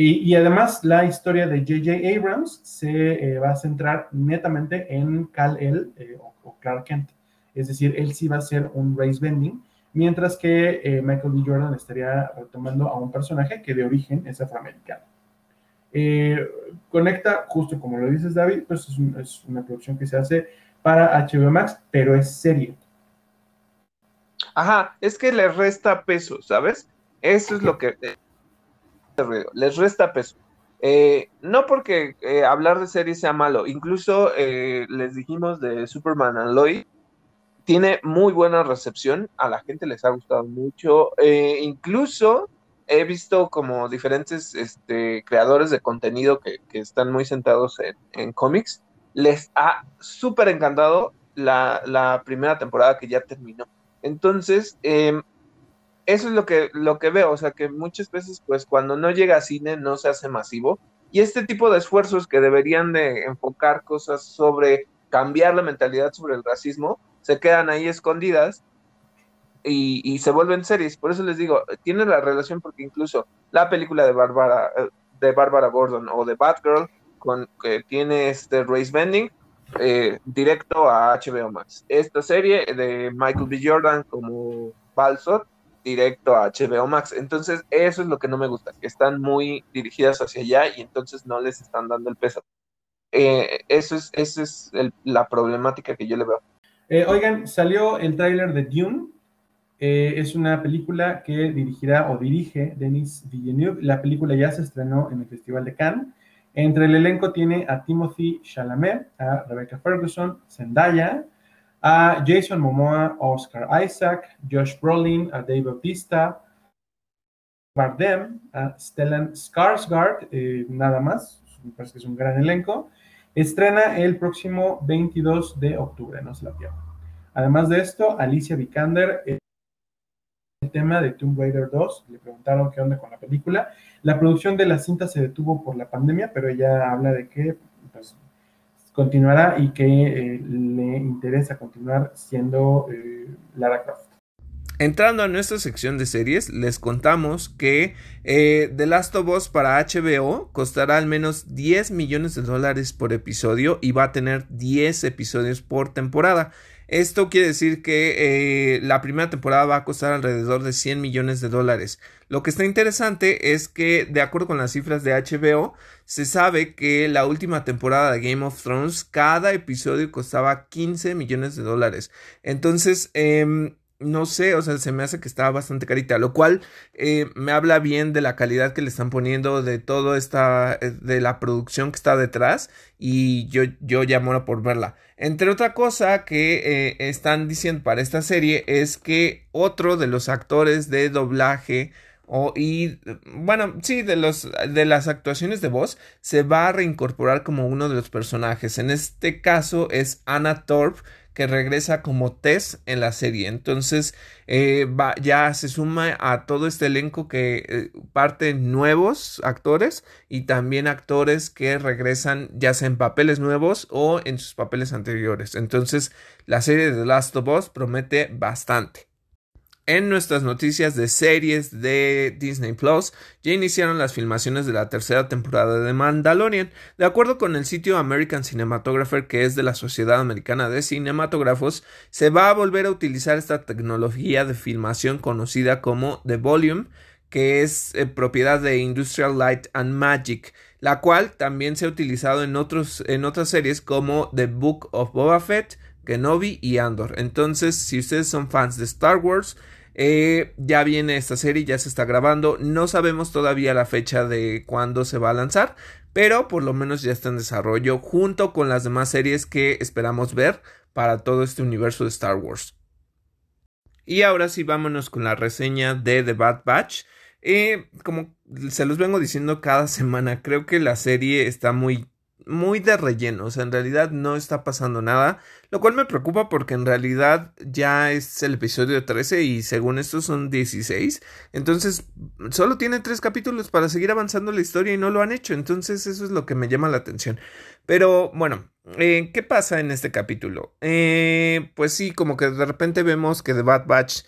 Y, además la historia de J.J. Abrams se eh, va a centrar netamente en Kal-El eh, o, Clark Kent. Es decir, él sí va a ser un race bending, mientras que eh, Michael B. Jordan estaría retomando a un personaje que de origen es afroamericano. conecta, justo como lo dices David, pues es, es una producción que se hace para HBO Max, pero es serie. Ajá, es que les resta peso, ¿sabes? Eso es lo que les resta peso. Eh, no porque eh, hablar de series sea malo, incluso eh, les dijimos de Superman and Lois, tiene muy buena recepción, a la gente les ha gustado mucho, incluso he visto como diferentes este, creadores de contenido que, están muy sentados en, cómics, les ha súper encantado la primera temporada que ya terminó. Entonces, em, eso es lo que, lo que veo, o sea que muchas veces, pues cuando no llega a cine no se hace masivo. Y este tipo de esfuerzos que deberían de enfocar cosas sobre cambiar la mentalidad sobre el racismo, se quedan ahí escondidas y, se vuelven series. Por eso les digo, tiene la relación porque incluso la película de Barbara, eh, de Barbara Gordon o de Batgirl, con, que tiene este race bending, eh, directo a HBO Max. Esta serie de Michael B. Jordan como Balsot, directo a HBO Max. Entonces, eso es lo que no me gusta, que están muy dirigidas hacia allá y entonces no les están dando el peso. Eh, eso es, esa es la problemática que yo le veo. Eh, oigan, salió el tráiler de Dune. es una película que dirigirá o dirige Denis Villeneuve. La película ya se estrenó en el Festival de Cannes. Entre el elenco tiene a Timothy Chalamet, a Rebecca Ferguson, Zendaya, a Jason Momoa, Oscar Isaac, Josh Brolin, a Dave Bautista, Bardem, a Stellan Skarsgård, eh, nada más, me parece que es un gran elenco. Estrena el próximo 22 de octubre, no se la pierdan. Además de esto, Alicia Vikander, eh, el tema de Tomb Raider 2, le preguntaron qué onda con la película, la producción de la cinta se detuvo por la pandemia, pero ella habla de que pues, continuará y que eh, le interesa continuar siendo eh, Lara Croft. Entrando a nuestra sección de series, les contamos que eh, The Last of Us para HBO costará al menos 10 millones de dólares por episodio y va a tener 10 episodios por temporada. Esto quiere decir que eh, la primera temporada va a costar alrededor de 100 millones de dólares. Lo que está interesante es que, de acuerdo con las cifras de HBO, se sabe que la última temporada de Game of Thrones, cada episodio costaba 15 millones de dólares. Entonces, eh, no sé, o sea, se me hace que está bastante carita, lo cual eh, me habla bien de la calidad que le están poniendo, de todo esta, eh, de la producción que está detrás y yo, yo ya muero por verla. Entre otra cosa que eh, están diciendo para esta serie es que otro de los actores de doblaje o, y bueno, sí, de, los, de las actuaciones de voz se va a reincorporar como uno de los personajes. En este caso es Anna Thorpe que regresa como Tess en la serie. Entonces eh, va, ya se suma a todo este elenco que eh, parte nuevos actores y también actores que regresan ya sea en papeles nuevos o en sus papeles anteriores. Entonces la serie de The Last of Us promete bastante. En nuestras noticias de series de Disney Plus, ya iniciaron las filmaciones de la tercera temporada de Mandalorian. De acuerdo con el sitio American Cinematographer, que es de la Sociedad Americana de Cinematógrafos, se va a volver a utilizar esta tecnología de filmación conocida como The Volume, que es eh, propiedad de Industrial Light and Magic. la cual también se ha utilizado en, otros, en otras series como The Book of Boba Fett, Kenobi y Andor. Entonces, si ustedes son fans de Star Wars, eh, ya viene esta serie, ya se está grabando. No sabemos todavía la fecha de cuándo se va a lanzar, pero por lo menos ya está en desarrollo junto con las demás series que esperamos ver para todo este universo de Star Wars. Y ahora sí, vámonos con la reseña de The Bad Batch. Eh, como se los vengo diciendo cada semana, creo que la serie está muy muy de relleno, o sea, en realidad no está pasando nada, lo cual me preocupa porque en realidad ya es el episodio 13 y según esto son 16, entonces solo tiene tres capítulos para seguir avanzando la historia y no lo han hecho, entonces eso es lo que me llama la atención. Pero bueno, eh, ¿qué pasa en este capítulo? Eh, pues sí, como que de repente vemos que The Bad Batch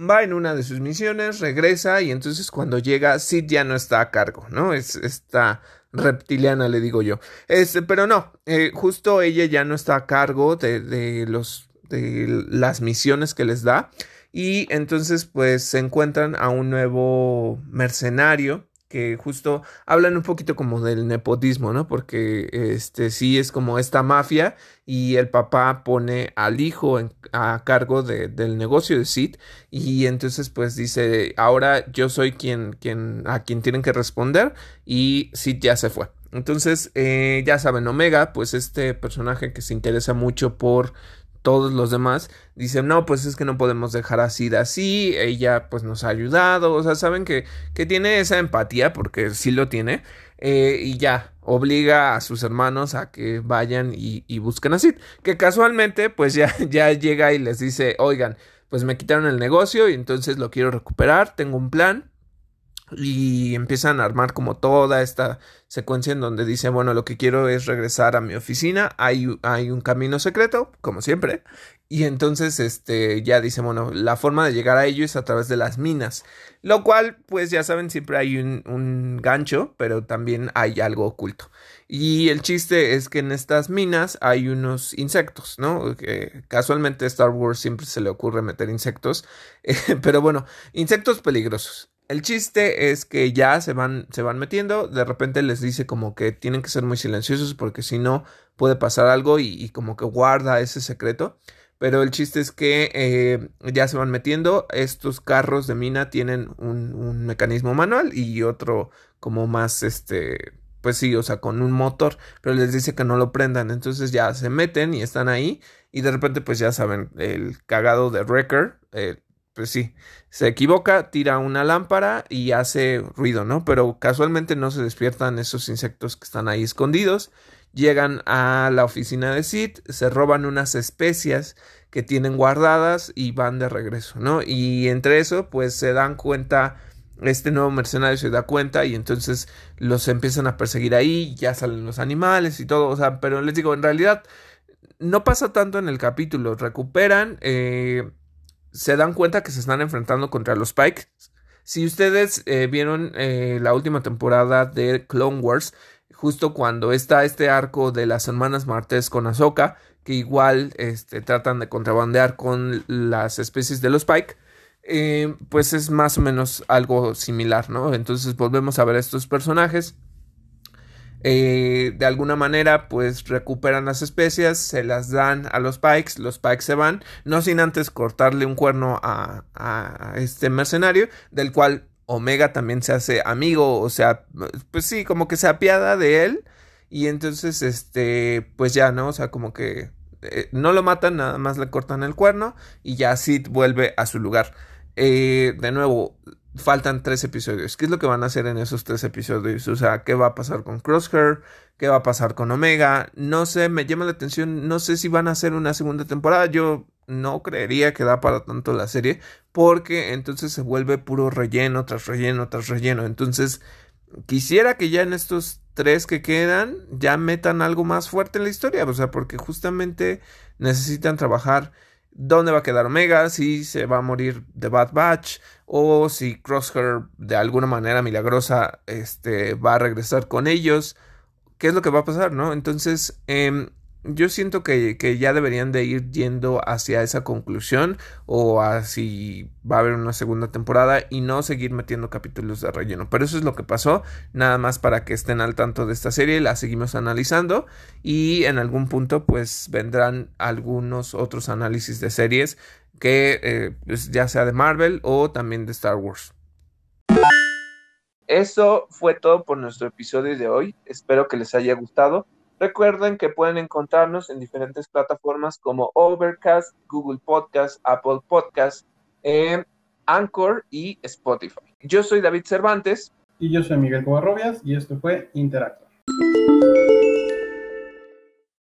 va en una de sus misiones, regresa y entonces cuando llega Sid ya no está a cargo, ¿no? Es esta reptiliana, le digo yo. Este, pero no, eh, justo ella ya no está a cargo de, de, los, de las misiones que les da. Y entonces pues se encuentran a un nuevo mercenario que justo hablan un poquito como del nepotismo, ¿no? Porque este sí es como esta mafia y el papá pone al hijo a cargo del negocio de Sid y entonces pues dice, ahora yo soy quien, quien a quien tienen que responder y Sid ya se fue. Entonces, eh, ya saben, Omega, pues este personaje que se interesa mucho por todos los demás dicen, no, pues es que no podemos dejar así de así, ella pues nos ha ayudado, o sea, saben que, que tiene esa empatía, porque sí lo tiene, eh, y ya, obliga a sus hermanos a que vayan y, y busquen a Sid, que casualmente pues ya, ya llega y les dice, oigan, pues me quitaron el negocio y entonces lo quiero recuperar, tengo un plan, y empiezan a armar como toda esta secuencia en donde dice, bueno, lo que quiero es regresar a mi oficina, hay, hay un camino secreto, como siempre, y entonces este ya dice, bueno, la forma de llegar a ello es a través de las minas, lo cual pues ya saben, siempre hay un, gancho, pero también hay algo oculto. Y el chiste es que en estas minas hay unos insectos, ¿no? Que casualmente a Star Wars siempre se le ocurre meter insectos, pero bueno, insectos peligrosos. El chiste es que ya se van, se van metiendo, de repente les dice como que tienen que ser muy silenciosos porque si no puede pasar algo y, como que guarda ese secreto. Pero el chiste es que eh, ya se van metiendo, estos carros de mina tienen un, un, mecanismo manual y otro como más, este, pues sí, o sea, con un motor, pero les dice que no lo prendan, entonces ya se meten y están ahí y de repente pues ya saben, el cagado de Wrecker, eh, pues sí, se equivoca, tira una lámpara y hace ruido, ¿no? Pero casualmente no se despiertan esos insectos que están ahí escondidos. Llegan a la oficina de Sid, se roban unas especias que tienen guardadas y van de regreso, ¿no? Y entre eso, pues se dan cuenta, este nuevo mercenario se da cuenta y entonces los empiezan a perseguir ahí, ya salen los animales y todo, o sea, pero les digo, en realidad no pasa tanto en el capítulo, recuperan, eh, se dan cuenta que se están enfrentando contra los Pikes. Si ustedes eh, vieron eh, la última temporada de Clone Wars, justo cuando está este arco de las hermanas Martes con Ahsoka, que igual este, tratan de contrabandear con las especies de los Pike, eh, pues es más o menos algo similar, ¿no? Entonces volvemos a ver estos personajes eh, de alguna manera pues recuperan las especias, se las dan a los Pikes, los Pikes se van, no sin antes cortarle un cuerno a, este mercenario, del cual Omega también se hace amigo, o sea, pues sí, como que se apiada de él y entonces este, pues ya, ¿no? O sea, como que eh, no lo matan, nada más le cortan el cuerno y ya Sid vuelve a su lugar. Eh, de nuevo, faltan tres episodios. ¿Qué es lo que van a hacer en esos tres episodios? O sea, ¿qué va a pasar con Crosshair? ¿Qué va a pasar con Omega? No sé, me llama la atención. No sé si van a hacer una segunda temporada. Yo no creería que da para tanto la serie. Porque entonces se vuelve puro relleno tras relleno tras relleno. Entonces, quisiera que ya en estos tres que quedan ya metan algo más fuerte en la historia. O sea, porque justamente necesitan trabajar dónde va a quedar Omega, si se va a morir The Bad Batch o si Crosshair de alguna manera milagrosa este, va a regresar con ellos, qué es lo que va a pasar, ¿no? Entonces, eh, yo siento que, que, ya deberían de ir yendo hacia esa conclusión o a si va a haber una segunda temporada y no seguir metiendo capítulos de relleno. Pero eso es lo que pasó, nada más para que estén al tanto de esta serie, la seguimos analizando y en algún punto pues vendrán algunos otros análisis de series que eh, pues, ya sea de Marvel o también de Star Wars. Eso fue todo por nuestro episodio de hoy. Espero que les haya gustado. Recuerden que pueden encontrarnos en diferentes plataformas como Overcast, Google Podcast, Apple Podcast, Anchor y Spotify. Yo soy David Cervantes. Y yo soy Miguel Covarrobias y esto fue Interactor.